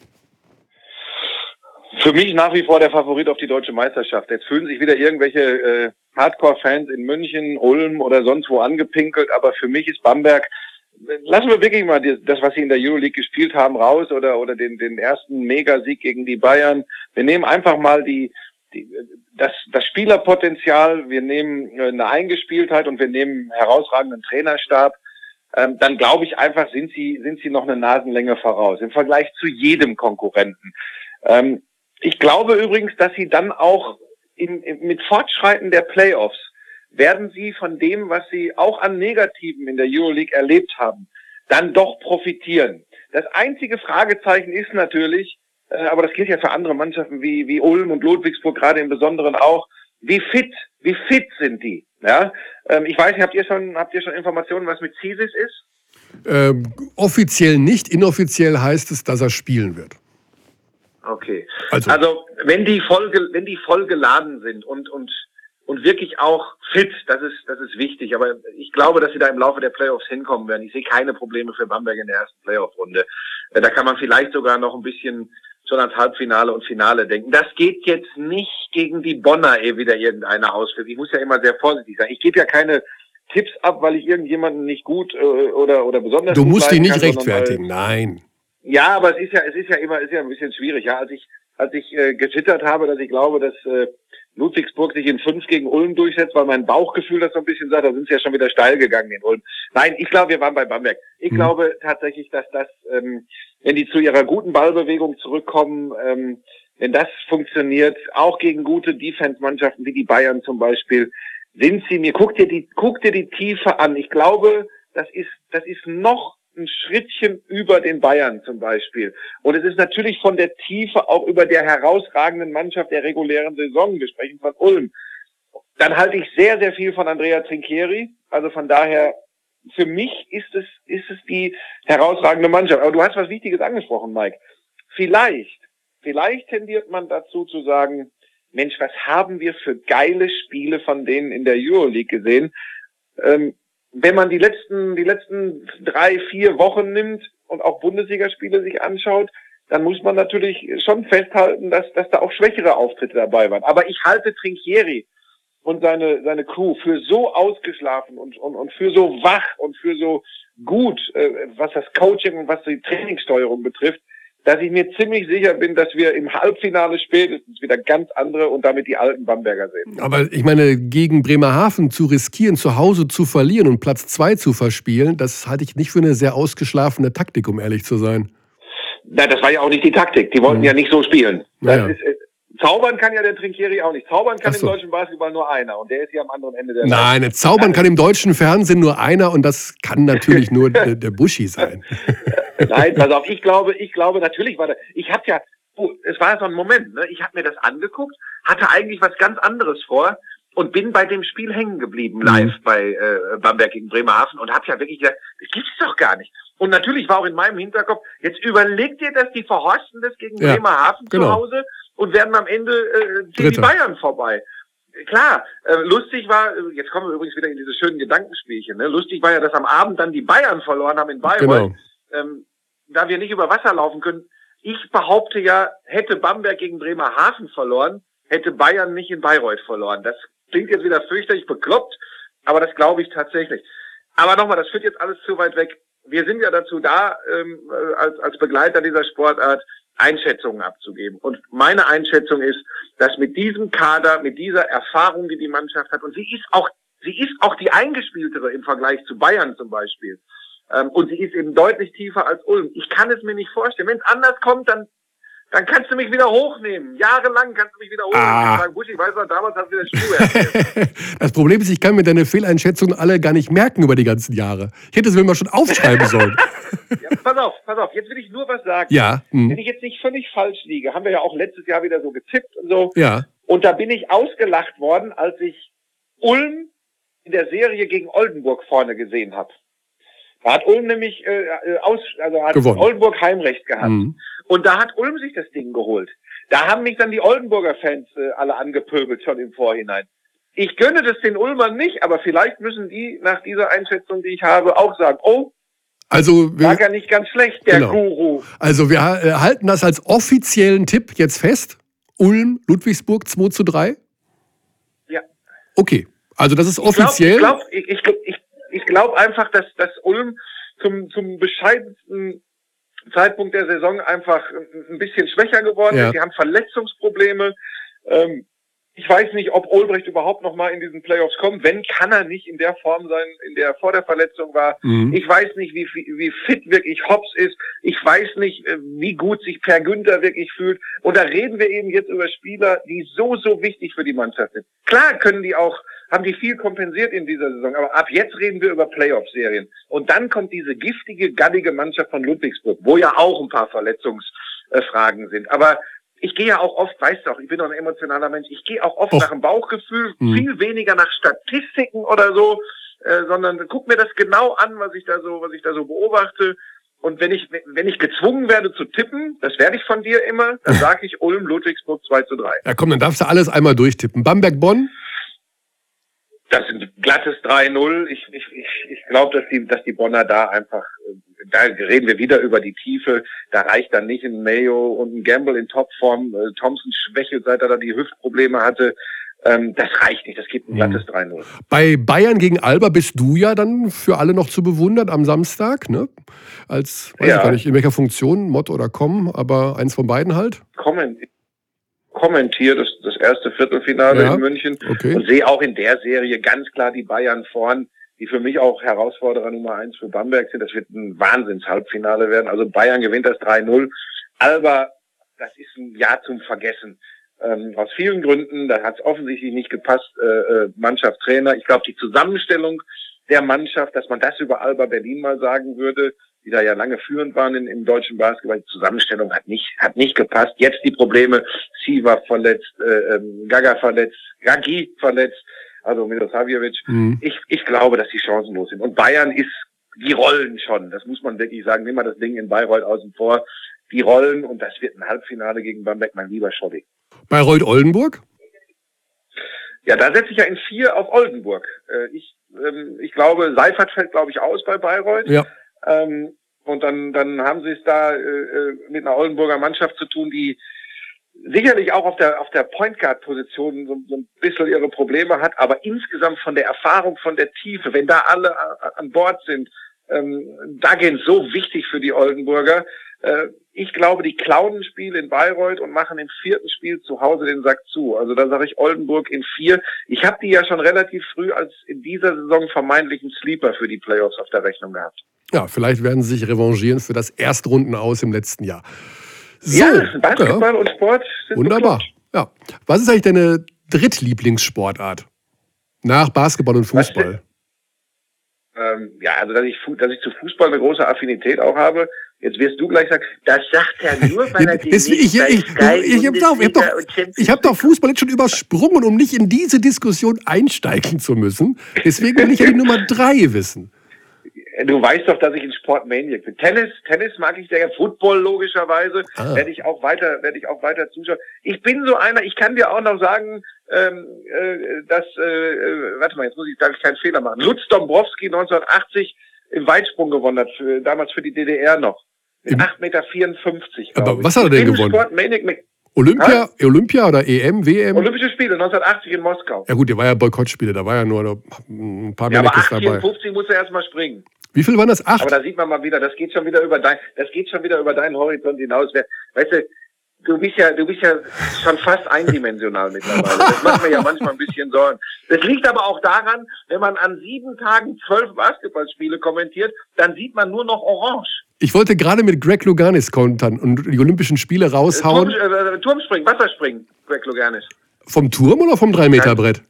Für mich nach wie vor der Favorit auf die deutsche Meisterschaft. Jetzt fühlen sich wieder irgendwelche äh, Hardcore-Fans in München, Ulm oder sonst wo angepinkelt, aber für mich ist Bamberg, lassen wir wirklich mal das, was sie in der Euroleague gespielt haben, raus oder, oder den, den ersten Megasieg gegen die Bayern. Wir nehmen einfach mal die, die, das, das Spielerpotenzial, wir nehmen äh, eine Eingespieltheit und wir nehmen herausragenden Trainerstab. Ähm, dann glaube ich einfach, sind sie, sind sie noch eine Nasenlänge voraus im Vergleich zu jedem Konkurrenten. Ähm, ich glaube übrigens, dass sie dann auch in, in, mit Fortschreiten der Playoffs werden sie von dem, was sie auch an Negativen in der Euroleague erlebt haben, dann doch profitieren. Das einzige Fragezeichen ist natürlich, äh, aber das gilt ja für andere Mannschaften wie, wie Ulm und Ludwigsburg gerade im Besonderen auch, wie fit, wie fit sind die? Ja, ähm, ich weiß nicht, habt ihr schon, habt ihr schon Informationen, was mit CISIS ist? Ähm, offiziell nicht, inoffiziell heißt es, dass er spielen wird. Okay. Also- Also, wenn die voll, wenn die voll geladen sind und und und wirklich auch fit, das ist das ist wichtig. Aber ich glaube, dass sie da im Laufe der Playoffs hinkommen werden. Ich sehe keine Probleme für Bamberg in der ersten Playoff-Runde. Äh, Da kann man vielleicht sogar noch ein bisschen schon ans Halbfinale und Finale denken. Das geht jetzt nicht gegen die Bonner eh wieder irgendeiner ausführt. Ich muss ja immer sehr vorsichtig sein. Ich gebe ja keine Tipps ab, weil ich irgendjemanden nicht gut äh, oder oder besonders Du musst leiden nicht kann, rechtfertigen, nein. Ja, aber es ist ja, es ist ja immer, es ist ja ein bisschen schwierig. Ja, als ich, als ich äh, getwittert habe, dass ich glaube, dass äh, Ludwigsburg sich in fünf gegen Ulm durchsetzt, weil mein Bauchgefühl das so ein bisschen sagt, da sind sie ja schon wieder steil gegangen in Ulm. Nein, ich glaube, wir waren bei Bamberg. Ich Mhm. glaube tatsächlich, dass das, ähm, wenn die zu ihrer guten Ballbewegung zurückkommen, ähm, wenn das funktioniert, auch gegen gute Defense-Mannschaften wie die Bayern zum Beispiel, sind sie mir, guck dir die, guck dir die Tiefe an. Ich glaube, das ist, das ist noch ein Schrittchen über den Bayern zum Beispiel. Und es ist natürlich von der Tiefe auch über der herausragenden Mannschaft der regulären Saison. Wir sprechen von Ulm. Dann halte ich sehr, sehr viel von Andrea Trinchieri. Also von daher, für mich ist es, ist es die herausragende Mannschaft. Aber du hast was Wichtiges angesprochen, Mike. Vielleicht, vielleicht tendiert man dazu zu sagen, Mensch, was haben wir für geile Spiele von denen in der Euroleague gesehen? Ähm, wenn man die letzten, die letzten drei, vier Wochen nimmt und auch Bundesligaspiele sich anschaut, dann muss man natürlich schon festhalten, dass, dass da auch schwächere Auftritte dabei waren. Aber ich halte Trinchieri und seine, seine Crew für so ausgeschlafen und, und, und für so wach und für so gut, äh, was das Coaching und was die Trainingssteuerung betrifft, dass ich mir ziemlich sicher bin, dass wir im Halbfinale spätestens wieder ganz andere und damit die alten Bamberger sehen. Aber ich meine, gegen Bremerhaven zu riskieren, zu Hause zu verlieren und Platz zwei zu verspielen, das halte ich nicht für eine sehr ausgeschlafene Taktik, um ehrlich zu sein. Na, das war ja auch nicht die Taktik. Die wollten mhm. ja nicht so spielen. Naja. Ist, äh, zaubern kann ja der Trinkieri auch nicht. Zaubern kann so. im deutschen Basketball nur einer und der ist hier am anderen Ende der Nein, Welt. zaubern kann im deutschen Fernsehen nur einer und das kann natürlich nur *laughs* der, der Buschi sein. *laughs* Nein, pass auf, ich glaube, ich glaube, natürlich war das, ich hatte ja, es war so ein Moment, ne? ich habe mir das angeguckt, hatte eigentlich was ganz anderes vor und bin bei dem Spiel hängen geblieben, mhm. live mhm. bei äh, Bamberg gegen Bremerhaven und habe ja wirklich gesagt, das gibt's doch gar nicht. Und natürlich war auch in meinem Hinterkopf, jetzt überlegt ihr, dass die verhorsten das gegen ja, Bremerhaven genau. zu Hause und werden am Ende äh, ziehen die Bayern vorbei. Klar, äh, lustig war, äh, jetzt kommen wir übrigens wieder in diese schönen Gedankenspielchen, ne? lustig war ja, dass am Abend dann die Bayern verloren haben in Bayreuth. Genau. Ähm, da wir nicht über Wasser laufen können, ich behaupte ja, hätte Bamberg gegen Bremerhaven verloren, hätte Bayern nicht in Bayreuth verloren. Das klingt jetzt wieder fürchterlich bekloppt, aber das glaube ich tatsächlich. Aber nochmal, das führt jetzt alles zu weit weg. Wir sind ja dazu da, ähm, äh, als, als Begleiter dieser Sportart Einschätzungen abzugeben. Und meine Einschätzung ist, dass mit diesem Kader, mit dieser Erfahrung, die die Mannschaft hat, und sie ist auch, sie ist auch die eingespieltere im Vergleich zu Bayern zum Beispiel, und sie ist eben deutlich tiefer als Ulm. Ich kann es mir nicht vorstellen. Wenn es anders kommt, dann dann kannst du mich wieder hochnehmen. Jahrelang kannst du mich wieder hochnehmen. Ah. Ich, Busch, ich weiß noch, damals hast du wieder Schuhe *laughs* Das Problem ist, ich kann mir deine Fehleinschätzungen alle gar nicht merken über die ganzen Jahre. Ich hätte es mir mal schon aufschreiben *laughs* sollen. ja, pass auf, pass auf. Jetzt will ich nur was sagen. Ja. Hm. Wenn ich jetzt nicht völlig falsch liege, haben wir ja auch letztes Jahr wieder so getippt und so. Ja. Und da bin ich ausgelacht worden, als ich Ulm in der Serie gegen Oldenburg vorne gesehen habe. Da hat Ulm nämlich äh, äh, aus, also hat Gewonnen. Oldenburg Heimrecht gehabt. Mhm. Und da hat Ulm sich das Ding geholt. Da haben mich dann die Oldenburger Fans äh, alle angepöbelt schon im Vorhinein. Ich gönne das den Ulmern nicht, aber vielleicht müssen die nach dieser Einschätzung, die ich habe, auch sagen, oh, also wir, war ja nicht ganz schlecht, der genau. Guru. Also wir äh, halten das als offiziellen Tipp jetzt fest. Ulm, Ludwigsburg 2 zu 3? Ja. Okay, also das ist offiziell. Ich glaube ich, ich, ich, ich glaube einfach, dass, dass Ulm zum, zum bescheidensten Zeitpunkt der Saison einfach ein bisschen schwächer geworden ja. ist. Die haben Verletzungsprobleme. Ähm, ich weiß nicht, ob Olbrecht überhaupt noch mal in diesen Playoffs kommt. Wenn, kann er nicht in der Form sein, in der er vor der Verletzung war. Mhm. Ich weiß nicht, wie, wie fit wirklich Hobbs ist. Ich weiß nicht, äh, wie gut sich Per Günther wirklich fühlt. Und da reden wir eben jetzt über Spieler, die so, so wichtig für die Mannschaft sind. Klar können die auch haben die viel kompensiert in dieser Saison. Aber ab jetzt reden wir über Playoff-Serien. Und dann kommt diese giftige, gallige Mannschaft von Ludwigsburg, wo ja auch ein paar Verletzungsfragen sind. Aber ich gehe ja auch oft, weißt du auch, ich bin doch ein emotionaler Mensch, ich gehe auch oft oh. nach dem Bauchgefühl, mhm. viel weniger nach Statistiken oder so, äh, sondern guck mir das genau an, was ich da so, was ich da so beobachte. Und wenn ich, wenn ich gezwungen werde zu tippen, das werde ich von dir immer, dann *laughs* sage ich Ulm, Ludwigsburg 2 zu 3. Ja komm, dann darfst du alles einmal durchtippen. Bamberg, Bonn? Das sind glattes 3-0. Ich, ich, ich, ich glaube, dass die, dass die Bonner da einfach, da reden wir wieder über die Tiefe. Da reicht dann nicht ein Mayo und ein Gamble in Topform. Äh, Thompson schwächelt, seit er da die Hüftprobleme hatte. Ähm, das reicht nicht. Das gibt ein glattes 3-0. Bei Bayern gegen Alba bist du ja dann für alle noch zu bewundern am Samstag, ne? Als, weiß ja. ich gar nicht, in welcher Funktion, Mod oder Com, aber eins von beiden halt. Kommen kommentiere das, das erste Viertelfinale ja, in München okay. und sehe auch in der Serie ganz klar die Bayern vorn, die für mich auch Herausforderer Nummer eins für Bamberg sind. Das wird ein Wahnsinns-Halbfinale werden. Also Bayern gewinnt das 3-0. Alba, das ist ein Jahr zum Vergessen. Ähm, aus vielen Gründen, da hat es offensichtlich nicht gepasst, äh, äh, Mannschaft, Trainer. Ich glaube, die Zusammenstellung der Mannschaft, dass man das über Alba Berlin mal sagen würde, die da ja lange führend waren in, im deutschen Basketball. Die Zusammenstellung hat nicht, hat nicht gepasst. Jetzt die Probleme. Siva verletzt, äh, ähm, Gaga verletzt, Gagi verletzt, also Milosavljevic. Mhm. Ich, ich glaube, dass die chancenlos sind. Und Bayern ist, die rollen schon. Das muss man wirklich sagen. Nimm mal das Ding in Bayreuth außen vor. Die rollen und das wird ein Halbfinale gegen Bamberg, mein lieber Schobby. Bayreuth-Oldenburg? Ja, da setze ich ja in vier auf Oldenburg. Äh, ich, ähm, ich glaube, Seifert fällt, glaube ich, aus bei Bayreuth. Ja. Ähm, und dann, dann haben sie es da äh, äh, mit einer Oldenburger Mannschaft zu tun, die sicherlich auch auf der, auf der Point Guard Position so, so ein bisschen ihre Probleme hat, aber insgesamt von der Erfahrung, von der Tiefe, wenn da alle an Bord sind, ähm, da gehen so wichtig für die Oldenburger. Äh, ich glaube, die klauen ein Spiel in Bayreuth und machen im vierten Spiel zu Hause den Sack zu. Also da sage ich Oldenburg in vier. Ich habe die ja schon relativ früh als in dieser Saison vermeintlichen Sleeper für die Playoffs auf der Rechnung gehabt. Ja, vielleicht werden sie sich revanchieren für das Erstrunden aus im letzten Jahr. So, ja, Basketball ja. und Sport sind Wunderbar. Bekloppt. Ja. Was ist eigentlich deine Drittlieblingssportart? Nach Basketball und Fußball? Ähm, ja, also dass ich, dass ich zu Fußball eine große Affinität auch habe. Jetzt wirst du gleich sagen, das sagt er nur, weil er den ich, ich, ich, ich habe doch, hab doch, hab doch Fußball jetzt schon übersprungen, um nicht in diese Diskussion einsteigen zu müssen. Deswegen will ich ja die Nummer drei wissen. Du weißt doch, dass ich ein Sportmaniac bin. Tennis, Tennis mag ich sehr gerne. Football logischerweise ah. werde ich auch weiter, werde ich auch weiter zuschauen. Ich bin so einer. Ich kann dir auch noch sagen, ähm, äh, dass, äh, äh warte mal, jetzt muss ich, darf ich keinen Fehler machen. Lutz Dombrowski 1980 im Weitsprung gewonnen hat, für, damals für die DDR noch. Mit 8,54 Meter. Aber was hat er denn gewonnen? Sportmaniac Olympia, ha? Olympia oder EM, WM? Olympische Spiele 1980 in Moskau. Ja gut, der war ja Boykottspiele, da war ja nur ein paar ja, Minuten dabei. Aber 50 muss er erstmal springen. Wie viel waren das? Acht? Aber da sieht man mal wieder, das geht schon wieder über dein, das geht schon wieder über deinen Horizont hinaus. Weißt du, du bist ja, du bist ja schon fast eindimensional *laughs* mittlerweile. Das macht mir ja manchmal ein bisschen Sorgen. Das liegt aber auch daran, wenn man an sieben Tagen zwölf Basketballspiele kommentiert, dann sieht man nur noch Orange. Ich wollte gerade mit Greg Luganis kontern und die Olympischen Spiele raushauen. Turm, äh, Turmspringen, Wasserspringen, Greg Luganis. Vom Turm oder vom 3-Meter-Brett?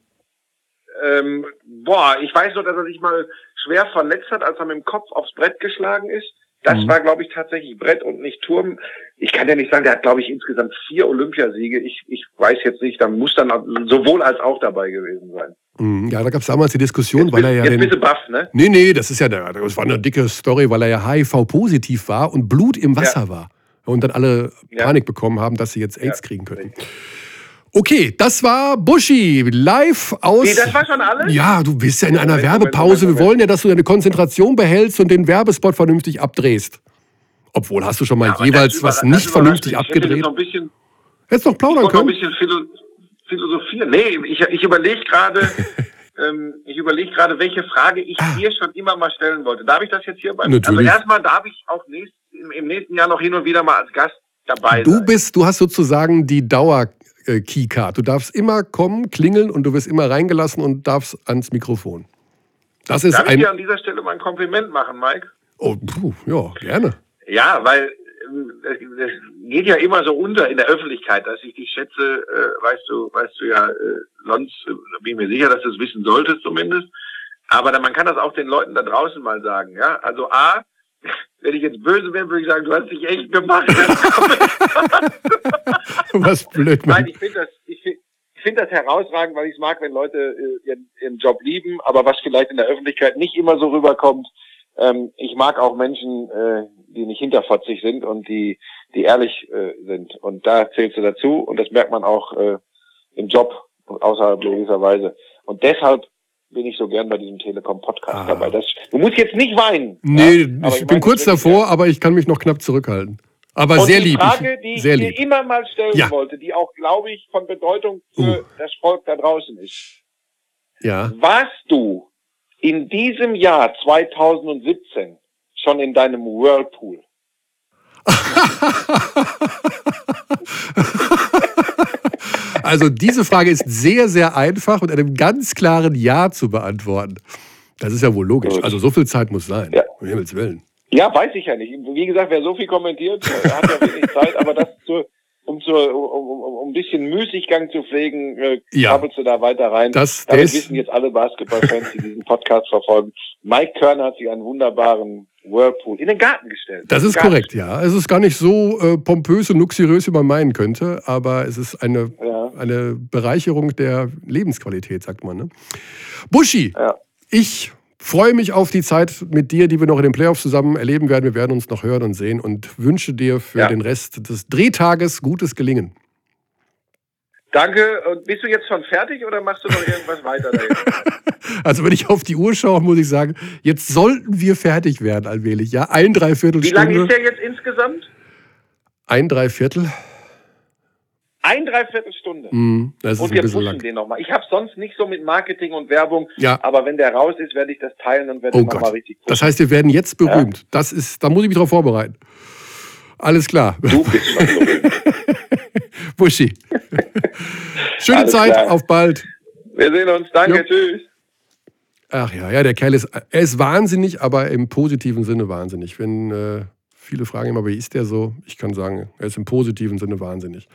Ähm, boah, ich weiß nur, dass er sich mal schwer verletzt hat, als er mit dem Kopf aufs Brett geschlagen ist. Das mhm. war, glaube ich, tatsächlich Brett und nicht Turm. Ich kann ja nicht sagen, der hat, glaube ich, insgesamt vier Olympiasiege. Ich, ich weiß jetzt nicht, da muss dann sowohl als auch dabei gewesen sein. Mhm. Ja, da gab es damals die Diskussion, jetzt weil er ja. Jetzt den, bist du baff, ne? Nee, nee, das ist ja, der, das war eine dicke Story, weil er ja HIV-positiv war und Blut im Wasser ja. war. Und dann alle ja. Panik bekommen haben, dass sie jetzt AIDS ja. kriegen könnten. Okay, das war Buschi live aus. Nee, das war schon alles? Ja, du bist ja in einer Werbepause. Wir wollen ja, dass du deine Konzentration behältst und den Werbespot vernünftig abdrehst. Obwohl, hast du schon mal ja, jeweils was nicht vernünftig abgedreht? Noch bisschen, Hättest noch plaudern können? Noch ein bisschen philosophieren. Nee, ich, ich überlege gerade, *laughs* ähm, ich überlege gerade, welche Frage ich ah. dir schon immer mal stellen wollte. Darf ich das jetzt hier beim? Natürlich. Also erstmal darf ich auch nächst, im, im nächsten Jahr noch hin und wieder mal als Gast dabei du sein. Du bist, du hast sozusagen die Dauer Keycard. Du darfst immer kommen, klingeln und du wirst immer reingelassen und darfst ans Mikrofon. Das ist Darf ein... ich dir an dieser Stelle mal ein Kompliment machen, Mike? Oh, puh, ja, gerne. Ja, weil es geht ja immer so unter in der Öffentlichkeit, dass ich dich schätze, äh, weißt du, weißt du ja, äh, sonst äh, bin ich mir sicher, dass du es wissen solltest zumindest. Aber dann, man kann das auch den Leuten da draußen mal sagen, ja. Also A, wenn ich jetzt böse wäre, würde ich sagen, du hast dich echt gemacht. *laughs* Was blöd, Mann. Nein, ich finde das, ich finde ich finde das herausragend, weil ich es mag, wenn Leute äh, ihren, ihren Job lieben, aber was vielleicht in der Öffentlichkeit nicht immer so rüberkommt. Ähm, ich mag auch Menschen, äh, die nicht hinterfotzig sind und die, die ehrlich äh, sind. Und da zählst du dazu und das merkt man auch äh, im Job und außerhalb logischerweise. Und deshalb bin ich so gern bei diesem Telekom-Podcast ah. dabei. Das, du musst jetzt nicht weinen. Nee, ja? ich, ich bin kurz davor, aber ich kann mich noch knapp zurückhalten. Aber und sehr lieb. Die Frage, die ich, dir immer mal stellen ja. wollte, die auch, glaube ich, von Bedeutung für uh. das Volk da draußen ist. Ja. Warst du in diesem Jahr 2017 schon in deinem Whirlpool? *laughs* Also diese Frage ist sehr, sehr einfach mit einem ganz klaren Ja zu beantworten. Das ist ja wohl logisch. Also so viel Zeit muss sein. Ja. Um Himmels Willen. Ja, weiß ich ja nicht. Wie gesagt, wer so viel kommentiert, hat ja wenig Zeit, aber das zu, um, zu, um, um, um ein bisschen Müßiggang zu pflegen, äh, Ja. krabbelst du da weiter rein. Das, Damit ist, wissen jetzt alle Basketballfans, die diesen Podcast verfolgen. Mike Körner hat sich einen wunderbaren Whirlpool in den Garten gestellt. das ist Garten. korrekt, ja. Es ist gar nicht so äh, pompös und luxuriös, wie man meinen könnte, aber es ist eine, Ja. eine Bereicherung der Lebensqualität, sagt man. Ne? Buschi, Ja. ich freue mich auf die Zeit mit dir, die wir noch in den Playoffs zusammen erleben werden. Wir werden uns noch hören und sehen und wünsche dir für Ja. den Rest des Drehtages gutes Gelingen. Danke. Und bist du jetzt schon fertig oder machst du noch irgendwas weiter? *laughs* Also wenn ich auf die Uhr schaue, muss ich sagen, jetzt sollten wir fertig werden, allmählich. Ja, ein Wie lange ist der jetzt insgesamt? Ein Dreiviertel. Ein Dreiviertelstunde. Das ist Und wir pushen lang. den nochmal. Ich habe sonst nicht so mit Marketing und Werbung, Ja, aber wenn der raus ist, werde ich das teilen und werde Oh nochmal richtig pushen. das heißt, wir werden jetzt berühmt. Das ist, da muss ich mich drauf vorbereiten. Alles klar. Du bist schon berühmt. *laughs* Buschi. *laughs* Schöne Alles Zeit, klar. auf bald. Wir sehen uns. Danke. Jo. Tschüss. Ach ja, ja, der Kerl ist, er ist wahnsinnig, aber im positiven Sinne wahnsinnig. Wenn äh, viele fragen immer, wie ist der so? Ich kann sagen, er ist im positiven Sinne wahnsinnig.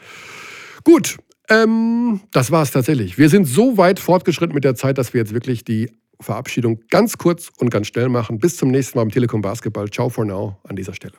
Gut, ähm, das war es tatsächlich. Wir sind so weit fortgeschritten mit der Zeit, dass wir jetzt wirklich die Verabschiedung ganz kurz und ganz schnell machen. Bis zum nächsten Mal im Telekom Basketball. Ciao for now an dieser Stelle.